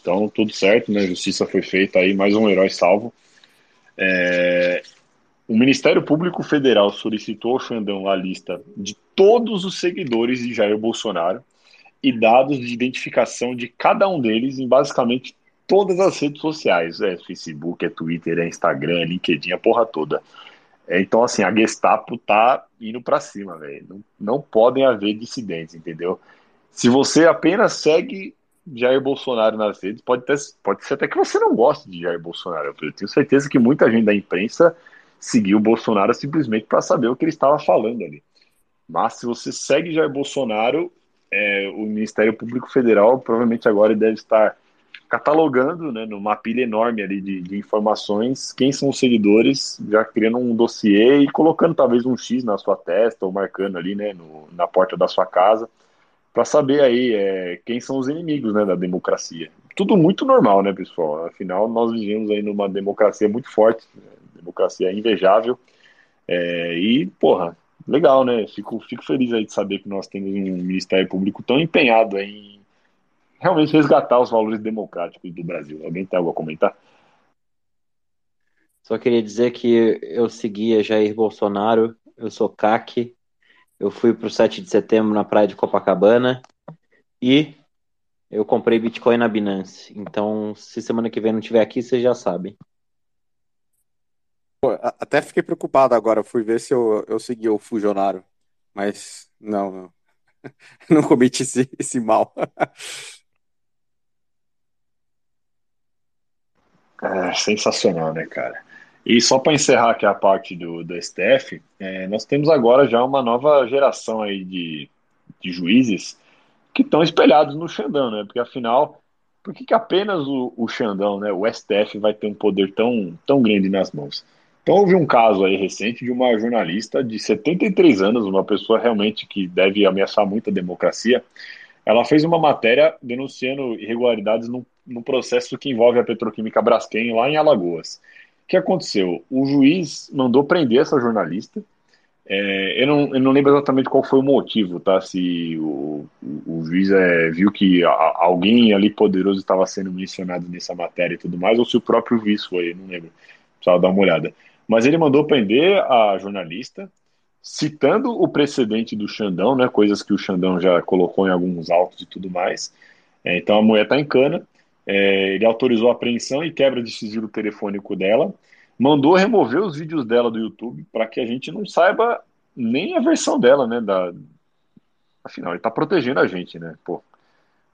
Speaker 1: Então, tudo certo, né? Justiça foi feita aí, mais um herói salvo. É... O Ministério Público Federal solicitou ao Xandão a lista de todos os seguidores de Jair Bolsonaro e dados de identificação de cada um deles em basicamente todas as redes sociais. É Facebook, é Twitter, é Instagram, é LinkedIn, a porra toda. É, então, assim, a Gestapo tá indo para cima, velho. Não, não podem haver dissidentes, entendeu? Se você apenas segue Jair Bolsonaro nas redes, pode, ter, pode ser até que você não goste de Jair Bolsonaro. Eu tenho certeza que muita gente da imprensa seguiu o Bolsonaro simplesmente para saber o que ele estava falando ali. Mas se você segue Jair Bolsonaro, é, o Ministério Público Federal provavelmente agora deve estar catalogando, né, numa pilha enorme ali de, de, informações, quem são os seguidores, já criando um dossiê e colocando talvez um X na sua testa ou marcando ali, né, no, na porta da sua casa, para saber aí é, quem são os inimigos, né, da democracia. Tudo muito normal, né, pessoal? Afinal, nós vivemos aí numa democracia muito forte, né? democracia invejável, é, e, porra, legal, né? Fico, fico feliz aí de saber que nós temos um Ministério Público tão empenhado em realmente resgatar os valores democráticos do Brasil. Alguém tem algo a comentar?
Speaker 5: Só queria dizer que eu seguia Jair Bolsonaro, eu sou CAC, eu fui para o 7 de setembro na praia de Copacabana e eu comprei Bitcoin na Binance. Então, se semana que vem não estiver aqui, vocês já sabem.
Speaker 4: até fiquei preocupado agora, fui ver se eu, eu segui o Fujonaro, mas não, não, não cometi esse, esse mal.
Speaker 1: É, sensacional, né, cara? E só para encerrar aqui a parte do, do STF, é, nós temos agora já uma nova geração aí de, de juízes que estão espelhados no Xandão, né? Porque afinal, por que, que apenas o, o Xandão, né, o STF, vai ter um poder tão, tão grande nas mãos? Então houve um caso aí recente de uma jornalista de 73 anos, uma pessoa realmente que deve ameaçar muito a democracia, ela fez uma matéria denunciando irregularidades no, no processo que envolve a petroquímica Braskem lá em Alagoas. O que aconteceu? O juiz mandou prender essa jornalista. É, eu, não, eu não lembro exatamente qual foi o motivo, tá? Se o, o, o juiz é, viu que a, alguém ali poderoso estava sendo mencionado nessa matéria e tudo mais, ou se o próprio juiz foi, não lembro. Precisava dar uma olhada. Mas ele mandou prender a jornalista, citando o precedente do Xandão, né, coisas que o Xandão já colocou em alguns autos e tudo mais. É, então a mulher está em cana, é, ele autorizou a apreensão e quebra de sigilo telefônico dela, mandou remover os vídeos dela do YouTube para que a gente não saiba nem a versão dela, né, da... Afinal, ele está protegendo a gente, né, pô.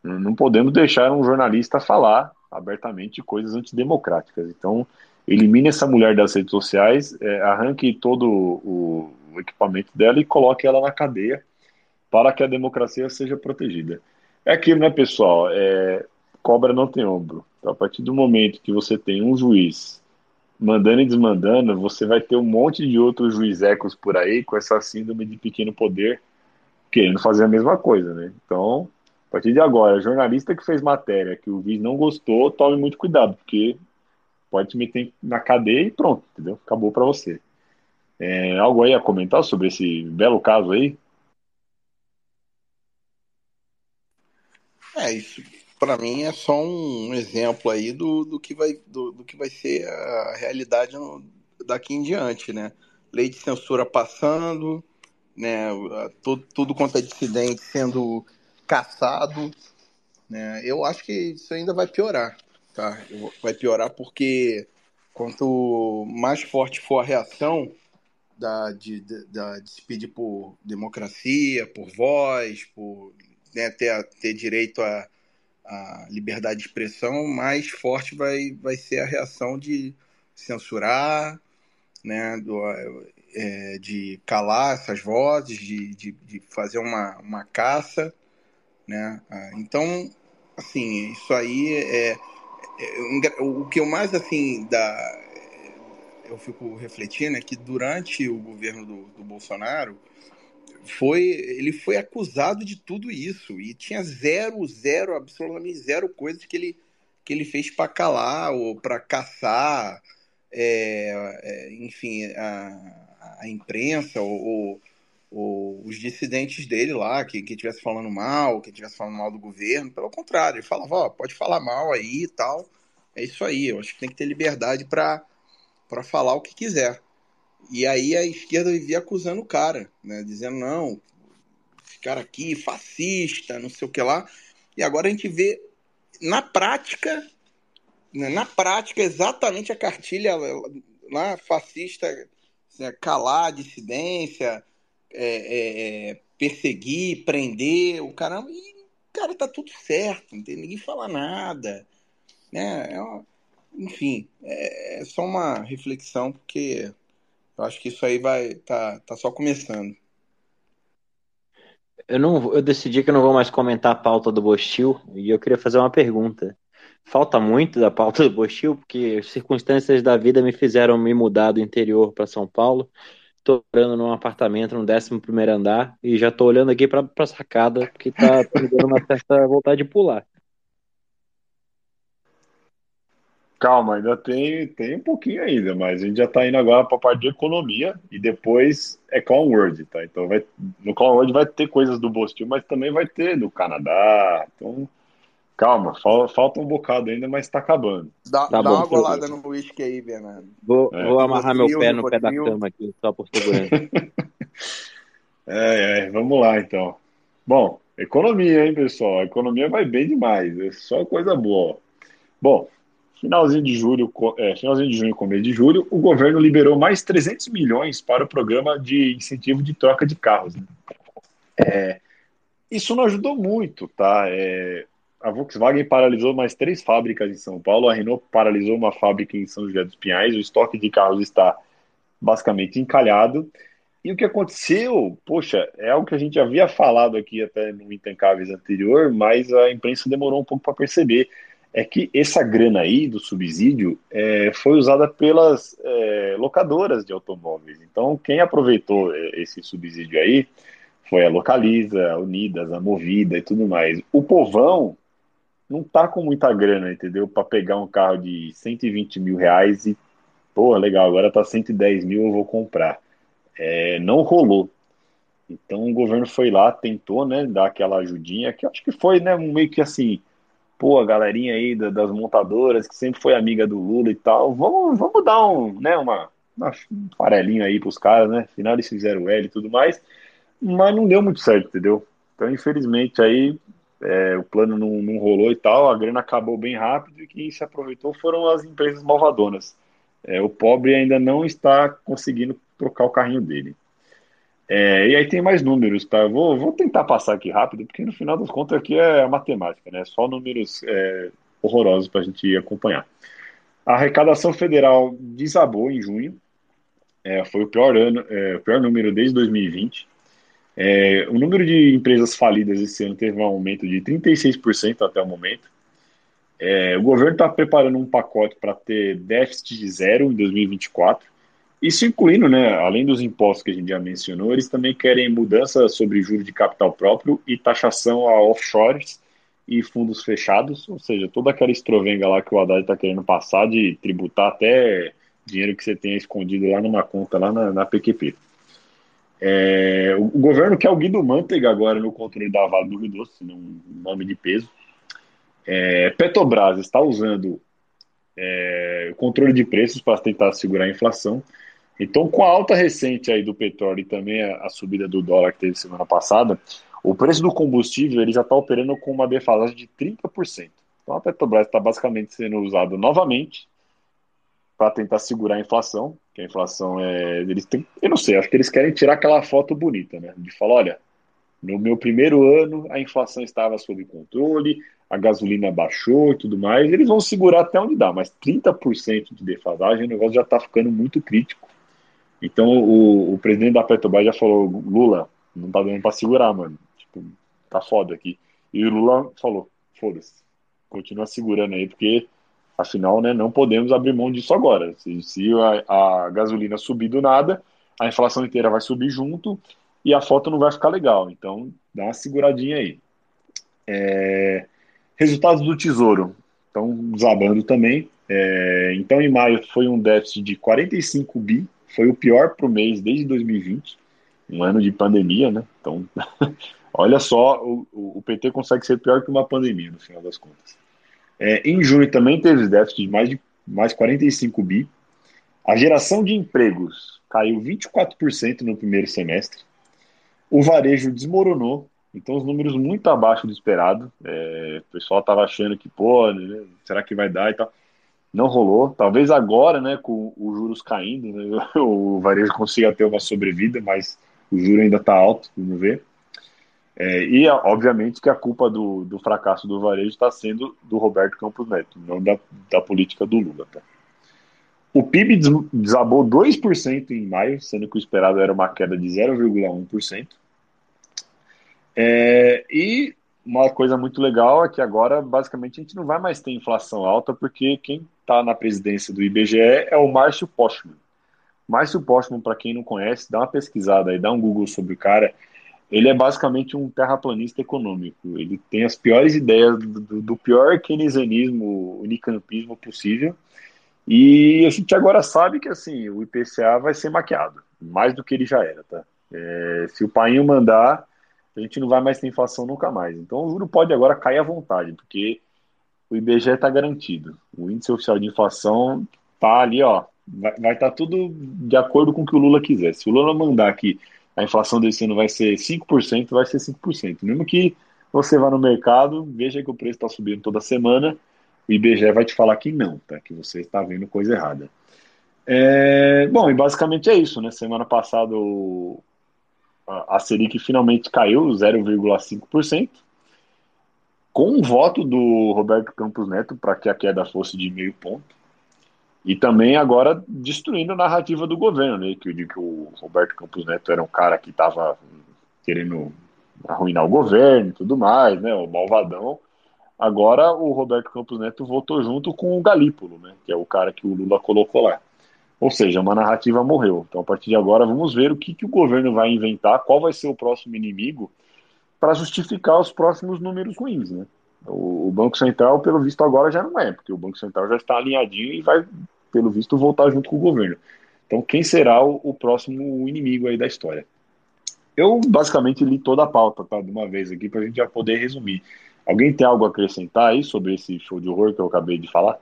Speaker 1: Não podemos deixar um jornalista falar abertamente coisas antidemocráticas. Então, elimine essa mulher das redes sociais, é, arranque todo o, o equipamento dela e coloque ela na cadeia para que a democracia seja protegida. É aquilo, né, pessoal? É, cobra não tem ombro. Então, a partir do momento que você tem um juiz mandando e desmandando, você vai ter um monte de outros juizecos por aí com essa síndrome de pequeno poder querendo fazer a mesma coisa, né? Então, a partir de agora, jornalista que fez matéria que o juiz não gostou, tome muito cuidado, porque pode te meter na cadeia e pronto, entendeu? Acabou para você. É, algo aí a comentar sobre esse belo caso aí?
Speaker 2: É, isso para mim é só um exemplo aí do, do, que, vai, do, do que vai ser a realidade no, daqui em diante, né? Lei de censura passando, né? Tudo, tudo quanto é dissidente sendo caçado, né? Eu acho que isso ainda vai piorar, tá? Vai piorar porque quanto mais forte for a reação da, de, da, de se pedir por democracia, por voz, por né, ter, ter direito a a liberdade de expressão, mais forte vai, vai ser a reação de censurar, né, do, é, de calar essas vozes, de, de, de, fazer uma, uma caça. Né? Ah, então, assim, isso aí é, é, o que eu mais assim da eu fico refletindo é que durante o governo do, do Bolsonaro foi ele foi acusado de tudo isso e tinha zero, zero, absolutamente zero coisas que ele, que ele fez para calar ou para caçar, é, é, enfim, a, a imprensa ou, ou, os dissidentes dele lá, que estivesse falando mal, que estivesse falando mal do governo. Pelo contrário, ele falava, ó, pode falar mal aí e tal. É isso aí, eu acho que tem que ter liberdade para falar o que quiser. E aí a esquerda vivia acusando o cara, né? Dizendo, não, esse cara aqui, fascista, não sei o que lá. E agora a gente vê na prática, né, na prática, exatamente a cartilha lá, fascista, né, calar a dissidência, é, é, é, perseguir, prender o caramba. E, cara, tá tudo certo, não tem ninguém fala nada. Né? É uma, enfim, é, é só uma reflexão, porque eu acho que isso aí vai tá, tá só começando.
Speaker 5: Eu não, eu decidi que eu não vou mais comentar a pauta do Bostil e eu queria fazer uma pergunta. Falta muito da pauta do Bostil porque as circunstâncias da vida me fizeram me mudar do interior para São Paulo. Estou morando num apartamento no 11 primeiro andar e já estou olhando aqui para a sacada que está me dando uma certa vontade de pular.
Speaker 1: Calma, ainda tem, tem um pouquinho ainda, mas a gente já está indo agora para a parte de economia e depois é Clown World, tá? Então vai, no Clown World vai ter coisas do Bostil, mas também vai ter do Canadá. Então, calma, falta, falta um bocado ainda, mas está acabando.
Speaker 2: Dá, tá dá uma golada no whisky aí, Bernardo.
Speaker 5: Vou, é. vou amarrar meu pé no pé da cama aqui, só por segurança.
Speaker 1: é, é, vamos lá então. Bom, economia, hein, pessoal? A economia vai bem demais, é só coisa boa. Bom, Finalzinho de julho, é, finalzinho de junho, começo de julho, o governo liberou mais 300 milhões para o programa de incentivo de troca de carros. Né? É, isso não ajudou muito, tá? É, a Volkswagen paralisou mais três fábricas em São Paulo, a Renault paralisou uma fábrica em São José dos Pinhais, o estoque de carros está basicamente encalhado. E o que aconteceu, poxa, é algo que a gente havia falado aqui até no Intancáveis anterior, mas a imprensa demorou um pouco para perceber é que essa grana aí do subsídio é, foi usada pelas é, locadoras de automóveis. Então, quem aproveitou é, esse subsídio aí foi a Localiza, a Unidas, a Movida e tudo mais. O povão não tá com muita grana, entendeu? Para pegar um carro de 120 mil reais e, pô, legal, agora tá 110 mil, eu vou comprar. É, não rolou. Então o governo foi lá, tentou, né, dar aquela ajudinha, que acho que foi, né, meio que assim, pô, a galerinha aí das montadoras, que sempre foi amiga do Lula e tal, vamos, vamos dar um, né, uma, uma um farelinho aí pros caras, né? Afinal eles fizeram L e tudo mais, mas não deu muito certo, entendeu? Então, infelizmente, aí é, o plano não, não rolou e tal, a grana acabou bem rápido e quem se aproveitou foram as empresas malvadonas. É, o pobre ainda não está conseguindo trocar o carrinho dele. É, e aí tem mais números, tá? Vou, vou tentar passar aqui rápido, porque no final das contas aqui é a matemática, né? Só números é, horrorosos para a gente acompanhar. A arrecadação federal desabou em junho, é, foi o pior ano, é, o pior número desde 2020. É, o número de empresas falidas esse ano teve um aumento de 36% até o momento. É, o governo está preparando um pacote para ter déficit de zero em 2024. Isso incluindo, né, além dos impostos que a gente já mencionou, eles também querem mudança sobre juros de capital próprio e taxação a offshores e fundos fechados, ou seja, toda aquela estrovenga lá que o Haddad está querendo passar de tributar até dinheiro que você tenha escondido lá numa conta lá na, na PQP. É, o, o, governo quer o Guido Mantega agora no controle da Vale do Rio Doce, um nome de peso. É, Petrobras está usando é, controle de preços para tentar segurar a inflação. Então, com a alta recente aí do petróleo e também a, subida do dólar que teve semana passada, o preço do combustível ele já está operando com uma defasagem de 30%. Então, a Petrobras está basicamente sendo usada novamente para tentar segurar a inflação, que a inflação é. Eles têm, eu não sei, acho que eles querem tirar aquela foto bonita, né? De falar, olha, no meu primeiro ano a inflação estava sob controle, a gasolina baixou e tudo mais, eles vão segurar até onde dá, mas 30% de defasagem, o negócio já está ficando muito crítico. Então o, o, presidente da Petrobras já falou, Lula, não tá dando para segurar, mano. Tipo, tá foda aqui. E o Lula falou, foda-se, continua segurando aí, porque afinal, né, não podemos abrir mão disso agora. Se, se a, a gasolina subir do nada, a inflação inteira vai subir junto e a foto não vai ficar legal. Então, dá uma seguradinha aí. É... Resultados do Tesouro estão desabando também. É... Então, em maio foi um déficit de 45 bi, foi o pior para o mês desde 2020, um ano de pandemia, né? Então, olha só, o, o PT consegue ser pior que uma pandemia, no final das contas. É, em junho também teve déficit de mais, de mais 45 bi. A geração de empregos caiu 24% no primeiro semestre. O varejo desmoronou, então, os números muito abaixo do esperado. É, o pessoal estava achando que, pô, né, será que vai dar e tal. Não rolou. Talvez agora, né, com os juros caindo, né, o varejo consiga ter uma sobrevida, mas o juro ainda está alto, vamos ver. É, e, obviamente, que a culpa do, do fracasso do varejo está sendo do Roberto Campos Neto, não da, da política do Lula. Tá? O PIB desabou 2% em maio, sendo que o esperado era uma queda de 0,1%. É, e uma coisa muito legal é que agora, basicamente, a gente não vai mais ter inflação alta, porque quem está na presidência do IBGE é o Márcio Postman. Márcio Postman, para quem não conhece, dá uma pesquisada aí, dá um Google sobre o cara. Ele é basicamente um terraplanista econômico. Ele tem as piores ideias do, do pior keynesianismo, unicampismo possível. E a gente agora sabe que assim o IPCA vai ser maquiado, mais do que ele já era, tá? É, se o painho mandar, a gente não vai mais ter inflação nunca mais. Então o juro pode agora cair à vontade, porque o IBGE está garantido. O índice oficial de inflação tá ali, ó, vai estar tá tudo de acordo com o que o Lula quiser. Se o Lula mandar que a inflação desse ano vai ser 5%, vai ser 5%. Mesmo que você vá no mercado, veja que o preço está subindo toda semana, o IBGE vai te falar que não, tá? Que você está vendo coisa errada. É, bom, e basicamente é isso, né? Semana passada o, a Selic finalmente caiu 0,5%, com um voto do Roberto Campos Neto para que a queda fosse de meio ponto. E também agora destruindo a narrativa do governo, né? Que, que o Roberto Campos Neto era um cara que estava querendo arruinar o governo e tudo mais, né? O malvadão. Agora o Roberto Campos Neto votou junto com o Galípolo, né? Que é o cara que o Lula colocou lá. Ou seja, uma narrativa morreu. Então, a partir de agora, vamos ver o que, que o governo vai inventar, qual vai ser o próximo inimigo para justificar os próximos números ruins. Né? O, o, Banco Central, pelo visto, agora já não é, porque o Banco Central já está alinhadinho e vai, pelo visto, voltar junto com o governo. Então, quem será o, o próximo inimigo aí da história? Eu basicamente li toda a pauta, tá? De uma vez aqui, para a gente já poder resumir. Alguém tem algo a acrescentar aí sobre esse show de horror que eu acabei de falar?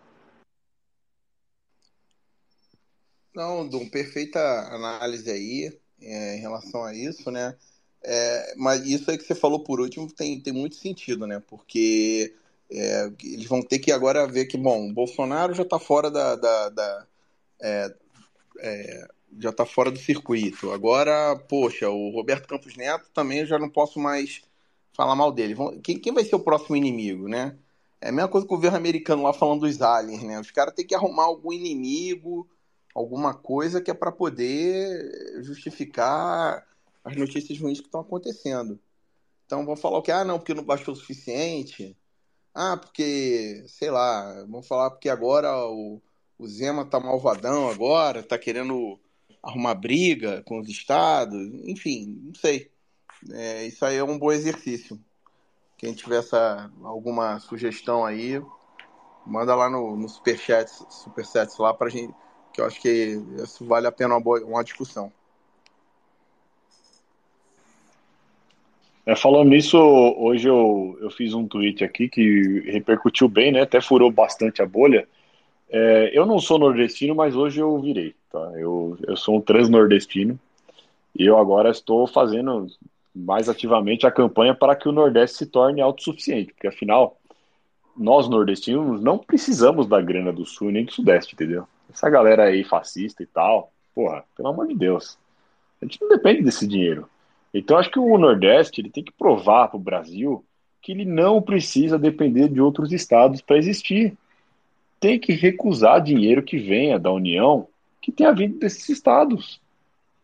Speaker 2: Não, Dum, perfeita análise aí é, em relação a isso, né? É, mas isso aí que você falou por último tem, tem muito sentido, né? Porque é, eles vão ter que agora ver que, bom, o Bolsonaro já está fora da. da, da é, é, já está fora do circuito. Agora, poxa, o Roberto Campos Neto também já não posso mais falar mal dele. Quem, quem vai ser o próximo inimigo, né? É a mesma coisa que o governo americano lá falando dos aliens, né? Os caras têm que arrumar algum inimigo alguma coisa que é para poder justificar as notícias ruins que estão acontecendo. Então vão falar o que? Ah, não, porque não baixou o suficiente. Ah, porque, sei lá, vamos falar porque agora o, o Zema tá malvadão agora, tá querendo arrumar briga com os estados, enfim, não sei. É, isso aí é um bom exercício. Quem tiver essa, alguma sugestão aí, manda lá no, no Superchat, Superchats lá pra gente, que eu acho que isso vale a pena uma, boa, uma discussão.
Speaker 1: É, falando nisso, hoje eu, eu fiz um tweet aqui que repercutiu bem, né? Até furou bastante a bolha. É, eu não sou nordestino, mas hoje eu virei, tá? Eu, eu sou um transnordestino e eu agora estou fazendo mais ativamente a campanha para que o Nordeste se torne autossuficiente, porque afinal, nós nordestinos não precisamos da grana do Sul nem do Sudeste, entendeu? Essa galera aí fascista e tal, porra, pelo amor de Deus, a gente não depende desse dinheiro. Então acho que o Nordeste ele tem que provar para o Brasil que ele não precisa depender de outros estados para existir. Tem que recusar dinheiro que venha da União que tenha vindo desses estados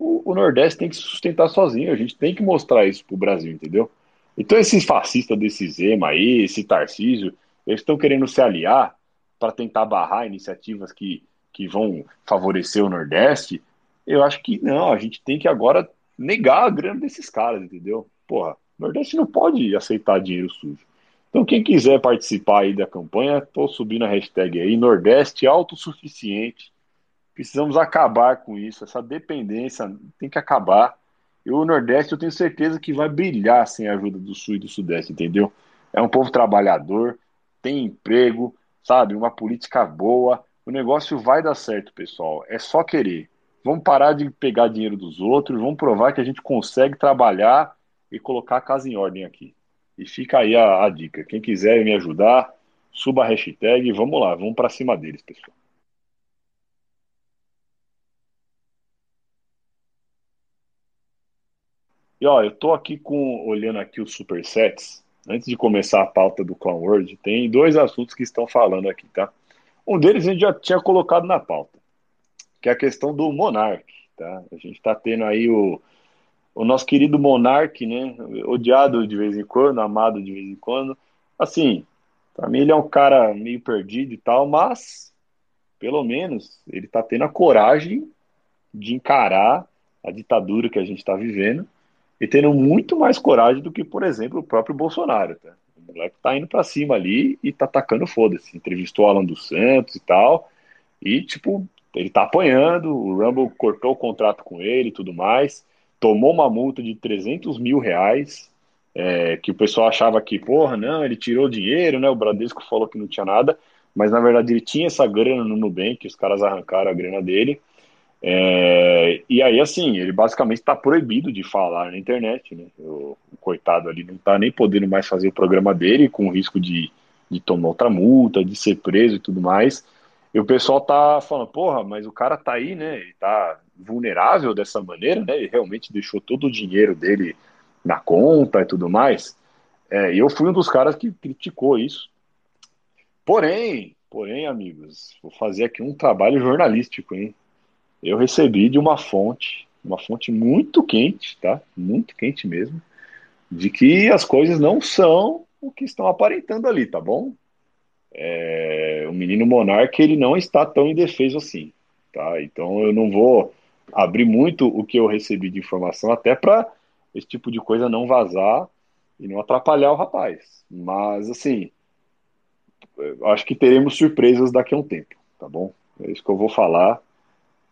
Speaker 1: o, o, Nordeste tem que se sustentar sozinho. A gente tem que mostrar isso pro Brasil, entendeu? Então, esses fascistas desse Zema aí, esse Tarcísio, eles estão querendo se aliar para tentar barrar iniciativas que, que vão favorecer o Nordeste. Eu acho que não, a gente tem que agora negar a grana desses caras, entendeu? Porra, o Nordeste não pode aceitar dinheiro sujo. Então, quem quiser participar aí da campanha, tô subindo a hashtag aí, Nordeste autossuficiente Precisamos acabar com isso. Essa dependência tem que acabar. E o Nordeste eu tenho certeza que vai brilhar sem a ajuda do Sul e do Sudeste, entendeu? É um povo trabalhador, tem emprego, sabe? Uma política boa. O negócio vai dar certo, pessoal. É só querer. Vamos parar de pegar dinheiro dos outros, vamos provar que a gente consegue trabalhar e colocar a casa em ordem aqui. E fica aí a, a dica. Quem quiser me ajudar, suba a hashtag e vamos lá, vamos para cima deles, pessoal. E ó, eu tô aqui com olhando aqui os supersets. Antes de começar a pauta do Clown World, tem dois assuntos que estão falando aqui, tá? Um deles a gente já tinha colocado na pauta, que é a questão do Monark, tá? A gente tá tendo aí o, o nosso querido Monark, né? Odiado de vez em quando, amado de vez em quando. Assim, pra mim ele é um cara meio perdido e tal, mas pelo menos ele tá tendo a coragem de encarar a ditadura que a gente está vivendo e tendo muito mais coragem do que, por exemplo, o próprio Bolsonaro. Tá? O moleque tá indo para cima ali e tá atacando foda-se. Entrevistou o Alan dos Santos e tal. E, tipo, ele tá apanhando. O Rumble cortou o contrato com ele e tudo mais. Tomou uma multa de 300 mil reais. É, que o pessoal achava que, porra, não, ele tirou dinheiro, né? O Bradesco falou que não tinha nada. Mas na verdade ele tinha essa grana no Nubank, os caras arrancaram a grana dele. É, e aí, assim, ele basicamente está proibido de falar na internet, né? O, o, coitado ali não está nem podendo mais fazer o programa dele, com risco de, de tomar outra multa, de ser preso e tudo mais. E o pessoal tá falando, porra, mas o cara tá aí, né? Ele tá vulnerável dessa maneira, né? Ele realmente deixou todo o dinheiro dele na conta e tudo mais. É, eu fui um dos caras que criticou isso. Porém, porém, amigos, vou fazer aqui um trabalho jornalístico, hein? Eu recebi de uma fonte, uma fonte muito quente, tá? Muito quente mesmo, de que as coisas não são o que estão aparentando ali, tá bom? É, o menino monarca ele não está tão indefeso assim, tá? Então eu não vou abrir muito o que eu recebi de informação até para esse tipo de coisa não vazar e não atrapalhar o rapaz. Mas assim, acho que teremos surpresas daqui a um tempo, tá bom? É isso que eu vou falar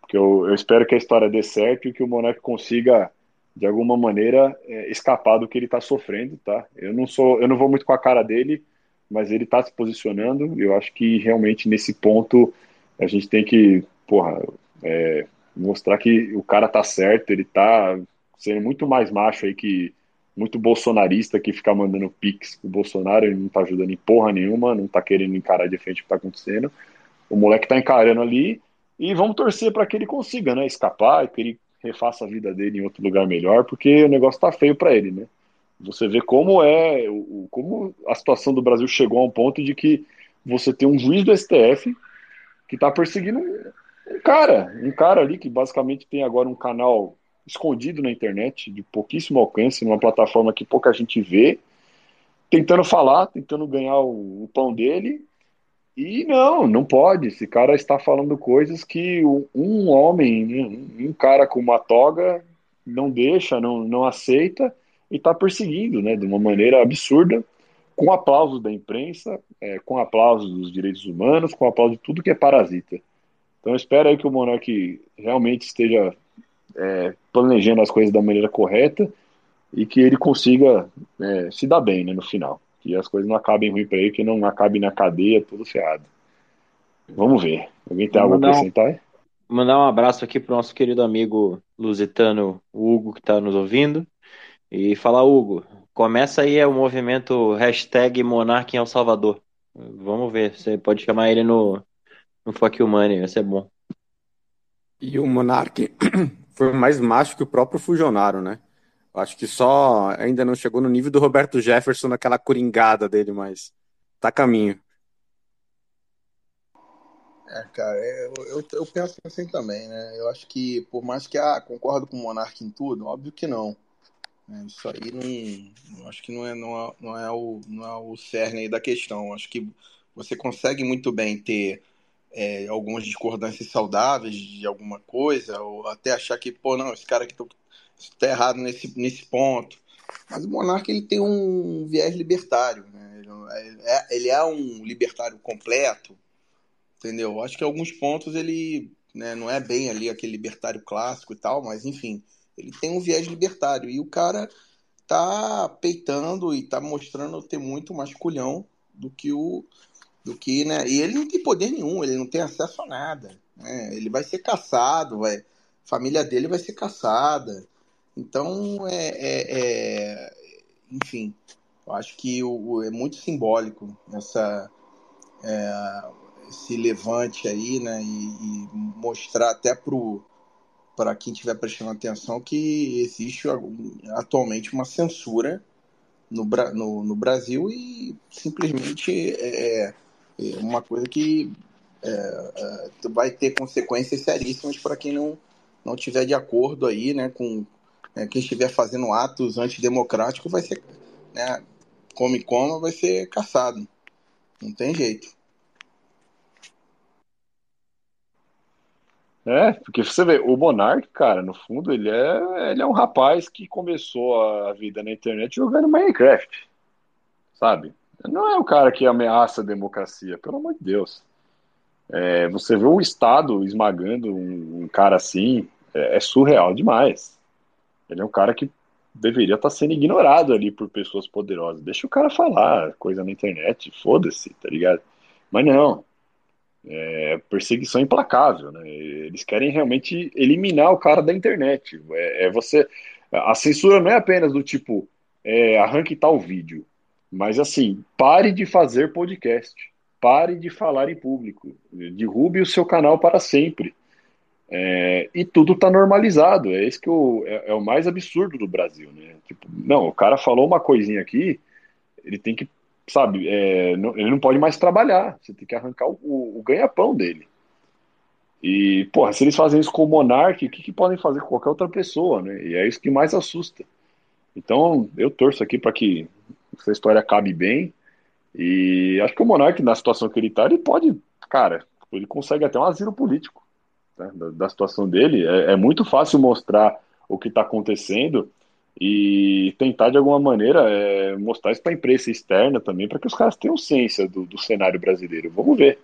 Speaker 1: que eu, eu espero que a história dê certo e que o Monark consiga de alguma maneira é, escapar do que ele está sofrendo, tá? Eu não sou, eu não vou muito com a cara dele, mas ele está se posicionando. Eu acho que realmente nesse ponto a gente tem que, porra, é, mostrar que o cara tá certo. Ele tá sendo muito mais macho aí que muito bolsonarista que fica mandando pix pro Bolsonaro. Ele não tá ajudando em porra nenhuma, não tá querendo encarar de frente o que tá acontecendo. O moleque tá encarando ali e vamos torcer para que ele consiga, né, escapar e que ele refaça a vida dele em outro lugar melhor, porque o negócio tá feio para ele, né? Você vê como é, como a situação do Brasil chegou a um ponto de que você tem um juiz do STF que tá perseguindo um cara, um cara ali que basicamente tem agora um canal escondido na internet, de pouquíssimo alcance, numa plataforma que pouca gente vê, tentando falar, tentando ganhar o, o pão dele. E não, não pode. Esse cara está falando coisas que um homem, um cara com uma toga, não deixa, não, não aceita e está perseguindo, né, de uma maneira absurda, com aplausos da imprensa, é, com aplausos dos direitos humanos, com aplauso de tudo que é parasita. Então espero aí que o Monark realmente esteja é, planejando as coisas da maneira correta e que ele consiga é, se dar bem né, no final. Que as coisas não acabem ruim para ele, que não acabe na cadeia tudo ferrado. Vamos ver. Alguém tem algo a acrescentar?
Speaker 5: Um, mandar um abraço aqui para o nosso querido amigo lusitano Hugo, que está nos ouvindo. E falar, Hugo, começa aí o movimento hashtag Monarque em El Salvador. Vamos ver, você pode chamar ele no, no Fuck You Money, vai ser bom.
Speaker 4: E o Monarque foi mais macho que o próprio Fujonaro, né? Acho que só ainda não chegou no nível do Roberto Jefferson naquela coringada dele, mas tá caminho.
Speaker 2: É, cara, é, eu, eu, eu, penso assim também, né? Eu acho que, por mais que, ah, concordo com o Monark em tudo, óbvio que não. É, isso aí não, acho que não é, não, é, não, é o, não é o cerne aí da questão. Acho que você consegue muito bem ter é, algumas discordâncias saudáveis de alguma coisa, ou até achar que, pô, não, esse cara aqui está errado nesse, nesse ponto. Mas o monarca ele tem um viés libertário, né? ele, é, ele é um libertário completo, entendeu? Acho que em alguns pontos ele né, não é bem ali aquele libertário clássico e tal, mas enfim, ele tem um viés libertário. E o cara tá peitando e tá mostrando ter muito mais culhão do que o. Do que, né? E ele não tem poder nenhum, ele não tem acesso a nada. Né? Ele vai ser caçado, vai, família dele vai ser caçada. Então, é, é, é enfim, eu acho que o, é muito simbólico essa, é, esse levante aí, né? E, e mostrar até para quem estiver prestando atenção que existe atualmente uma censura no, no, no Brasil e simplesmente é, é, é uma coisa que é, é, vai ter consequências seríssimas para quem não não tiver de acordo aí, né, com é, quem estiver fazendo atos antidemocráticos vai ser, né, come coma vai ser caçado, não tem jeito.
Speaker 1: É, porque você vê, o Monark, cara, no fundo, ele é, ele é um rapaz que começou a vida na internet jogando Minecraft, sabe? Não é o cara que ameaça a democracia, pelo amor de Deus. É, você vê o Estado esmagando um, um cara assim, é, é, surreal demais. Ele é um cara que deveria estar sendo ignorado ali por pessoas poderosas. Deixa o cara falar coisa na internet, foda-se, tá ligado? Mas não, é, perseguição implacável, né? Eles querem realmente eliminar o cara da internet. É, é você, a censura não é apenas do tipo é, arranque tal vídeo, mas assim pare de fazer podcast, pare de falar em público, derrube o seu canal para sempre. É, e tudo está normalizado. É isso que o, é, é, o mais absurdo do Brasil, né? Tipo, não, o cara falou uma coisinha aqui, ele tem que sabe, é, não, ele não pode mais trabalhar, você tem que arrancar o, o, o ganha-pão dele. E, porra, se eles fazem isso com o Monark, o que, que, podem fazer com qualquer outra pessoa, né? E é isso que mais assusta. Então, eu torço aqui para que essa história acabe bem. E acho que o Monark, na situação que ele tá, ele pode, cara, ele consegue até um asilo político né, da, da, situação dele. É, é muito fácil mostrar o que está acontecendo e tentar de alguma maneira é, mostrar isso para a imprensa externa também, para que os caras tenham ciência do, do, cenário brasileiro. Vamos ver.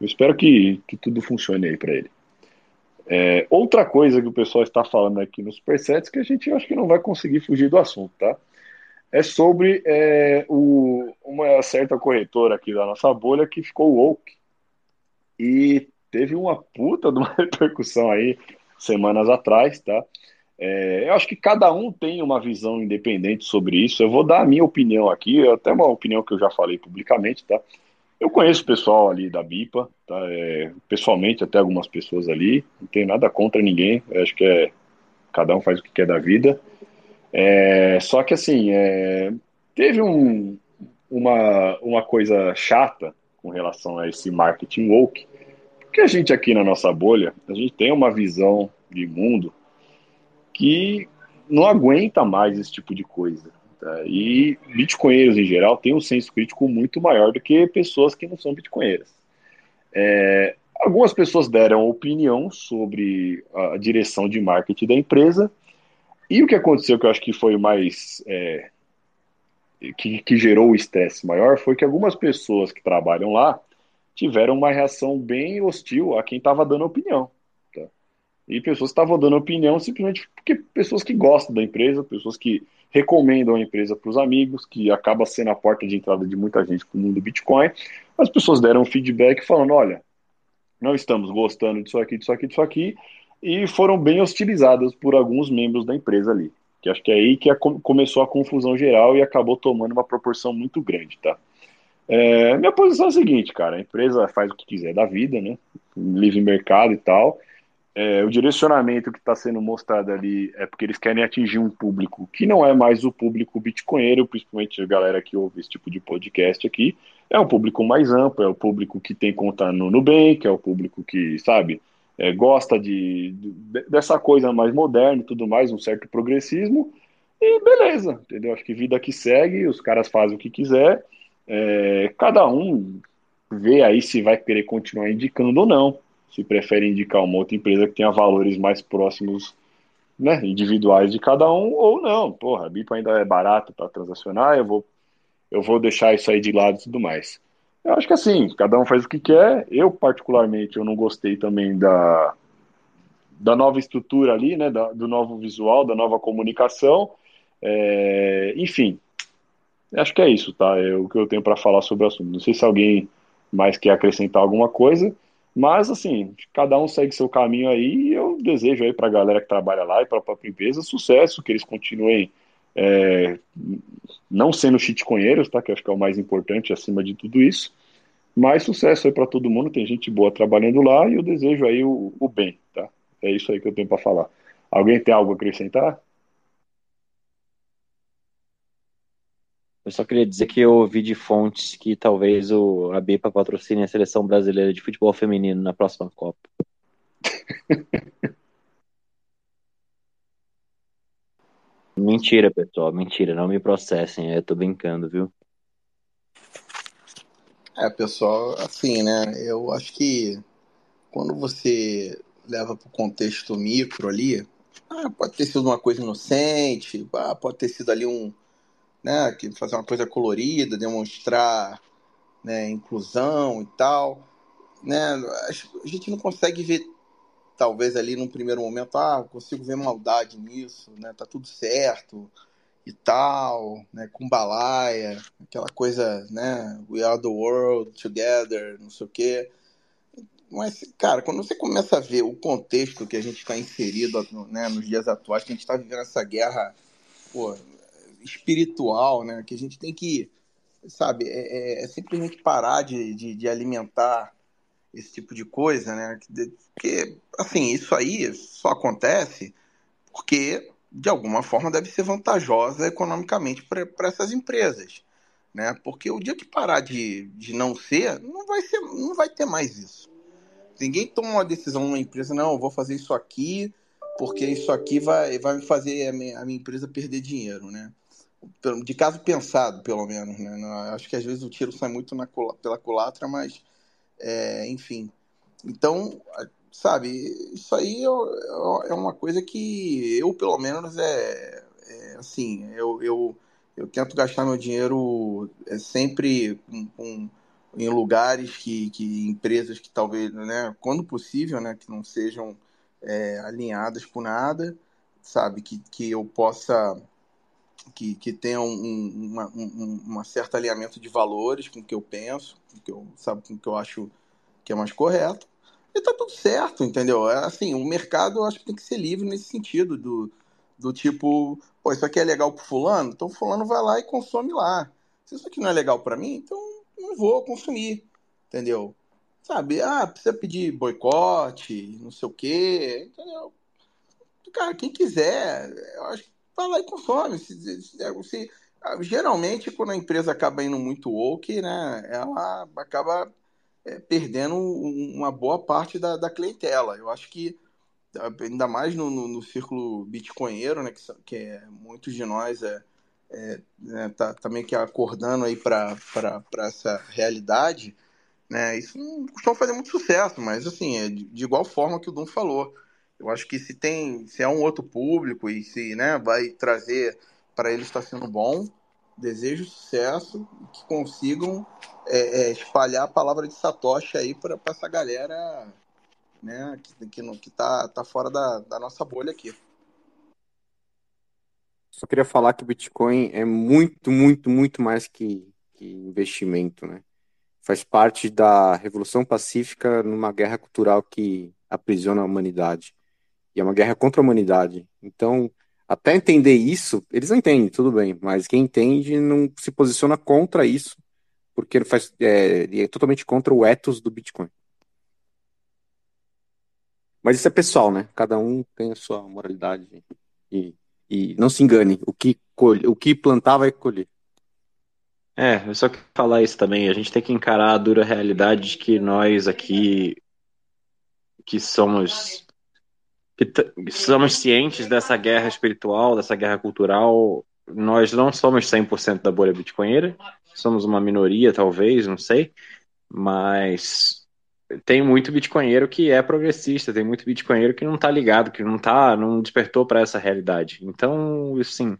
Speaker 1: Eu espero que, que tudo funcione aí para ele. É, outra coisa que o pessoal está falando aqui nos Supersets, que a gente acho que não vai conseguir fugir do assunto, tá? É sobre é, o, uma certa corretora aqui da nossa bolha que ficou woke e teve uma puta de uma repercussão aí semanas atrás, tá? É, eu acho que cada um tem uma visão independente sobre isso. Eu vou dar a minha opinião aqui, até uma opinião que eu já falei publicamente, tá? Eu conheço o pessoal ali da BIPA, tá? É, pessoalmente, até algumas pessoas ali. Não tenho nada contra ninguém. Eu acho que é cada um faz o que quer da vida. É, só que assim, é, teve um, uma, uma coisa chata com relação a esse marketing woke, porque a gente aqui na nossa bolha, a gente tem uma visão de mundo que não aguenta mais esse tipo de coisa. Tá? E bitcoinheiros em geral têm um senso crítico muito maior do que pessoas que não são bitcoinheiras. É, algumas pessoas deram opinião sobre a direção de marketing da empresa, e o que aconteceu, que eu acho que foi mais. É, que, que gerou o estresse maior, foi que algumas pessoas que trabalham lá tiveram uma reação bem hostil a quem estava dando opinião. Tá? E pessoas estavam dando opinião simplesmente porque pessoas que gostam da empresa, pessoas que recomendam a empresa para os amigos, que acaba sendo a porta de entrada de muita gente para o mundo do Bitcoin. As pessoas deram feedback falando: olha, não estamos gostando disso aqui, disso aqui, disso aqui, e foram bem hostilizadas por alguns membros da empresa ali. Que acho que é aí que a, começou a confusão geral e acabou tomando uma proporção muito grande, tá? É, minha posição é a seguinte, cara, a empresa faz o que quiser da vida, né? Livre mercado e tal. É, o direcionamento que está sendo mostrado ali é porque eles querem atingir um público que não é mais o público bitcoinheiro, principalmente a galera que ouve esse tipo de podcast aqui. É um público mais amplo, é o público que tem conta no Nubank, é o público que, sabe, é, gosta de, de, dessa coisa mais moderna e tudo mais, um certo progressismo. E beleza, entendeu? Acho que vida que segue, os caras fazem o que quiser. É, cada um vê aí se vai querer continuar indicando ou não se prefere indicar uma outra empresa que tenha valores mais próximos, né, individuais de cada um, ou não. Porra, a BIP ainda é barato para transacionar, eu vou, eu vou deixar isso aí de lado e tudo mais. Eu acho que assim, cada um faz o que quer. Eu, particularmente, eu não gostei também da, da nova estrutura ali, né, da, do novo visual, da nova comunicação. É, enfim, acho que é isso, tá? É o que eu tenho para falar sobre o assunto. Não sei se alguém mais quer acrescentar alguma coisa. Mas, assim, cada um segue seu caminho aí e eu desejo aí para a galera que trabalha lá e para a própria empresa sucesso, que eles continuem é, não sendo shitcoinheiros, tá? Que acho que é o mais importante acima de tudo isso. Mas sucesso aí para todo mundo, tem gente boa trabalhando lá e eu desejo aí o, o bem, tá? É isso aí que eu tenho para falar. Alguém tem algo a acrescentar?
Speaker 3: Eu só queria dizer que eu ouvi de fontes que talvez o a BIPA patrocine a seleção brasileira de futebol feminino na próxima Copa. mentira, pessoal, mentira, não me processem, eu tô brincando, viu?
Speaker 2: É, pessoal, assim, né? Eu acho que quando você leva para o contexto micro ali, ah, pode ter sido uma coisa inocente, ah, pode ter sido ali um, né, que fazer uma coisa colorida, demonstrar né, inclusão e tal, né, a gente não consegue ver, talvez ali num primeiro momento, ah, consigo ver maldade nisso, né, tá tudo certo e tal, né, com balaia, aquela coisa, né, we are the world together, não sei o quê. Mas, cara, quando você começa a ver o contexto que a gente está inserido né, nos dias atuais, que a gente está vivendo essa guerra pô, espiritual, né? Que a gente tem que, sabe, é, é, é simplesmente parar de, de, de, alimentar esse tipo de coisa, né? Porque, assim, isso aí só acontece porque, de alguma forma, deve ser vantajosa economicamente para essas empresas, né? Porque o dia que parar de, de não ser, não vai ser, não vai ter mais isso. Ninguém toma uma decisão numa empresa, não, eu vou fazer isso aqui porque isso aqui vai, vai me fazer a minha, a minha empresa perder dinheiro, né? De caso pensado, pelo menos, né? Acho que às vezes o tiro sai muito na, pela culatra, mas, é, enfim. Então, sabe, isso aí é, é uma coisa que eu, pelo menos, é, é assim, eu, eu, eu tento gastar meu dinheiro é, sempre com, com, em lugares que, que empresas que talvez, né, quando possível, né, que não sejam é, alinhadas com nada, sabe, que, que eu possa que, que tenha um, um uma certo alinhamento de valores com o que eu penso, com o que eu, sabe, com o que eu acho que é mais correto. E tá tudo certo, entendeu? É assim, o mercado eu acho que tem que ser livre nesse sentido, do, do tipo, pô, isso aqui é legal pro fulano, então fulano vai lá e consome lá. Se isso aqui não é legal para mim, então não vou consumir, entendeu? Sabe, ah, precisa pedir boicote, não sei o quê, entendeu? Cara, quem quiser, eu acho que vai lá e consome. Se, se, se, geralmente, quando a empresa acaba indo muito woke, né, ela acaba é, perdendo uma boa parte da, da, clientela. Eu acho que, ainda mais no, no, no círculo bitcoinheiro, né, que, que é, muitos de nós é, é, né, tá, tá meio que acordando aí para essa realidade, né? Isso não costuma fazer muito sucesso, mas assim, é de, de igual forma que o Dum falou. Eu acho que se tem, se é um outro público e se né, vai trazer para eles está sendo bom, desejo sucesso e que consigam é, é, espalhar a palavra de Satoshi aí para essa galera né, que, que, que tá, tá fora da, da nossa bolha aqui.
Speaker 4: Só queria falar que o Bitcoin é muito, muito, muito mais que, que investimento, né? Faz parte da revolução pacífica numa guerra cultural que aprisiona a humanidade. É uma guerra contra a humanidade. Então, até entender isso, eles não entendem, tudo bem, mas quem entende não se posiciona contra isso, porque ele faz, é, é totalmente contra o ethos do Bitcoin. Mas isso é pessoal, né? Cada um tem a sua moralidade e, e não se engane, o que, colhe, o que plantar vai colher.
Speaker 5: É, eu só quero falar isso também. A gente tem que encarar a dura realidade de que nós aqui, que somos que somos cientes dessa guerra espiritual, dessa guerra cultural. Nós não somos 100% da bolha bitcoinheira, somos uma minoria, talvez, não sei, mas tem muito bitcoinheiro que é progressista, tem muito bitcoinheiro que não tá ligado, que não tá, não despertou para essa realidade. Então, assim,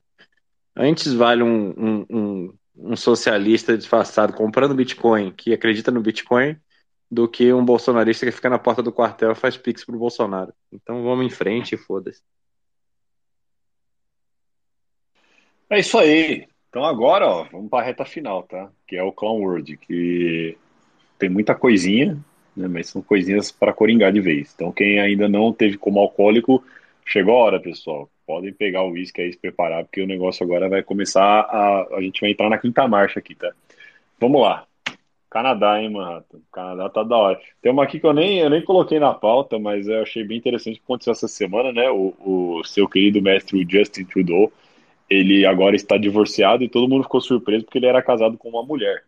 Speaker 5: antes vale um, um, um, um socialista disfarçado comprando bitcoin, que acredita no bitcoin, do que um bolsonarista que fica na porta do quartel e faz pix pro Bolsonaro. Então vamos em frente e foda-se.
Speaker 1: É isso aí. Então agora, ó, vamos para a reta final, tá? Que é o Clown World, que tem muita coisinha, né? Mas são coisinhas para coringar de vez. Então quem ainda não teve como alcoólico, chegou a hora, pessoal. Podem pegar o uísque aí se preparar, porque o negócio agora vai começar a. A gente vai entrar na quinta marcha aqui, tá? Vamos lá. Canadá, hein, Manhattan? Canadá tá da hora. Tem uma aqui que eu nem, eu nem coloquei na pauta, mas eu achei bem interessante o que aconteceu essa semana, né? O, o seu querido mestre Justin Trudeau, ele agora está divorciado e todo mundo ficou surpreso porque ele era casado com uma mulher.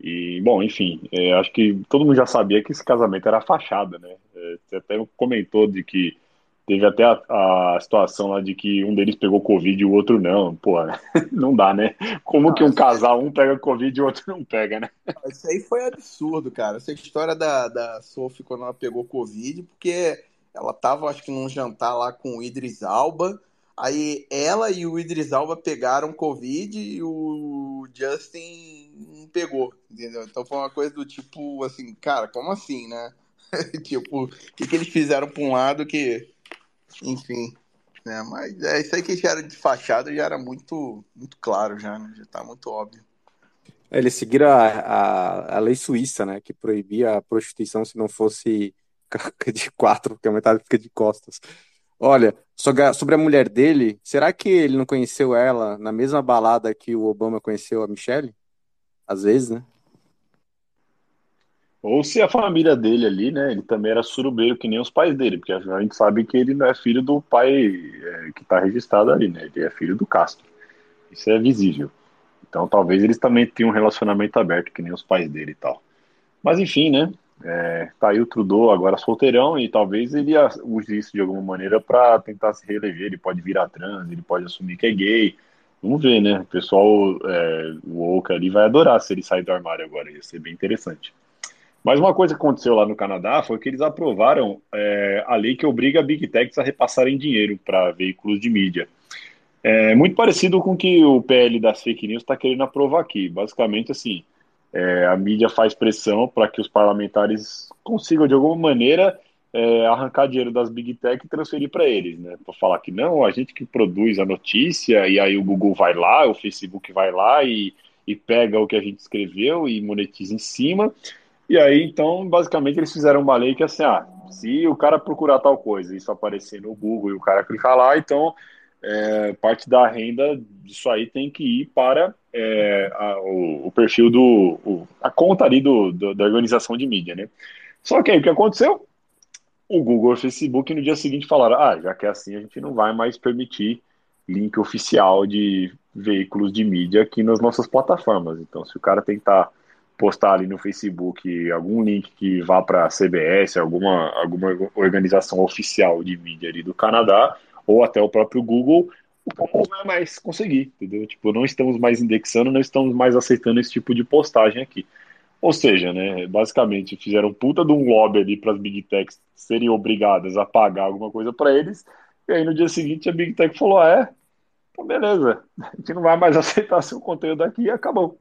Speaker 1: E, bom, enfim, é, acho que todo mundo já sabia que esse casamento era fachada, né? É, você até comentou de que Teve até a, a, situação lá de que um deles pegou Covid e o outro não. Pô, não dá, né? Como não, que um casal, um pega Covid e o outro não pega, né?
Speaker 2: Isso aí foi absurdo, cara. Essa história da, da Sophie quando ela pegou Covid, porque ela tava, acho que, num jantar lá com o Idris Alba. Aí ela e o Idris Alba pegaram Covid e o Justin não pegou, entendeu? Então foi uma coisa do tipo, assim, cara, como assim, né? tipo, o que, que eles fizeram pra um lado que enfim. Né? Mas é isso aí que já era de fachada, já era muito, muito claro, já, né? Já tá muito óbvio.
Speaker 4: Eles seguiram a, a, a, lei suíça, né? Que proibia a prostituição se não fosse de quatro, porque a metade fica de costas. Olha, sobre a mulher dele, será que ele não conheceu ela na mesma balada que o Obama conheceu a Michelle? Às vezes, né?
Speaker 1: Ou se a família dele ali, né? Ele também era surubeiro que nem os pais dele, porque a gente sabe que ele não é filho do pai é, que está registrado ali, né? Ele é filho do Castro. Isso é visível. Então talvez eles também tenham um relacionamento aberto que nem os pais dele e tal. Mas enfim, né? É, tá aí o Trudeau agora solteirão e talvez ele use isso de alguma maneira para tentar se reeleger. Ele pode virar trans, ele pode assumir que é gay. Vamos ver, né? O pessoal, é, o Oka ali vai adorar se ele sair do armário agora. Ia ser bem interessante. Mas uma coisa que aconteceu lá no Canadá foi que eles aprovaram é, a lei que obriga a Big Techs a repassarem dinheiro para veículos de mídia. É muito parecido com o que o PL das fake news está querendo aprovar aqui. Basicamente, assim, é, a mídia faz pressão para que os parlamentares consigam, de alguma maneira, é, arrancar dinheiro das Big Tech e transferir para eles, né? Para falar que não, a gente que produz a notícia, e aí o Google vai lá, o Facebook vai lá e, e pega o que a gente escreveu e monetiza em cima. E aí, então, basicamente, eles fizeram uma lei que assim, ah, se o cara procurar tal coisa, isso aparecer no Google e o cara clicar lá, então é, parte da renda disso aí tem que ir para é, a, o, o, perfil do. O, a conta ali do, do, da organização de mídia, né? Só que aí o que aconteceu? O Google e o Facebook no dia seguinte falaram: ah, já que é assim, a gente não vai mais permitir link oficial de veículos de mídia aqui nas nossas plataformas. Então, se o cara tentar postar ali no Facebook algum link que vá para a CBS, alguma, alguma organização oficial de mídia ali do Canadá, ou até o próprio Google, o Paulo não vai mais conseguir, entendeu? Tipo, não estamos mais indexando, não estamos mais aceitando esse tipo de postagem aqui. Ou seja, né, basicamente fizeram puta de um lobby ali para as Big Techs serem obrigadas a pagar alguma coisa para eles, e aí no dia seguinte a Big Tech falou: ah, é, então beleza, a gente não vai mais aceitar seu conteúdo aqui e acabou.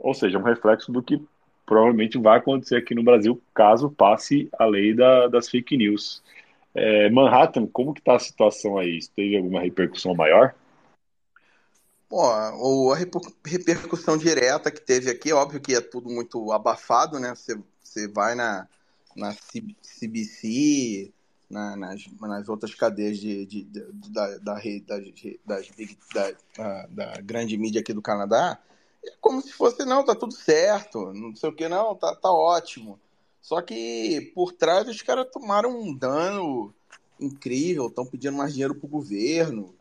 Speaker 1: Ou seja, um reflexo do que provavelmente vai acontecer aqui no Brasil caso passe a lei da, das fake news. É, Manhattan, como que está a situação aí? teve alguma repercussão maior?
Speaker 2: Pô, a repercussão direta que teve aqui, óbvio que é tudo muito abafado, né? Você, você vai na, na CBC, na, nas, nas outras cadeias de, de, de da, da, da, da, grande mídia aqui do Canadá, é como se fosse, não, tá tudo certo, não sei o que, não, tá, tá ótimo. Só que por trás os caras tomaram um dano incrível, estão pedindo mais dinheiro pro governo,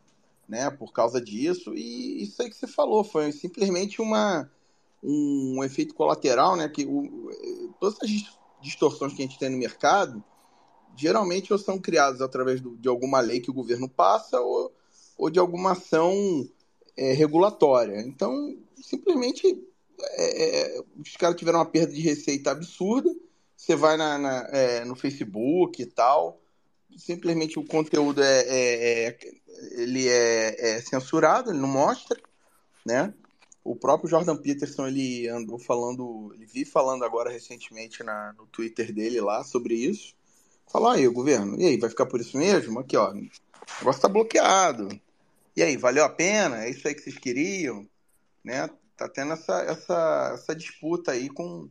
Speaker 2: né, por causa disso, e isso aí que você falou, foi simplesmente uma, um efeito colateral, né, que o, todas as distorções que a gente tem no mercado, geralmente ou são criadas através do, de alguma lei que o governo passa ou, ou de alguma ação é, regulatória. Então, simplesmente, é, é os caras tiveram uma perda de receita absurda, você vai na, na é, no Facebook e tal, simplesmente o conteúdo é, é, é ele é, é, censurado, ele não mostra, né? O próprio Jordan Peterson ele andou falando, ele vi falando agora recentemente na, no Twitter dele lá sobre isso. Falou aí, o governo, e aí, vai ficar por isso mesmo? Aqui, ó, o negócio tá bloqueado. E aí, valeu a pena? É isso aí que vocês queriam? Né? Tá tendo essa, essa, essa disputa aí com,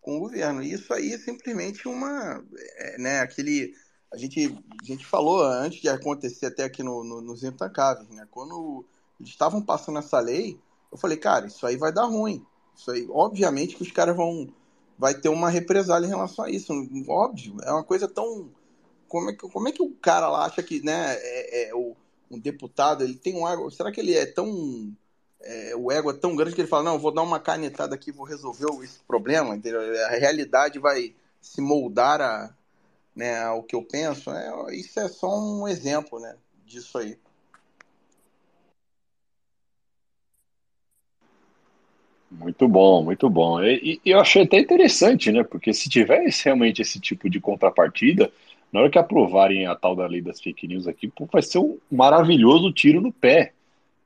Speaker 2: com o governo. E isso aí é simplesmente uma. É, né, aquele. A gente, a gente falou antes de acontecer até aqui no, no, nos Intancáveis, né? Quando eles estavam passando essa lei, eu falei, cara, isso aí vai dar ruim. Isso aí, obviamente que os caras vão. Vai ter uma represália em relação a isso. Óbvio, é uma coisa tão. Como é que, como é que o cara lá acha que, né, é, é o, um deputado, ele tem um. Será que ele é tão é, o ego é tão grande que ele fala, não, vou dar uma canetada aqui, vou resolver esse problema, entendeu? A realidade vai se moldar a, né, ao que eu penso. É, isso é só um exemplo né, disso aí.
Speaker 1: Muito bom, muito bom. E, e, eu achei até interessante, né? Porque se tiver realmente esse tipo de contrapartida, na hora que aprovarem a tal da lei das fake news aqui, pô, vai ser um maravilhoso tiro no pé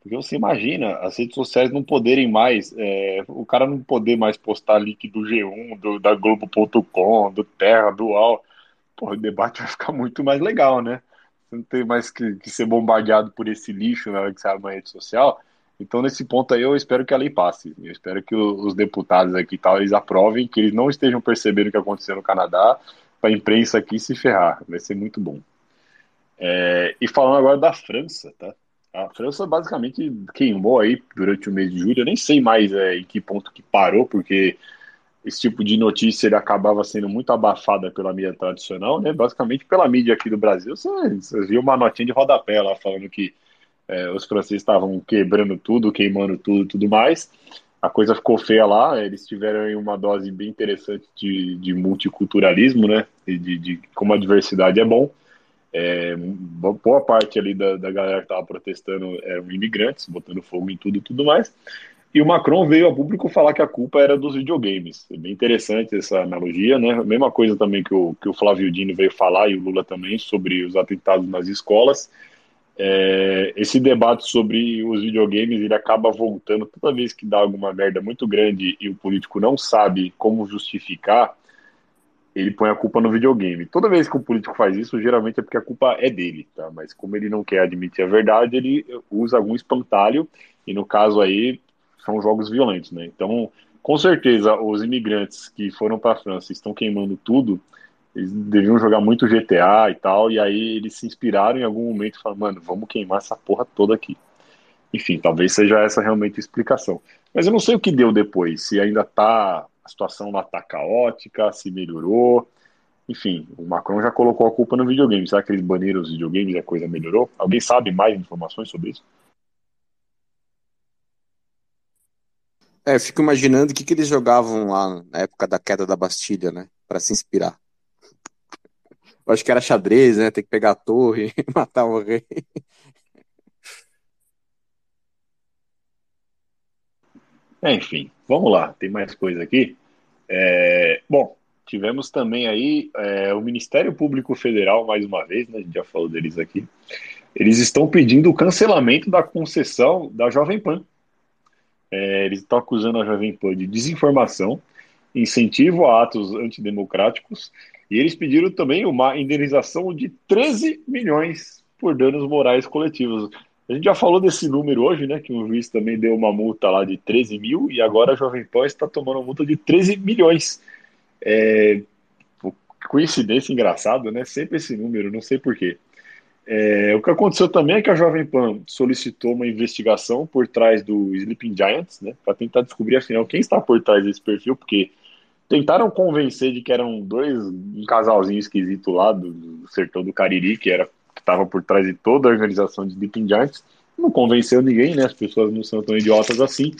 Speaker 1: porque você imagina as redes sociais não poderem mais, é, o cara não poder mais postar link do G1, do, da Globo.com, do Terra, do UOL. Porra, o debate vai ficar muito mais legal, né? Você não tem mais que, que ser bombardeado por esse lixo na hora que você abre uma rede social. Então, nesse ponto aí, eu espero que a lei passe. Eu espero que os deputados aqui tal, eles aprovem, que eles não estejam percebendo o que aconteceu no Canadá, para a imprensa aqui se ferrar. Vai ser muito bom. É, e falando agora da França, tá? A França basicamente queimou aí durante o mês de julho. Eu nem sei mais é, em que ponto que parou, porque esse tipo de notícia ele acabava sendo muito abafada pela mídia tradicional, né? Basicamente pela mídia aqui do Brasil. Você, viu uma notinha de rodapé lá falando que é, os franceses estavam quebrando tudo, queimando tudo tudo mais. A coisa ficou feia lá, eles tiveram uma dose bem interessante de, de multiculturalismo, né? E de, de como a diversidade é bom. É, boa parte ali da, da galera que estava protestando eram imigrantes, botando fogo em tudo e tudo mais. E o Macron veio a público falar que a culpa era dos videogames. É bem interessante essa analogia, né? A mesma coisa também que o, que o Flávio Dino veio falar e o Lula também sobre os atentados nas escolas. É, esse debate sobre os videogames ele acaba voltando toda vez que dá alguma merda muito grande e o político não sabe como justificar ele põe a culpa no videogame. Toda vez que um político faz isso, geralmente é porque a culpa é dele, tá? Mas como ele não quer admitir a verdade, ele usa algum espantalho, e no caso aí são jogos violentos, né? Então, com certeza, os imigrantes que foram para a França estão queimando tudo, eles deviam jogar muito GTA e tal, e aí eles se inspiraram em algum momento e falaram, mano, vamos queimar essa porra toda aqui. Enfim, talvez seja essa realmente a explicação. Mas eu não sei o que deu depois, se ainda tá a situação lá está caótica, se melhorou. Enfim, o Macron já colocou a culpa no videogame. Será que eles baniram os videogames e a coisa melhorou? Alguém sabe mais informações sobre isso?
Speaker 4: É, fico imaginando o que, que eles jogavam lá na época da queda da Bastilha, né? Para se inspirar. Eu acho que era xadrez, né? Tem que pegar a torre, e matar o rei.
Speaker 1: É, enfim, vamos lá, tem mais coisa aqui. É, bom, tivemos também aí é, o Ministério Público Federal, mais uma vez, né, a gente já falou deles aqui, eles estão pedindo o cancelamento da concessão da Jovem Pan. É, eles estão acusando a Jovem Pan de desinformação, incentivo a atos antidemocráticos, e eles pediram também uma indenização de 13 milhões por danos morais coletivos. A gente já falou desse número hoje, né? Que o juiz também deu uma multa lá de 13 mil e agora a Jovem Pan está tomando uma multa de 13 milhões. É, coincidência engraçada, né? Sempre esse número, não sei porquê. É, o que aconteceu também é que a Jovem Pan solicitou uma investigação por trás do Sleeping Giants, né? Para tentar descobrir afinal quem está por trás desse perfil, porque tentaram convencer de que eram dois, um casalzinho esquisito lá do, do sertão do Cariri, que era estava por trás de toda a organização de Sleeping Giants, não convenceu ninguém, né? As pessoas não são tão idiotas assim.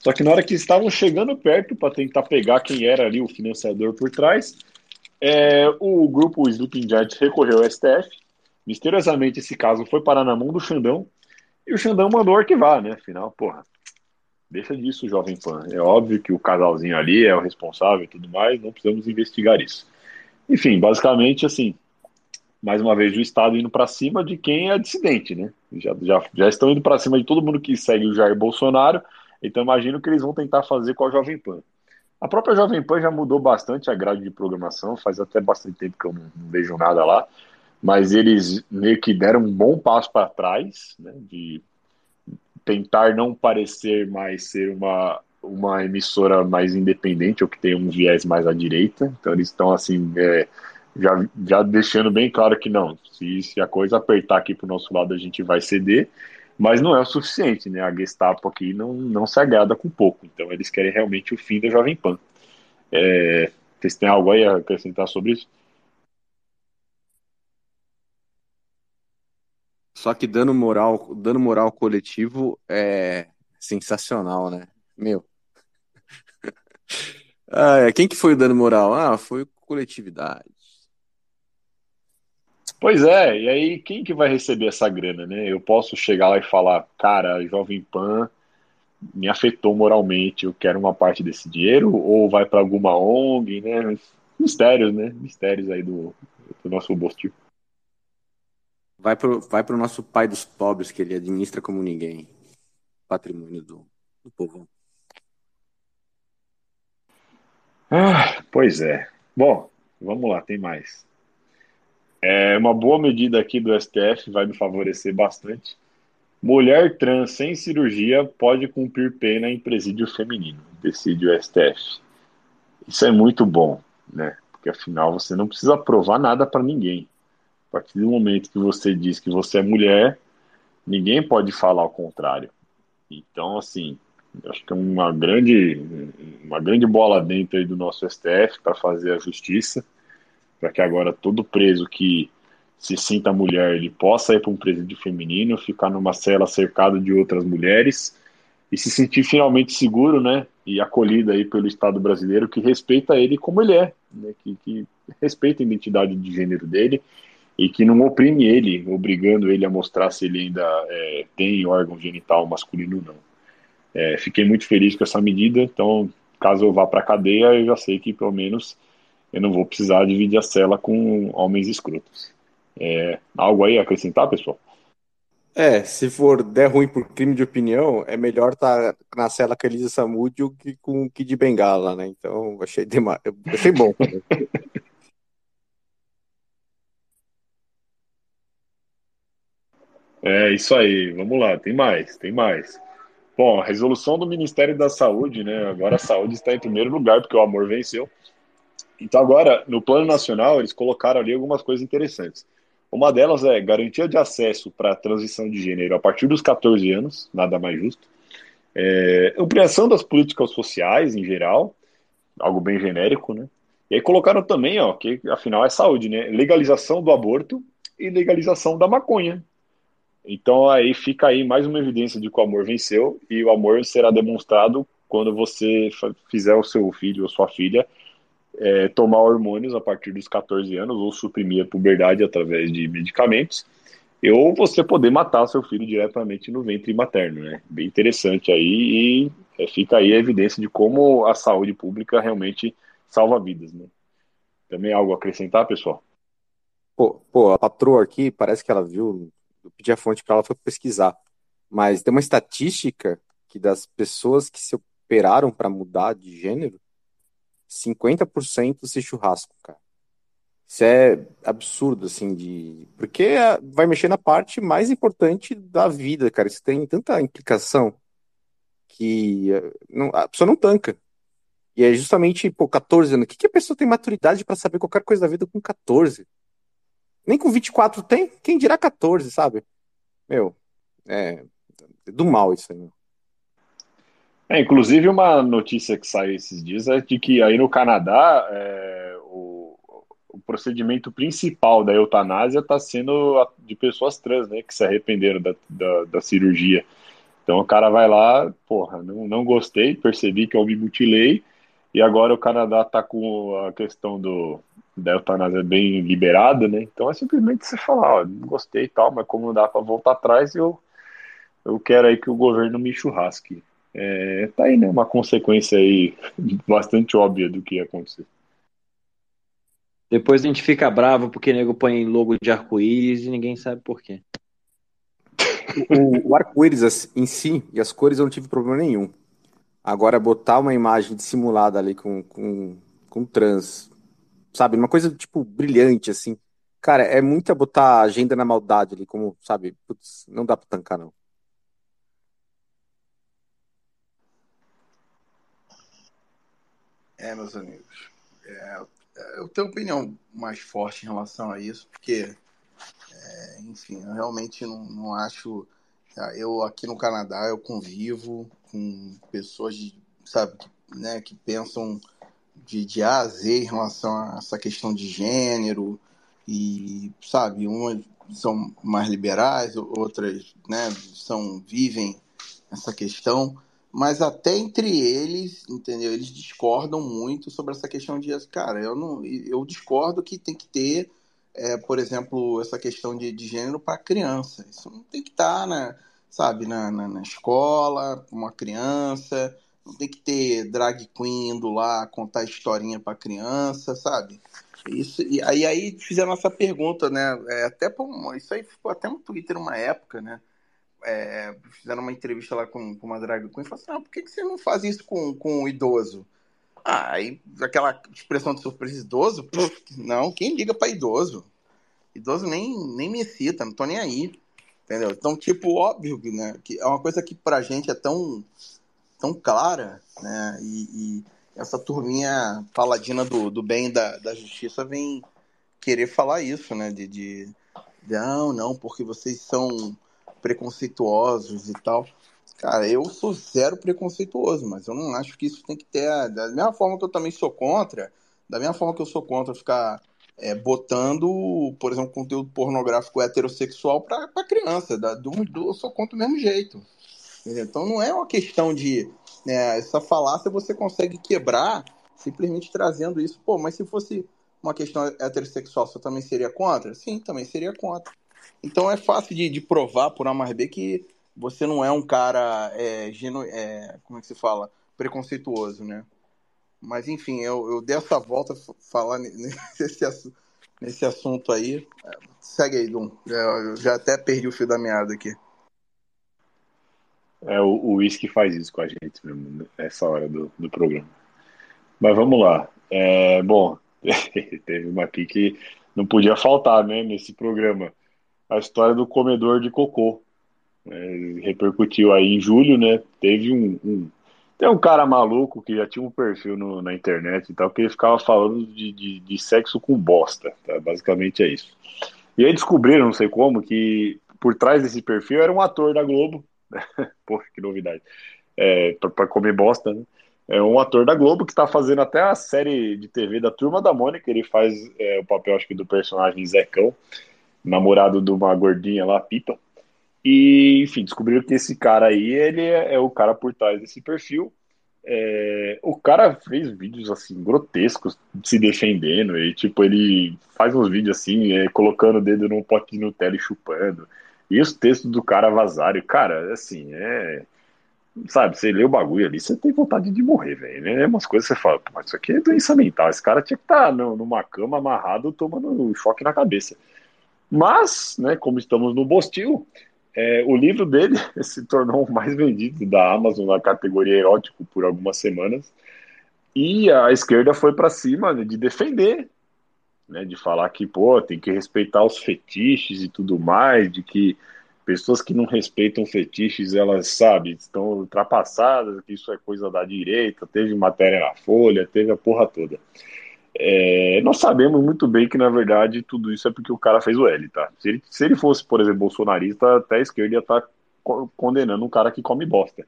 Speaker 1: Só que na hora que estavam chegando perto para tentar pegar quem era ali o financiador por trás, é, o grupo Sleeping Giants recorreu ao STF. Misteriosamente, esse caso foi parar na mão do Xandão e o Xandão mandou arquivar, né? Afinal, porra, deixa disso, Jovem Pan. É óbvio que o casalzinho ali é o responsável e tudo mais, não precisamos investigar isso. Enfim, basicamente, assim, mais uma vez, o Estado indo para cima de quem é dissidente, né? Já, já, já estão indo para cima de todo mundo que segue o Jair Bolsonaro, então imagino que eles vão tentar fazer com a Jovem Pan. A própria Jovem Pan já mudou bastante a grade de programação, faz até bastante tempo que eu não, não vejo nada lá, mas eles meio que deram um bom passo para trás, né, de tentar não parecer mais ser uma, uma emissora mais independente ou que tem um viés mais à direita. Então eles estão assim. É, já, já deixando bem claro que não, se, se a coisa apertar aqui para o nosso lado, a gente vai ceder, mas não é o suficiente, né? A Gestapo aqui não, não se agrada com pouco, então eles querem realmente o fim da Jovem Pan. É, vocês têm algo aí a acrescentar sobre isso?
Speaker 4: Só que dano moral, dano moral coletivo é sensacional, né? Meu. Ah, quem que foi o dano moral? Ah, foi coletividade.
Speaker 1: Pois é, e aí quem que vai receber essa grana, né? Eu posso chegar lá e falar, cara, a Jovem Pan me afetou moralmente, eu quero uma parte desse dinheiro, ou vai para alguma ONG, né? Mistérios, né? Mistérios aí do, do nosso bolso.
Speaker 4: Vai pro, vai pro nosso pai dos pobres, que ele administra como ninguém. Patrimônio do, do povo.
Speaker 1: Ah, pois é. Bom, vamos lá, tem mais. É uma boa medida aqui do STF, vai me favorecer bastante. Mulher trans sem cirurgia pode cumprir pena em presídio feminino, decide o STF. Isso é muito bom, né? Porque afinal você não precisa provar nada para ninguém. A partir do momento que você diz que você é mulher, ninguém pode falar o contrário. Então, assim, acho que é uma grande, uma grande bola dentro do nosso STF para fazer a justiça para que agora todo preso que se sinta mulher ele possa ir para um presídio feminino, ficar numa cela cercado de outras mulheres e se sentir finalmente seguro, né, e acolhido aí pelo Estado brasileiro que respeita ele como ele é, né, que, que respeita a identidade de gênero dele e que não oprime ele, obrigando ele a mostrar se ele ainda é, tem órgão genital masculino ou não. É, fiquei muito feliz com essa medida, então caso eu vá para a cadeia, eu já sei que pelo menos eu não vou precisar dividir a cela com homens escrotos. É, algo aí a acrescentar, pessoal?
Speaker 4: É, se for der ruim por crime de opinião, é melhor estar tá na cela com a Elisa Samúdio que com o Kid Bengala, né? Então, achei demais. Achei bom.
Speaker 1: é isso aí, vamos lá, tem mais, tem mais. Bom, a resolução do Ministério da Saúde, né? Agora a saúde está em primeiro lugar, porque o amor venceu. Então, agora, no plano nacional, eles colocaram ali algumas coisas interessantes. Uma delas é garantia de acesso para a transição de gênero a partir dos 14 anos, nada mais justo. É, ampliação das políticas sociais em geral, algo bem genérico, né? E aí colocaram também, ó, que afinal é saúde, né? Legalização do aborto e legalização da maconha. Então aí fica aí mais uma evidência de que o amor venceu e o amor será demonstrado quando você fizer o seu filho ou sua filha é, tomar hormônios a partir dos 14 anos ou suprimir a puberdade através de medicamentos, ou você poder matar seu filho diretamente no ventre materno, né? Bem interessante aí e é, fica aí a evidência de como a saúde pública realmente salva vidas, né? Também algo a acrescentar, pessoal?
Speaker 4: Pô, pô, a patroa aqui, parece que ela viu, eu pedi a fonte para ela, foi pesquisar. Mas tem uma estatística que das pessoas que se operaram para mudar de gênero, 50% se churrasco, cara. Isso é absurdo, assim, de. Porque é, vai mexer na parte mais importante da vida, cara. Isso tem tanta implicação que é, a pessoa não tanca. E é justamente, pô, 14 anos. O que, que a pessoa tem maturidade para saber qualquer coisa da vida com 14? Nem com 24 tem? Quem dirá 14, sabe? Meu, é, é do mal isso aí, meu.
Speaker 1: É, inclusive, uma notícia que saiu esses dias é de que aí no Canadá é, o, o, procedimento principal da eutanásia está sendo de pessoas trans, né, que se arrependeram da, da, da, cirurgia. Então o cara vai lá, porra, não, não gostei, percebi que eu me mutilei, e agora o Canadá está com a questão do, da eutanásia bem liberada, né? Então é simplesmente você falar, ó, não gostei e tal, mas como não dá para voltar atrás, eu, eu quero aí que o governo me churrasque. É, tá aí, né? Uma consequência aí bastante óbvia do que ia acontecer.
Speaker 5: Depois a gente fica bravo porque o nego põe logo de arco-íris e ninguém sabe por quê.
Speaker 4: O, o arco-íris em si e as cores eu não tive problema nenhum. Agora, botar uma imagem dissimulada ali com, com, com trans, sabe? Uma coisa, tipo, brilhante, assim. Cara, é muito botar a agenda na maldade ali, como, sabe? Putz, não dá pra tancar, não.
Speaker 2: É, meus amigos. É, eu tenho opinião mais forte em relação a isso, porque, é, enfim, eu realmente não, não acho. Tá? Eu aqui no Canadá eu convivo com pessoas, de, sabe, né, que pensam de, de A a Z em relação a essa questão de gênero e, sabe, umas são mais liberais, outras, né, são vivem essa questão mas até entre eles, entendeu? Eles discordam muito sobre essa questão de, cara, eu não, eu discordo que tem que ter, é, por exemplo, essa questão de, de gênero para criança. Isso não tem que estar, tá na, sabe, na, na, na escola, uma criança. Não tem que ter drag queen indo lá contar historinha para criança, sabe? Isso, e aí, aí fizeram essa pergunta, né? É, até pra, isso aí ficou até no Twitter uma época, né? É, fizeram uma entrevista lá com, com uma drag queen e falaram assim, ah, por que, que você não faz isso com, com o idoso? Ah, aí aquela expressão de surpresa idoso, não, quem liga para idoso? Idoso nem, nem me excita, não tô nem aí. Entendeu? Então, tipo, óbvio né, que é uma coisa que pra gente é tão, tão clara, né? E, e essa turminha paladina do, do bem da, da justiça vem querer falar isso, né? De, de não, não, porque vocês são preconceituosos e tal. Cara, eu sou zero preconceituoso, mas eu não acho que isso tem que ter. Da mesma forma que eu também sou contra, da mesma forma que eu sou contra ficar é, botando, por exemplo, conteúdo pornográfico heterossexual para criança. Da, do, do, eu sou contra do mesmo jeito. Entendeu? Então não é uma questão de. Né, essa falácia você consegue quebrar simplesmente trazendo isso. Pô, mas se fosse uma questão heterossexual, você também seria contra? Sim, também seria contra. Então é fácil de, de provar por A mais B que você não é um cara é, genu, é, como é que se fala? Preconceituoso, né? Mas enfim, eu, eu dei essa volta falar nesse, nesse assunto aí. Segue aí, Dum. Eu já até perdi o fio da meada aqui.
Speaker 1: É, o uísque faz isso com a gente mesmo, nessa hora do, do programa. Mas vamos lá. É, bom, teve uma aqui que não podia faltar, né, nesse programa a história do comedor de cocô. É, repercutiu aí em julho, né? Teve um, um, Tem um cara maluco que já tinha um perfil no, na internet e tal, que ele ficava falando de, de, de sexo com bosta. Tá? Basicamente é isso. E aí descobriram, não sei como, que por trás desse perfil era um ator da Globo. Porra, que novidade. É, para comer bosta, né? É um ator da Globo que está fazendo até a série de TV da Turma da Mônica. Ele faz é, o papel, acho que, do personagem Zecão namorado de uma gordinha lá, Pipa. E, enfim, descobriram que esse cara aí, ele é, é o cara por trás desse perfil. É, o cara fez vídeos, assim, grotescos, se defendendo, e, tipo, ele faz uns vídeos, assim, é, colocando o dedo num pote de Nutella e chupando. E os textos do cara vazaram, cara, assim, é... sabe, você lê o bagulho ali, você tem vontade de morrer, velho. É umas coisas que você fala, mas isso aqui é doença mental. Esse cara tinha que estar tá numa cama amarrado tomando um choque na cabeça. Mas, né, como estamos no Bostil, é, o livro dele se tornou o mais vendido da Amazon na categoria erótico por algumas semanas. E a esquerda foi para cima né, de defender, né, de falar que, pô, tem que respeitar os fetiches e tudo mais, de que pessoas que não respeitam fetiches, elas, sabe, estão ultrapassadas, que isso é coisa da direita, teve matéria na Folha, teve a porra toda. É, nós sabemos muito bem que, na verdade, tudo isso é porque o cara fez o L, tá? Se ele, se ele fosse, por exemplo, bolsonarista, até a esquerda ia estar tá condenando um cara que come bosta.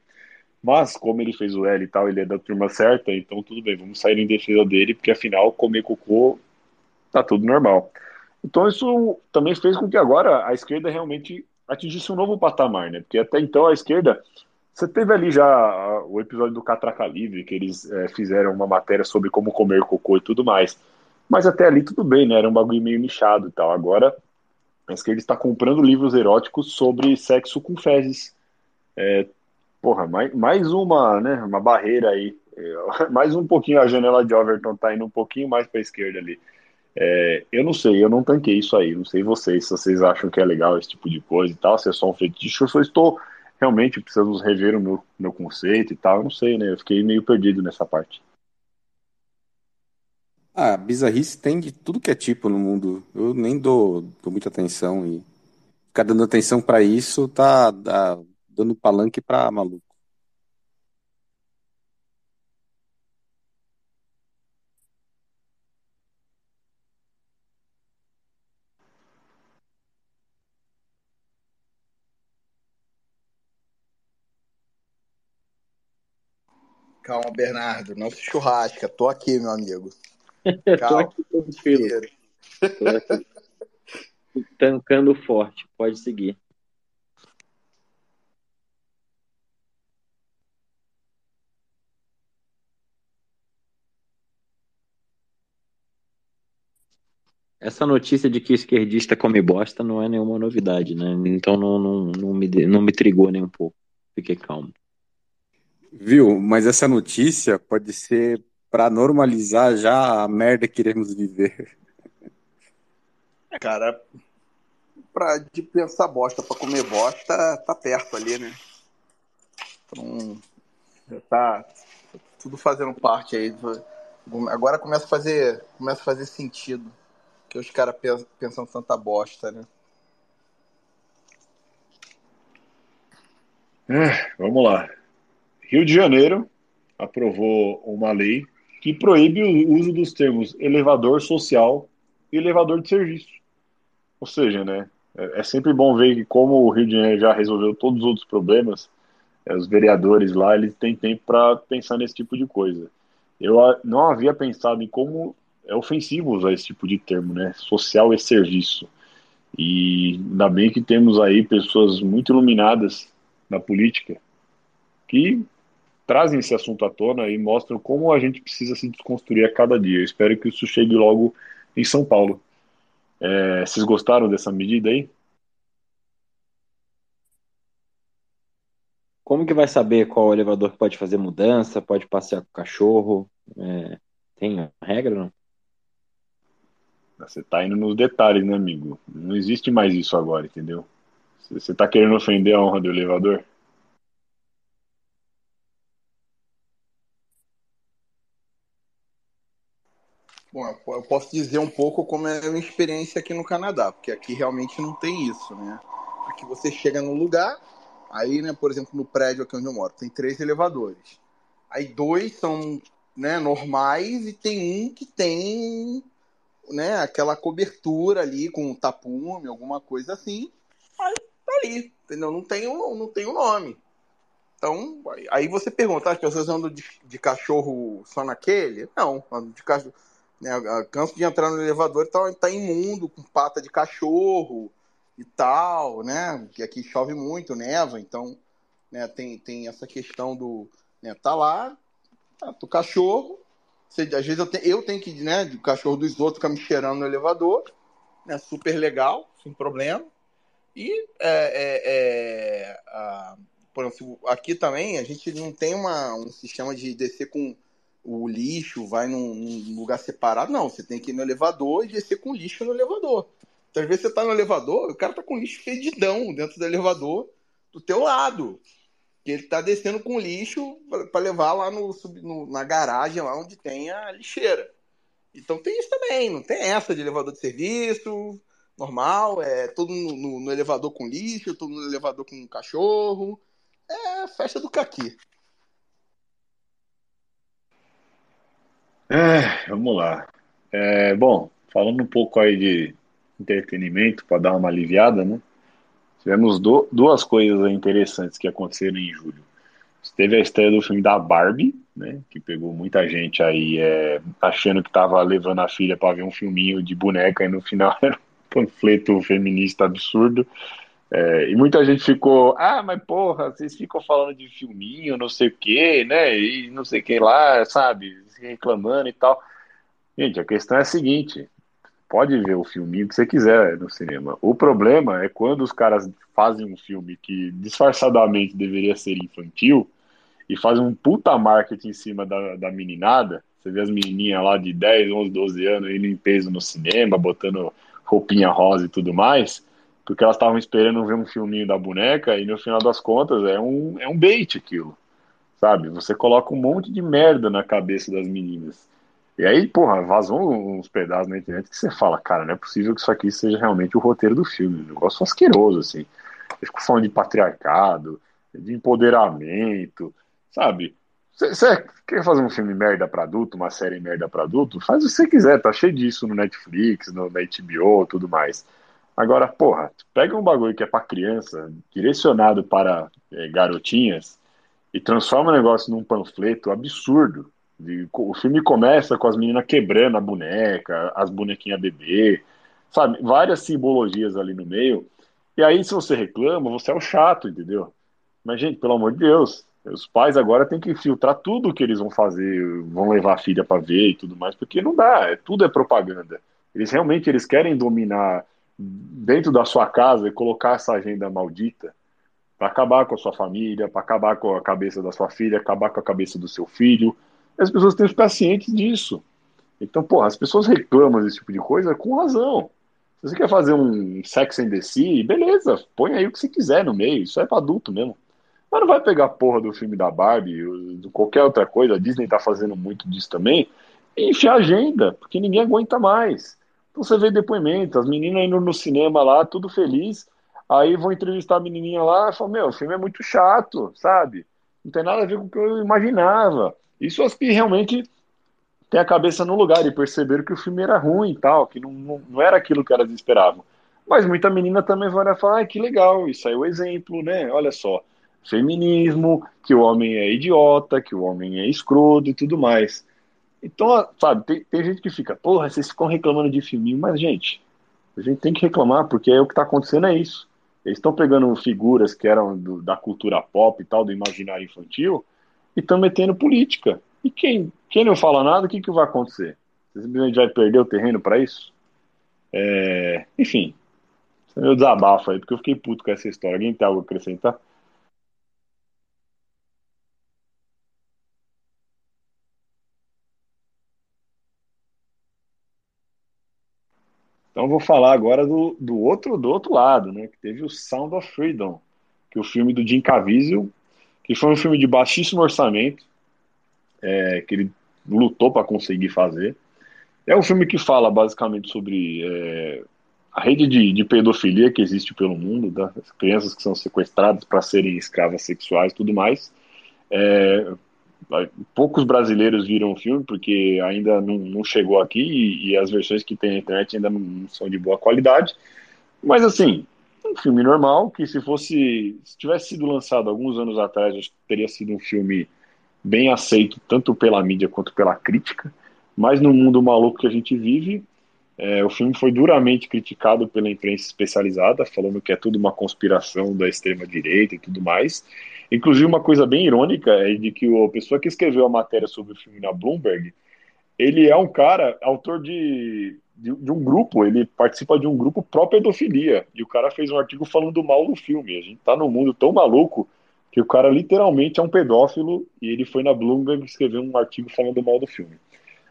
Speaker 1: Mas, como ele fez o L e tal, ele é da turma certa, então tudo bem, vamos sair em defesa dele, porque afinal, comer cocô tá tudo normal. Então, isso também fez com que agora a esquerda realmente atingisse um novo patamar, né? Porque até então a esquerda. Você teve ali já o episódio do Catraca Livre, que eles é, fizeram uma matéria sobre como comer cocô e tudo mais. Mas até ali tudo bem, né? Era um bagulho meio nichado e tal. Agora, a esquerda está comprando livros eróticos sobre sexo com fezes. É, porra, mais, mais uma, né? Uma barreira aí. É, mais um pouquinho a janela de Overton tá indo um pouquinho mais para a esquerda ali. É, eu não sei, eu não tanquei isso aí, não sei vocês, se vocês acham que é legal esse tipo de coisa e tal, se é só um fetiche, eu só estou realmente precisando rever o meu, meu conceito e tal, eu não sei, né? Eu fiquei meio perdido nessa parte.
Speaker 4: Ah, bizarrice tem de tudo que é tipo no mundo. Eu nem dou, dou muita atenção e ficar dando atenção para isso tá, tá dando palanque para maluco.
Speaker 2: Calma, Bernardo, não se churrasca. Tô aqui, meu amigo.
Speaker 5: Tô aqui tranquilo. Tô aqui. Tancando forte. Pode seguir. Essa notícia de que o esquerdista come bosta não é nenhuma novidade, né? Então não, não, não, me, não me trigou nem um pouco. Fiquei calmo.
Speaker 4: Viu? Mas essa notícia pode ser para normalizar já a merda que iremos viver.
Speaker 2: Cara, pra, de pensar bosta para comer bosta, tá perto ali, né? Então, já tá tudo fazendo parte aí. Agora começa a fazer, começa a fazer sentido que os caras pensam tanta bosta, né?
Speaker 1: É, vamos lá. Rio de Janeiro aprovou uma lei que proíbe o uso dos termos elevador social e elevador de serviço. Ou seja, né, é, é sempre bom ver que como o Rio de Janeiro já resolveu todos os outros problemas, é, os vereadores lá eles têm tempo para pensar nesse tipo de coisa. Eu não havia pensado em como é ofensivo usar esse tipo de termo, né, social e serviço. E ainda bem que temos aí pessoas muito iluminadas na política que trazem esse assunto à tona e mostram como a gente precisa se desconstruir a cada dia. Eu espero que isso chegue logo em São Paulo. É, vocês gostaram dessa medida aí?
Speaker 5: Como que vai saber qual elevador que pode fazer mudança, pode passear com o cachorro? É, tem regra não?
Speaker 1: Você está indo nos detalhes, né, amigo? Não existe mais isso agora, entendeu? Você está querendo ofender a honra do elevador?
Speaker 2: Eu posso dizer um pouco como é a minha experiência aqui no Canadá, porque aqui realmente não tem isso, né? Aqui você chega no lugar, aí, né, por exemplo, no prédio aqui onde eu moro, tem três elevadores. Aí dois são, né, normais e tem um que tem, né, aquela cobertura ali com tapume, alguma coisa assim. Aí tá ali, entendeu? Não tem o, não tem o nome. Então, aí você pergunta, as pessoas andam de, de cachorro só naquele? Não, andam de cachorro né, canso de entrar no elevador e tá, tá imundo, com pata de cachorro e tal, né? Que aqui chove muito, neva, então né, tem, tem essa questão do. Né, tá lá, tá, do cachorro. Às vezes eu, te, eu tenho que, né, do cachorro dos outros ficar me cheirando no elevador, né? Super legal, sem problema. E é, é, é, a, por exemplo, aqui também a gente não tem uma, um sistema de descer com o lixo, vai num, num lugar separado. Não, você tem que ir no elevador e descer com lixo no elevador. Então, às vezes você tá no elevador, o cara tá com lixo fedidão dentro do elevador do teu lado. Que ele tá descendo com lixo para levar lá no, no, na garagem, lá onde tem a lixeira. Então tem isso também, não tem essa de elevador de serviço, normal, é todo no, no, elevador com lixo, todo no elevador com cachorro. É festa do caqui.
Speaker 1: É, vamos lá. É, bom, falando um pouco aí de entretenimento para dar uma aliviada, né? Tivemos do, duas coisas interessantes que aconteceram em julho. Teve a estreia do filme da Barbie, né? Que pegou muita gente aí é, achando que tava levando a filha para ver um filminho de boneca e no final era um panfleto feminista absurdo. É, e muita gente ficou, ah, mas porra, vocês ficam falando de filminho, não sei o que, né? E não sei o que lá, sabe? Reclamando e tal. Gente, a questão é a seguinte: pode ver o filminho que você quiser no cinema. O problema é quando os caras fazem um filme que disfarçadamente deveria ser infantil e fazem um puta marketing em cima da, da meninada. Você vê as menininhas lá de 10, 11, 12 anos indo em peso no cinema, botando roupinha rosa e tudo mais, porque elas estavam esperando ver um filminho da boneca e no final das contas é um, é um bait aquilo, sabe? Você coloca um monte de merda na cabeça das meninas. E aí, porra, vazou uns pedaços na internet que você fala, cara, não é possível que isso aqui seja realmente o roteiro do filme. Um negócio asqueroso, assim. Eu fico falando de patriarcado, de empoderamento, sabe? Você quer fazer um filme merda pra adulto, uma série merda pra adulto? Faz o que você quiser, tá cheio disso no Netflix, no, na HBO tudo mais. Agora, porra, pega um bagulho que é pra criança, direcionado para é, garotinhas, e transforma o negócio num panfleto absurdo, o filme começa com as meninas quebrando a boneca, as bonequinhas bebê, sabe? Várias simbologias ali no meio. E aí, se você reclama, você é o chato, entendeu? Mas, gente, pelo amor de Deus, os pais agora têm que filtrar tudo que eles vão fazer, vão levar a filha para ver e tudo mais, porque não dá, é, tudo é propaganda. Eles realmente eles querem dominar dentro da sua casa e colocar essa agenda maldita para acabar com a sua família, para acabar com a cabeça da sua filha, acabar com a cabeça do seu filho, as pessoas têm que ficar cientes disso. Então, porra, as pessoas reclamam desse tipo de coisa com razão. Se você quer fazer um Sex and the Sea, beleza, põe aí o que você quiser no meio, isso é pra adulto mesmo. Mas não vai pegar a porra do filme da Barbie, de qualquer outra coisa, a Disney tá fazendo muito disso também, e enfiar agenda, porque ninguém aguenta mais. Então você vê depoimento, as meninas indo no cinema lá, tudo feliz, aí vão entrevistar a menininha lá e falam, meu, o filme é muito chato, sabe? Não tem nada a ver com o que eu imaginava. Isso as que realmente têm a cabeça no lugar e perceberam que o filme era ruim e tal, que não, não, não era aquilo que elas esperavam. Mas muita menina também vai falar, ah, que legal, isso aí é o exemplo, né? Olha só, feminismo, que o homem é idiota, que o homem é escroto e tudo mais. Então, sabe, tem, tem gente que fica, porra, vocês ficam reclamando de filminho, mas, gente, a gente tem que reclamar, porque é o que está acontecendo é isso. Eles estão pegando figuras que eram do, da cultura pop e tal, do imaginário infantil, e estão metendo política. E quem, quem não fala nada, o que, que vai acontecer? Você simplesmente vai perder o terreno para isso? É, enfim, esse é meu desabafo aí, porque eu fiquei puto com essa história. Alguém tem algo a acrescentar? Então vou falar agora do, do outro do outro lado, né? Que teve o Sound of Freedom, que é o filme do Jim Caviezel que foi um filme de baixíssimo orçamento, é, que ele lutou para conseguir fazer. É um filme que fala basicamente sobre é, a rede de, de, pedofilia que existe pelo mundo, das crianças que são sequestradas para serem escravas sexuais tudo mais. É, poucos brasileiros viram o filme porque ainda não, não chegou aqui e, e, as versões que tem na internet ainda não são de boa qualidade. Mas assim, um filme normal, que se fosse. Se tivesse sido lançado alguns anos atrás, acho que teria sido um filme bem aceito, tanto pela mídia quanto pela crítica. Mas no mundo maluco que a gente vive, é, o filme foi duramente criticado pela imprensa especializada, falando que é tudo uma conspiração da extrema-direita e tudo mais. Inclusive, uma coisa bem irônica é de que a pessoa que escreveu a matéria sobre o filme na Bloomberg, ele é um cara, autor de de, de, um grupo, ele participa de um grupo pró-pedofilia. E o cara fez um artigo falando mal do filme. A gente tá num mundo tão maluco que o cara literalmente é um pedófilo e ele foi na Bloomberg escrever um artigo falando mal do filme.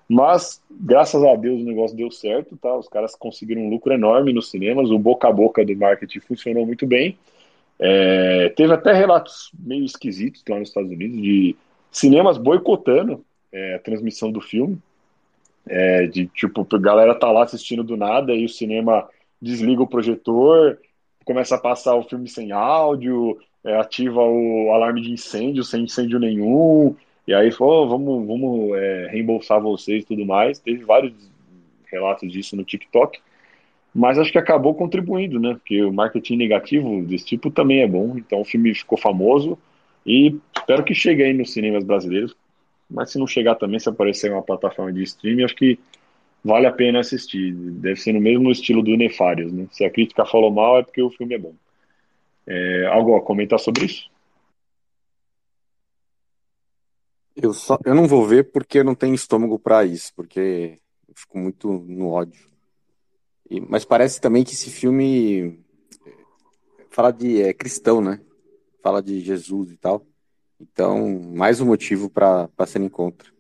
Speaker 1: Mas, graças a Deus, o negócio deu certo, tá? Os caras conseguiram um lucro enorme nos cinemas, o boca a boca do marketing funcionou muito bem. É, teve até relatos meio esquisitos lá nos Estados Unidos de cinemas boicotando é, a transmissão do filme. É, de tipo, a galera tá lá assistindo do nada e o cinema desliga o projetor, começa a passar o filme sem áudio, é, ativa o alarme de incêndio sem incêndio nenhum, e aí falou, oh, vamos, vamos é, reembolsar vocês e tudo mais. Teve vários relatos disso no TikTok, mas acho que acabou contribuindo, né? Porque o marketing negativo desse tipo também é bom, então o filme ficou famoso e espero que chegue aí nos cinemas brasileiros, mas se não chegar também, se aparecer uma plataforma de streaming, acho que vale a pena assistir. Deve ser no mesmo estilo do Nefários, né? Se a crítica falou mal, é porque o filme é bom. É, algo a comentar sobre isso?
Speaker 4: Eu, só, eu não vou ver porque não tenho estômago para isso, porque eu fico muito no ódio. E, mas parece também que esse filme fala de é cristão, né? Fala de Jesus e tal. Então, mais um motivo para ser em contra.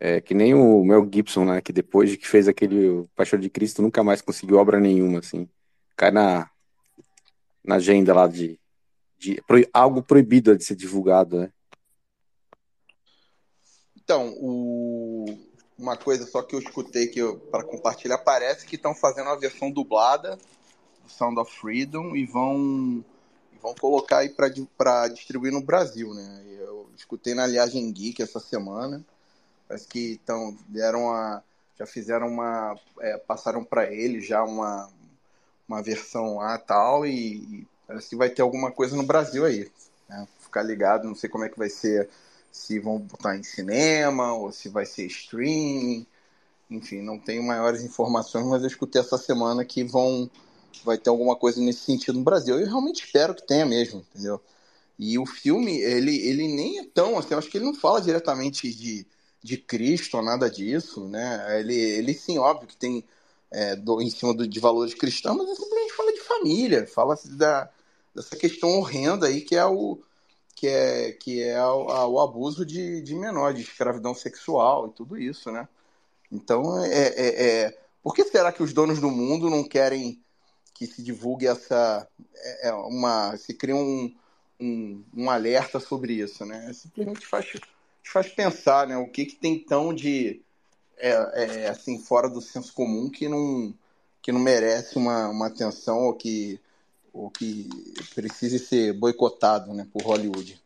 Speaker 4: É que nem o Mel Gibson, né? Que depois de que fez aquele Paixão de Cristo, nunca mais conseguiu obra nenhuma, assim. Cai na, na agenda lá de, de algo proibido de ser divulgado, né?
Speaker 2: Então, o, uma coisa só que eu escutei que para compartilhar, parece que estão fazendo a versão dublada do Sound of Freedom e vão vão colocar aí para distribuir no Brasil, né? Eu escutei na Aliagem Geek essa semana, parece que estão deram a já fizeram uma é, passaram para ele já uma uma versão lá tal e, e Parece que vai ter alguma coisa no Brasil aí. Né? Ficar ligado, não sei como é que vai ser, se vão botar em cinema ou se vai ser streaming. Enfim, não tenho maiores informações, mas eu escutei essa semana que vão vai ter alguma coisa nesse sentido no Brasil. Eu realmente espero que tenha mesmo, entendeu? E o filme, ele, ele nem é tão assim, eu acho que ele não fala diretamente de, de Cristo ou nada disso, né? Ele, ele sim, óbvio que tem é, do, em cima do, de valores cristãos, mas ele simplesmente fala de família, fala da, dessa questão horrenda aí que é o que é, que é o, a, o abuso de, de menor, de escravidão sexual e tudo isso, né? Então, é, é, é, por que será que os donos do mundo não querem que se divulgue essa é, é uma se cria um, um, um, alerta sobre isso, né? Simplesmente faz faz pensar, né? O que que tem tão de é, é, assim fora do senso comum que não que não merece uma, uma atenção ou que ou que precise ser boicotado né, por Hollywood.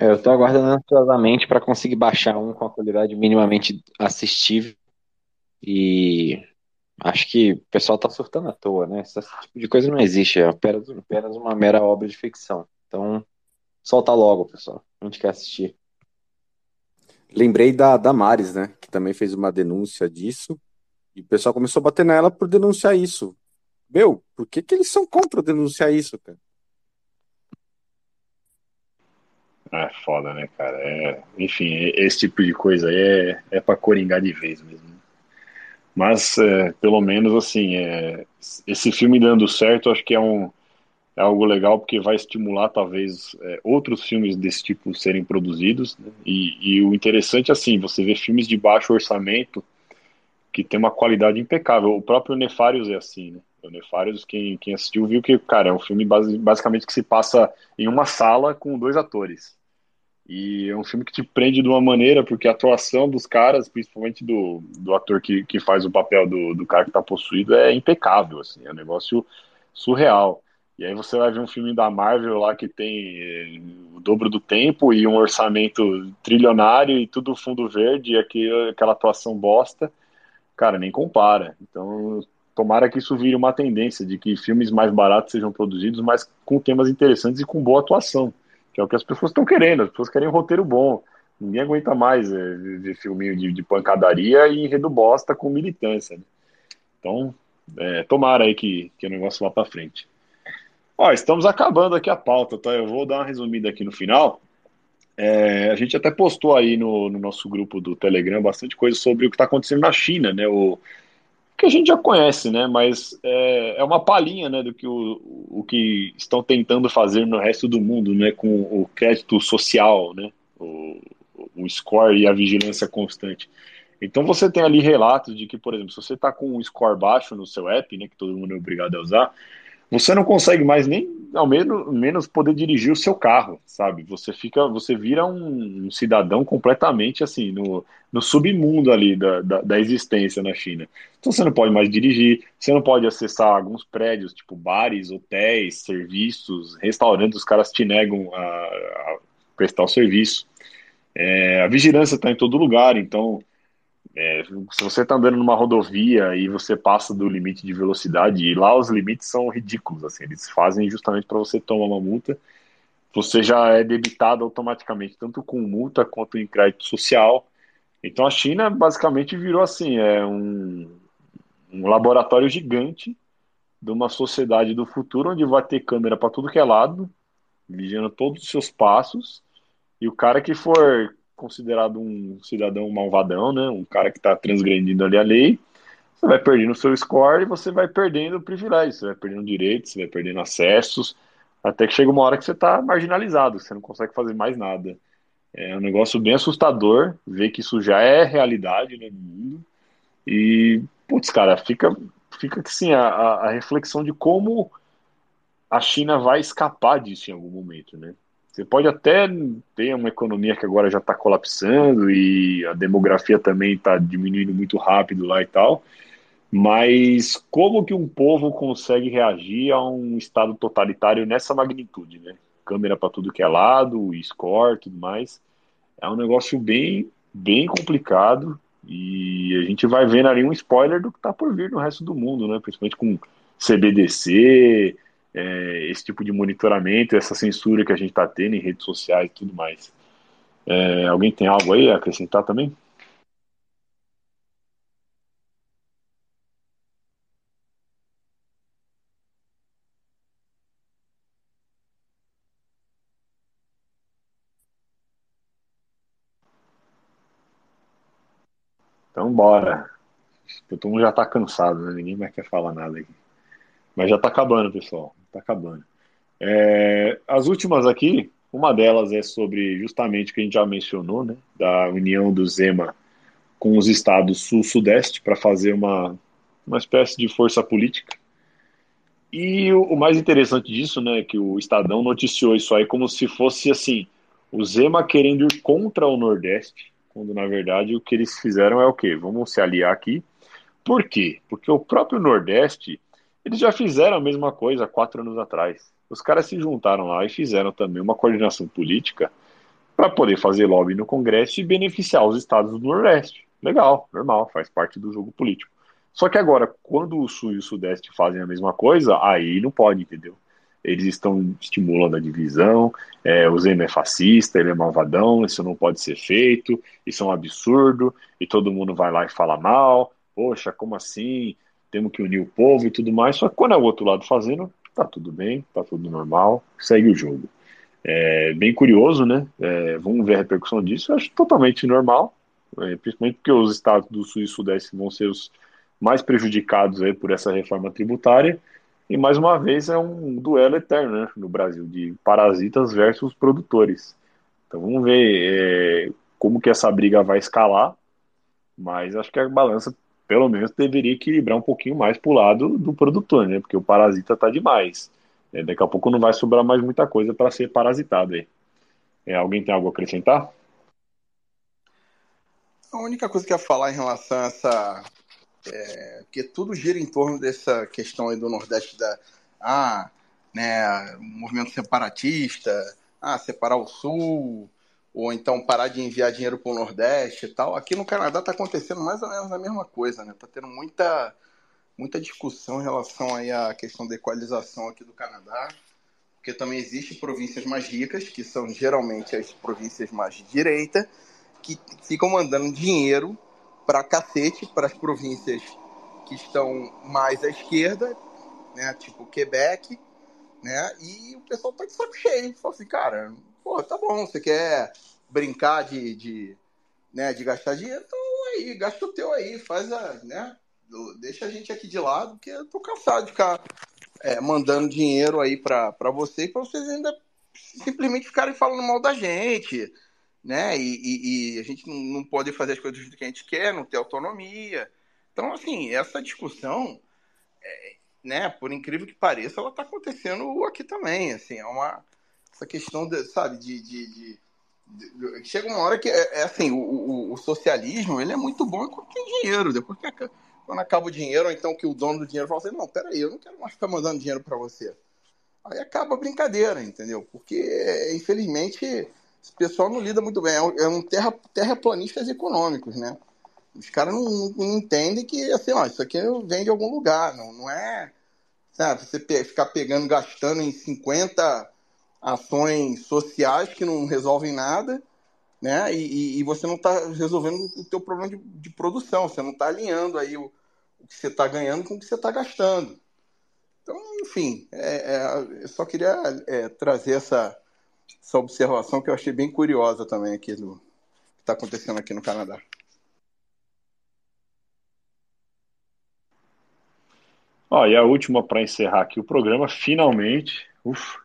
Speaker 5: É, eu estou aguardando ansiosamente para conseguir baixar um com a qualidade minimamente assistível. E acho que o pessoal está surtando à toa, né? Esse tipo de coisa não existe, é apenas, apenas uma mera obra de ficção. Então, solta logo, pessoal. A gente quer assistir.
Speaker 4: Lembrei da Damares, né? Que também fez uma denúncia disso. E o pessoal começou a bater nela por denunciar isso. Meu, por que, que eles são contra denunciar isso, cara?
Speaker 1: É foda, né, cara? É, enfim, esse tipo de coisa aí é, é pra coringar de vez mesmo. Mas, é, pelo menos, assim, é, esse filme dando certo, acho que é, um, é algo legal, porque vai estimular, talvez, é, outros filmes desse tipo serem produzidos. Né? E, e o interessante, assim, você vê filmes de baixo orçamento que tem uma qualidade impecável. O próprio Nefários é assim, né? O Nefários, quem, quem assistiu, viu que, cara, é um filme base, basicamente que se passa em uma sala com dois atores. E é um filme que te prende de uma maneira, porque a atuação dos caras, principalmente do, do ator que, que faz o papel do, do cara que tá possuído, é impecável, assim, é um negócio surreal. E aí você vai ver um filme da Marvel lá que tem eh, o dobro do tempo e um orçamento trilionário e tudo fundo verde e aquela atuação bosta, cara, nem compara. Então tomara que isso vire uma tendência de que filmes mais baratos sejam produzidos, mas com temas interessantes e com boa atuação, que é o que as pessoas estão querendo. As pessoas querem um roteiro bom. Ninguém aguenta mais é, ver filminho de, de, pancadaria e enredo bosta com militância. Né? Então, é, tomara aí que, que o negócio vá para frente. Ó, estamos acabando aqui a pauta, tá? Eu vou dar uma resumida aqui no final. É, a gente até postou aí no, no, nosso grupo do Telegram bastante coisa sobre o que está acontecendo na China, né? O, que a gente já conhece, né? Mas é, é uma palhinha, né, do que o, o que estão tentando fazer no resto do mundo, né, com o crédito social, né, o, o score e a vigilância constante. Então você tem ali relatos de que, por exemplo, se você está com um score baixo no seu app, né, que todo mundo é obrigado a usar, você não consegue mais nem ao menos, menos poder dirigir o seu carro, sabe? Você fica, você vira um, um cidadão completamente assim no, no submundo ali da, da, da, existência na China. Então você não pode mais dirigir, você não pode acessar alguns prédios, tipo bares, hotéis, serviços, restaurantes, os caras te negam a, a prestar o serviço. É, a vigilância está em todo lugar, então é, se você está andando numa rodovia e você passa do limite de velocidade, e lá os limites são ridículos, assim, eles fazem justamente para você tomar uma multa, você já é debitado automaticamente, tanto com multa quanto em crédito social. Então a China basicamente virou assim, é um, um laboratório gigante de uma sociedade do futuro onde vai ter câmera para tudo que é lado, vigiando todos os seus passos, e o cara que for considerado um cidadão malvadão, né? Um cara que está transgredindo ali a lei. Você vai perdendo o seu score e você vai perdendo privilégios, você vai perdendo direitos, você vai perdendo acessos, até que chega uma hora que você está marginalizado, você não consegue fazer mais nada. É um negócio bem assustador ver que isso já é realidade né, no mundo. E, putz, cara, fica, fica assim, a, a reflexão de como a China vai escapar disso em algum momento, né? Você pode até ter uma economia que agora já está colapsando e a demografia também está diminuindo muito rápido lá e tal, mas como que um povo consegue reagir a um estado totalitário nessa magnitude, né? Câmera para tudo que é lado, score, tudo mais. É um negócio bem, bem complicado e a gente vai vendo ali um spoiler do que está por vir no resto do mundo, né? Principalmente com CBDC, é, esse tipo de monitoramento, essa censura que a gente está tendo em redes sociais e tudo mais. É, alguém tem algo aí a acrescentar também? Então, bora. Todo mundo já está cansado, né? Ninguém mais quer falar nada aqui. Mas já está acabando, pessoal. Está acabando. É, as últimas aqui, uma delas é sobre justamente o que a gente já mencionou, né? Da união do Zema com os estados sul-sudeste para fazer uma, uma espécie de força política. E o, o, mais interessante disso, né, é que o Estadão noticiou isso aí como se fosse assim, o Zema querendo ir contra o Nordeste, quando na verdade o que eles fizeram é o quê? Vamos se aliar aqui. Por quê? Porque o próprio Nordeste eles já fizeram a mesma coisa quatro anos atrás. Os caras se juntaram lá e fizeram também uma coordenação política para poder fazer lobby no Congresso e beneficiar os estados do Nordeste. Legal, normal, faz parte do jogo político. Só que agora, quando o Sul e o Sudeste fazem a mesma coisa, aí não pode, entendeu? Eles estão estimulando a divisão, é, o Zema é fascista, ele é malvadão, isso não pode ser feito, isso é um absurdo, e todo mundo vai lá e fala mal, poxa, como assim? Temos que unir o povo e tudo mais. Só que quando é o outro lado fazendo, tá tudo bem, tá tudo normal, segue o jogo. É bem curioso, né? É, vamos ver a repercussão disso. Eu acho totalmente normal, é, principalmente porque os estados do Sul e Sudeste vão ser os mais prejudicados aí por essa reforma tributária. E mais uma vez é um duelo eterno né, no Brasil, de parasitas versus produtores. Então vamos ver é, como que essa briga vai escalar, mas acho que a balança pelo menos deveria equilibrar um pouquinho mais para o lado do produtor, né? Porque o parasita está demais. É, daqui a pouco não vai sobrar mais muita coisa para ser parasitado aí. É, alguém tem algo a acrescentar?
Speaker 2: A única coisa que eu ia falar em relação a essa. É, que tudo gira em torno dessa questão aí do Nordeste da. Ah, né, movimento separatista, ah, separar o Sul, ou então parar de enviar dinheiro para o Nordeste e tal. Aqui no Canadá está acontecendo mais ou menos a mesma coisa, né? Está tendo muita, muita discussão em relação aí à questão da equalização aqui do Canadá, porque também existem províncias mais ricas, que são geralmente as províncias mais de direita, que ficam mandando dinheiro para cacete para as províncias que estão mais à esquerda, né? Tipo Quebec, né? E o pessoal tá de saco cheio. Assim, cara, pô, tá bom, você quer brincar de, de, né, de gastar dinheiro, então aí, gasta o teu aí, faz a, né, deixa a gente aqui de lado, porque eu tô cansado de ficar é, mandando dinheiro aí para vocês, para vocês ainda simplesmente ficarem falando mal da gente, né? E, e, e a gente não, pode fazer as coisas que a gente quer, não ter autonomia. Então, assim, essa discussão, é, né, por incrível que pareça, ela está acontecendo aqui também. Assim, é uma essa questão, de, sabe, de, de, de, chega uma hora que é, é assim, o, o, o, socialismo ele é muito bom quando tem dinheiro. Depois que quando acaba o dinheiro, ou então que o dono do dinheiro fala assim, não, peraí, eu não quero mais ficar mandando dinheiro para você. Aí acaba a brincadeira, entendeu? Porque, infelizmente, esse pessoal não lida muito bem. É um é terra, terraplanistas econômicos, né? Os caras não, não, entendem que, assim, ó, isso aqui vem de algum lugar, não, não é... Sabe, você ficar pegando, gastando em 50 ações sociais que não resolvem nada, né? E, e você não está resolvendo o teu problema de, de, produção, você não está alinhando aí o, o que você está ganhando com o que você está gastando. Então, enfim, é, é, eu só queria é, trazer essa, essa observação que eu achei bem curiosa também aqui do que está acontecendo aqui no Canadá.
Speaker 1: Ó, e a última para encerrar aqui o programa, finalmente, uf,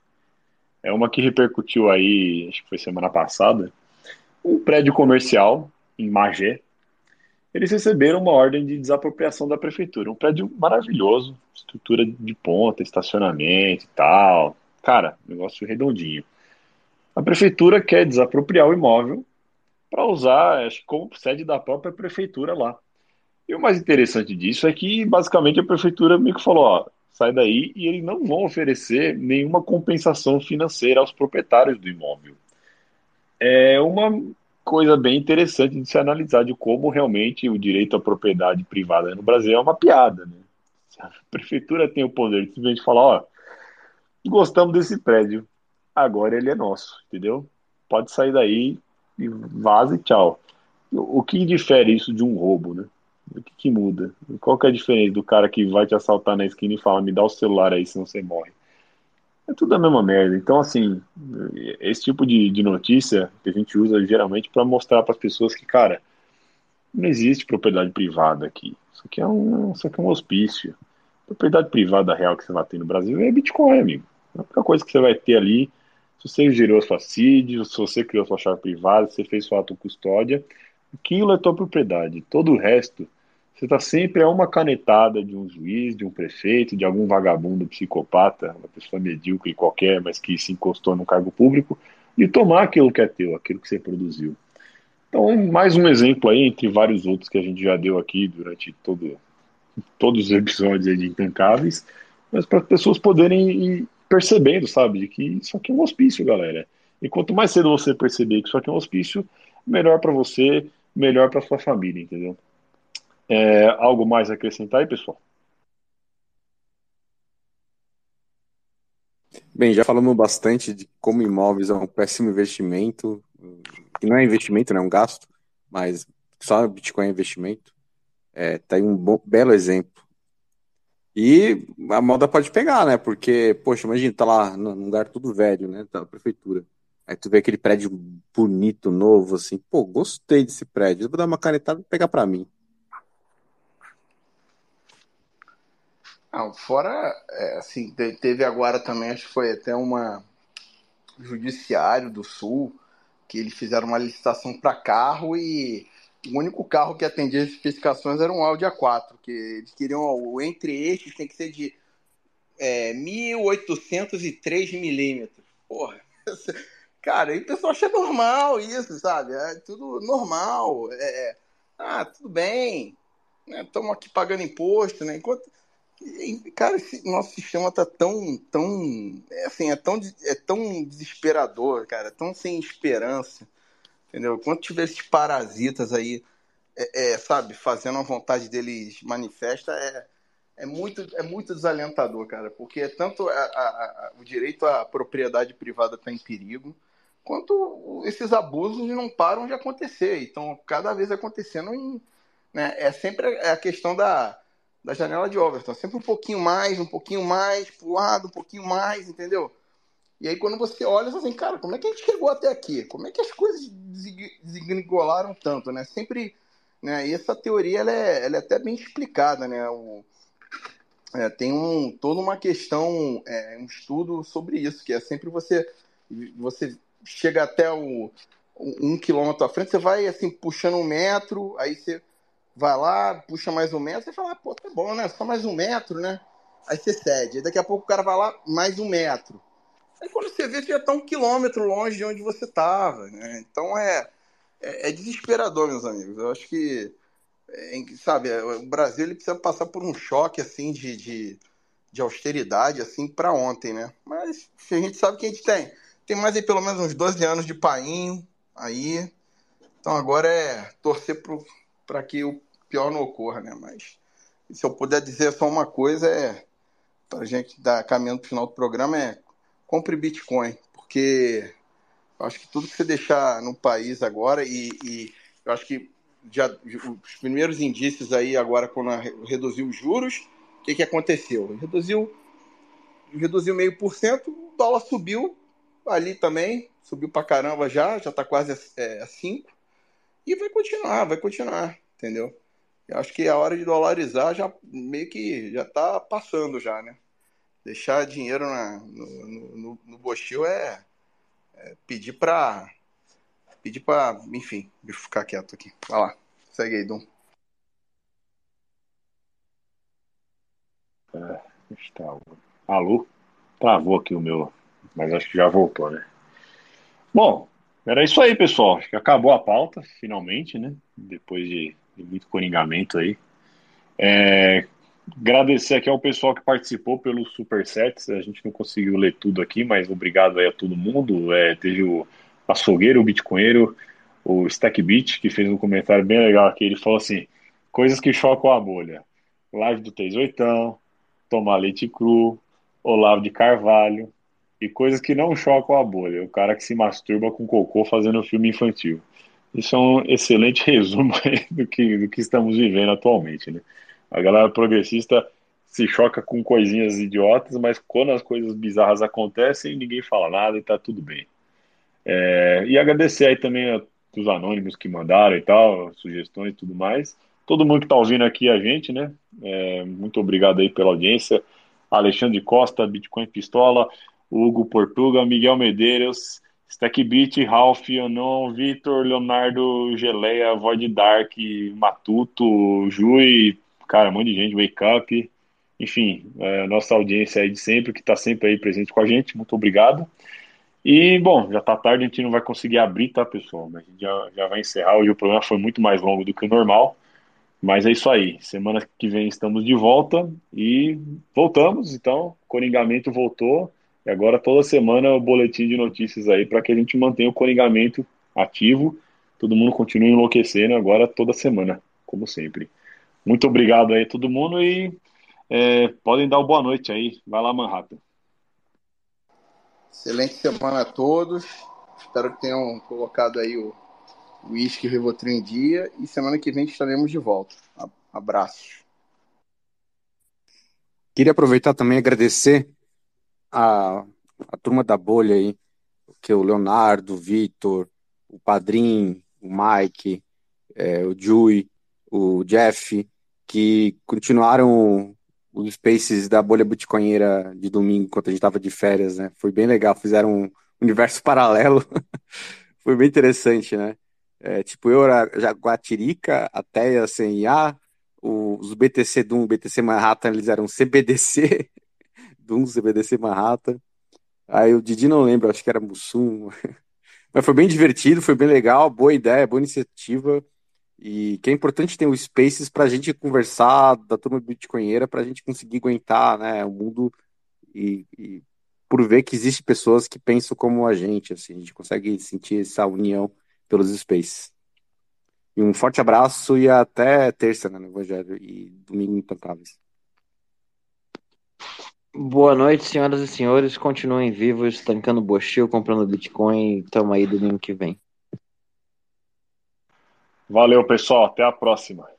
Speaker 1: é uma que repercutiu aí, acho que foi semana passada, um prédio comercial em Magé. Eles receberam uma ordem de desapropriação da prefeitura. Um prédio maravilhoso, estrutura de ponta, estacionamento e tal. Cara, negócio redondinho. A prefeitura quer desapropriar o imóvel para usar, acho como sede da própria prefeitura lá. E o mais interessante disso é que, basicamente, a prefeitura meio que falou: ó, sai daí, e eles não vão oferecer nenhuma compensação financeira aos proprietários do imóvel. É uma coisa bem interessante de se analisar de como realmente o direito à propriedade privada no Brasil é uma piada. Né? A prefeitura tem o poder de simplesmente falar: ó, gostamos desse prédio, agora ele é nosso, entendeu? Pode sair daí e vaza e tchau. O que difere isso de um roubo, né? O que, que, muda? Qual que é a diferença do cara que vai te assaltar na esquina e fala, me dá o celular aí, senão você morre? É tudo a mesma merda. Então, assim, esse tipo de, de notícia que a gente usa geralmente para mostrar para as pessoas que, cara, não existe propriedade privada aqui. Isso aqui é um, isso aqui é um hospício. Propriedade privada real que você vai ter no Brasil é Bitcoin, amigo. A única coisa que você vai ter ali, se você gerou a sua CID, se você criou a sua chave privada, se você fez sua autocustódia, aquilo é tua propriedade. Todo o resto, você está sempre a uma canetada de um juiz, de um prefeito, de algum vagabundo psicopata, uma pessoa medíocre qualquer, mas que se encostou no cargo público, e tomar aquilo que é teu, aquilo que você produziu. Então, mais um exemplo aí, entre vários outros que a gente já deu aqui durante todo, todos os episódios de Intancáveis, mas para as pessoas poderem ir percebendo, sabe, de que isso aqui é um hospício, galera. E quanto mais cedo você perceber que isso aqui é um hospício, melhor para você, melhor para sua família, entendeu? É, algo mais a acrescentar aí, pessoal?
Speaker 4: Bem, já falamos bastante de como imóveis é um péssimo investimento, que não é investimento, né, é um gasto, mas só Bitcoin é investimento. É, tá aí um bom, belo exemplo. E a moda pode pegar, né? Porque, poxa, imagina, tá lá num lugar tudo velho, né? Tá a prefeitura. Aí tu vê aquele prédio bonito, novo, assim, pô, gostei desse prédio. Eu vou dar uma canetada e pegar para mim.
Speaker 2: Não, fora, é, assim, teve agora também, acho que foi até uma judiciário do Sul, que eles fizeram uma licitação para carro e o único carro que atendia as especificações era um Audi A4, que eles queriam, o entre eixos tem que ser de é, 1803 milímetros. Porra, Cara, aí o pessoal acha normal isso, sabe? É tudo normal. É, é ah, tudo bem. Estamos né? aqui pagando imposto, né? Enquanto. Cara, esse nosso sistema tá tão, tão, é assim, é tão, é tão desesperador, cara, tão sem esperança, entendeu? Quando tiver esses parasitas aí, é, é, sabe, fazendo a vontade deles manifesta, é, é muito, é muito desalentador, cara, porque é tanto a, a, a, o direito à propriedade privada está em perigo, quanto esses abusos não param de acontecer. Então, cada vez acontecendo, em, né, é sempre a questão da, da janela de Overton. Sempre um pouquinho mais, um pouquinho mais, pro lado, um pouquinho mais, entendeu? E aí, quando você olha, você assim, cara, como é que a gente chegou até aqui? Como é que as coisas desengolaram tanto, né? Sempre Né? E essa teoria ela é, ela é até bem explicada, né? O, é, tem um, toda uma questão, é, um estudo sobre isso, que é sempre você, você chega até o, um quilômetro à frente, você vai assim puxando um metro, aí você vai lá, puxa mais um metro, você fala, ah, pô, tá bom, né? Só mais um metro, né? Aí você cede. Aí daqui a pouco o cara vai lá, mais um metro. Aí quando você vê, você já está um quilômetro longe de onde você estava. Né? Então é, é, é, desesperador, meus amigos. Eu acho que, é, sabe, é, o Brasil ele precisa passar por um choque assim de, de, de austeridade assim para ontem, né? Mas a gente sabe que a gente tem. Tem mais aí pelo menos uns 12 anos de painho aí. Então agora é torcer para que o pior não ocorra, né? Mas se eu puder dizer só uma coisa, é para a gente dar caminhando para final do programa, é compre Bitcoin, porque eu acho que tudo que você deixar no país agora, e, e eu acho que já, os primeiros indícios aí agora, quando reduziu os juros, o que, que aconteceu? Reduziu, reduziu meio por cento, o dólar subiu ali também, subiu para caramba já, já está quase a 5, é, e vai continuar, vai continuar, entendeu? Eu acho que a hora de dolarizar já meio que já está passando já, né? Deixar dinheiro na, no, no, no Bochil é, é, pedir para pedir para, enfim, ficar quieto aqui. Vai lá, segue aí, Dum.
Speaker 1: É. Alô? Travou aqui o meu, mas acho que já voltou, né? Bom, era isso aí, pessoal. Acho que acabou a pauta, finalmente, né? Depois de de muito coringamento aí. É, agradecer aqui ao pessoal que participou pelo Supersets. A gente não conseguiu ler tudo aqui, mas obrigado aí a todo mundo. É, teve o açougueiro, o bitcoinheiro, o Stackbit, que fez um comentário bem legal aqui. Ele falou assim: coisas que chocam a bolha. Live do 38, tomar leite cru, Olavo de Carvalho, e coisas que não chocam a bolha. O cara que se masturba com cocô fazendo filme infantil. Isso é um excelente resumo do que, do que estamos vivendo atualmente, né? A galera progressista se choca com coisinhas idiotas, mas quando as coisas bizarras acontecem, ninguém fala nada e tá tudo bem. É, e agradecer aí também os anônimos que mandaram e tal, sugestões e tudo mais. Todo mundo que está ouvindo aqui a gente, né? É, muito obrigado aí pela audiência. Alexandre Costa, Bitcoin Pistola, Hugo Portuga, Miguel Medeiros, Stackbit, Ralph, Anon, Vitor, Leonardo, Geleia, Void Dark, Matuto, Jui, cara, um monte de gente, Wake Up, enfim, é, nossa audiência aí de sempre, que está sempre aí presente com a gente, muito obrigado. E, bom, já tá tarde, a gente não vai conseguir abrir, tá, pessoal? A gente já, já vai encerrar. Hoje o programa foi muito mais longo do que o normal. Mas é isso aí. Semana que vem estamos de volta e voltamos. Então, Coringamento voltou. E agora toda semana o boletim de notícias aí para que a gente mantenha o coringamento ativo. Todo mundo continue enlouquecendo agora toda semana, como sempre. Muito obrigado aí a todo mundo e é, podem dar uma boa noite aí. Vai lá, Manhattan.
Speaker 2: Excelente semana a todos. Espero que tenham colocado aí o Whisky Rivotril em dia e semana que vem estaremos de volta. Abraços.
Speaker 4: Queria aproveitar também e agradecer a, a turma da bolha aí, que é o Leonardo, o Vitor, o Padrim, o Mike, é, o Jui, o Jeff, que continuaram os spaces da bolha bitcoinheira de domingo, enquanto a gente estava de férias, né? Foi bem legal, fizeram um universo paralelo. Foi bem interessante, né? É, tipo, eu era Jaguatirica, a Teia CIA, os BTC Doom, BTC Manhattan, eles eram CBDC, Doom, CBDC Manhattan. Aí o Didi não lembra, acho que era Mussum. Mas foi bem divertido, foi bem legal, boa ideia, boa iniciativa. E que é importante ter o Spaces para a gente conversar da turma bitcoinheira, para a gente conseguir aguentar né, o mundo e, e, por ver que existe pessoas que pensam como a gente, assim, a gente consegue sentir essa união pelos Spaces. E um forte abraço e até terça né, no Evangelho e domingo intocáveis.
Speaker 3: Boa noite, senhoras e senhores. Continuem vivos, tancando bochil, comprando Bitcoin. Tamo aí domingo que vem.
Speaker 1: Valeu, pessoal. Até a próxima.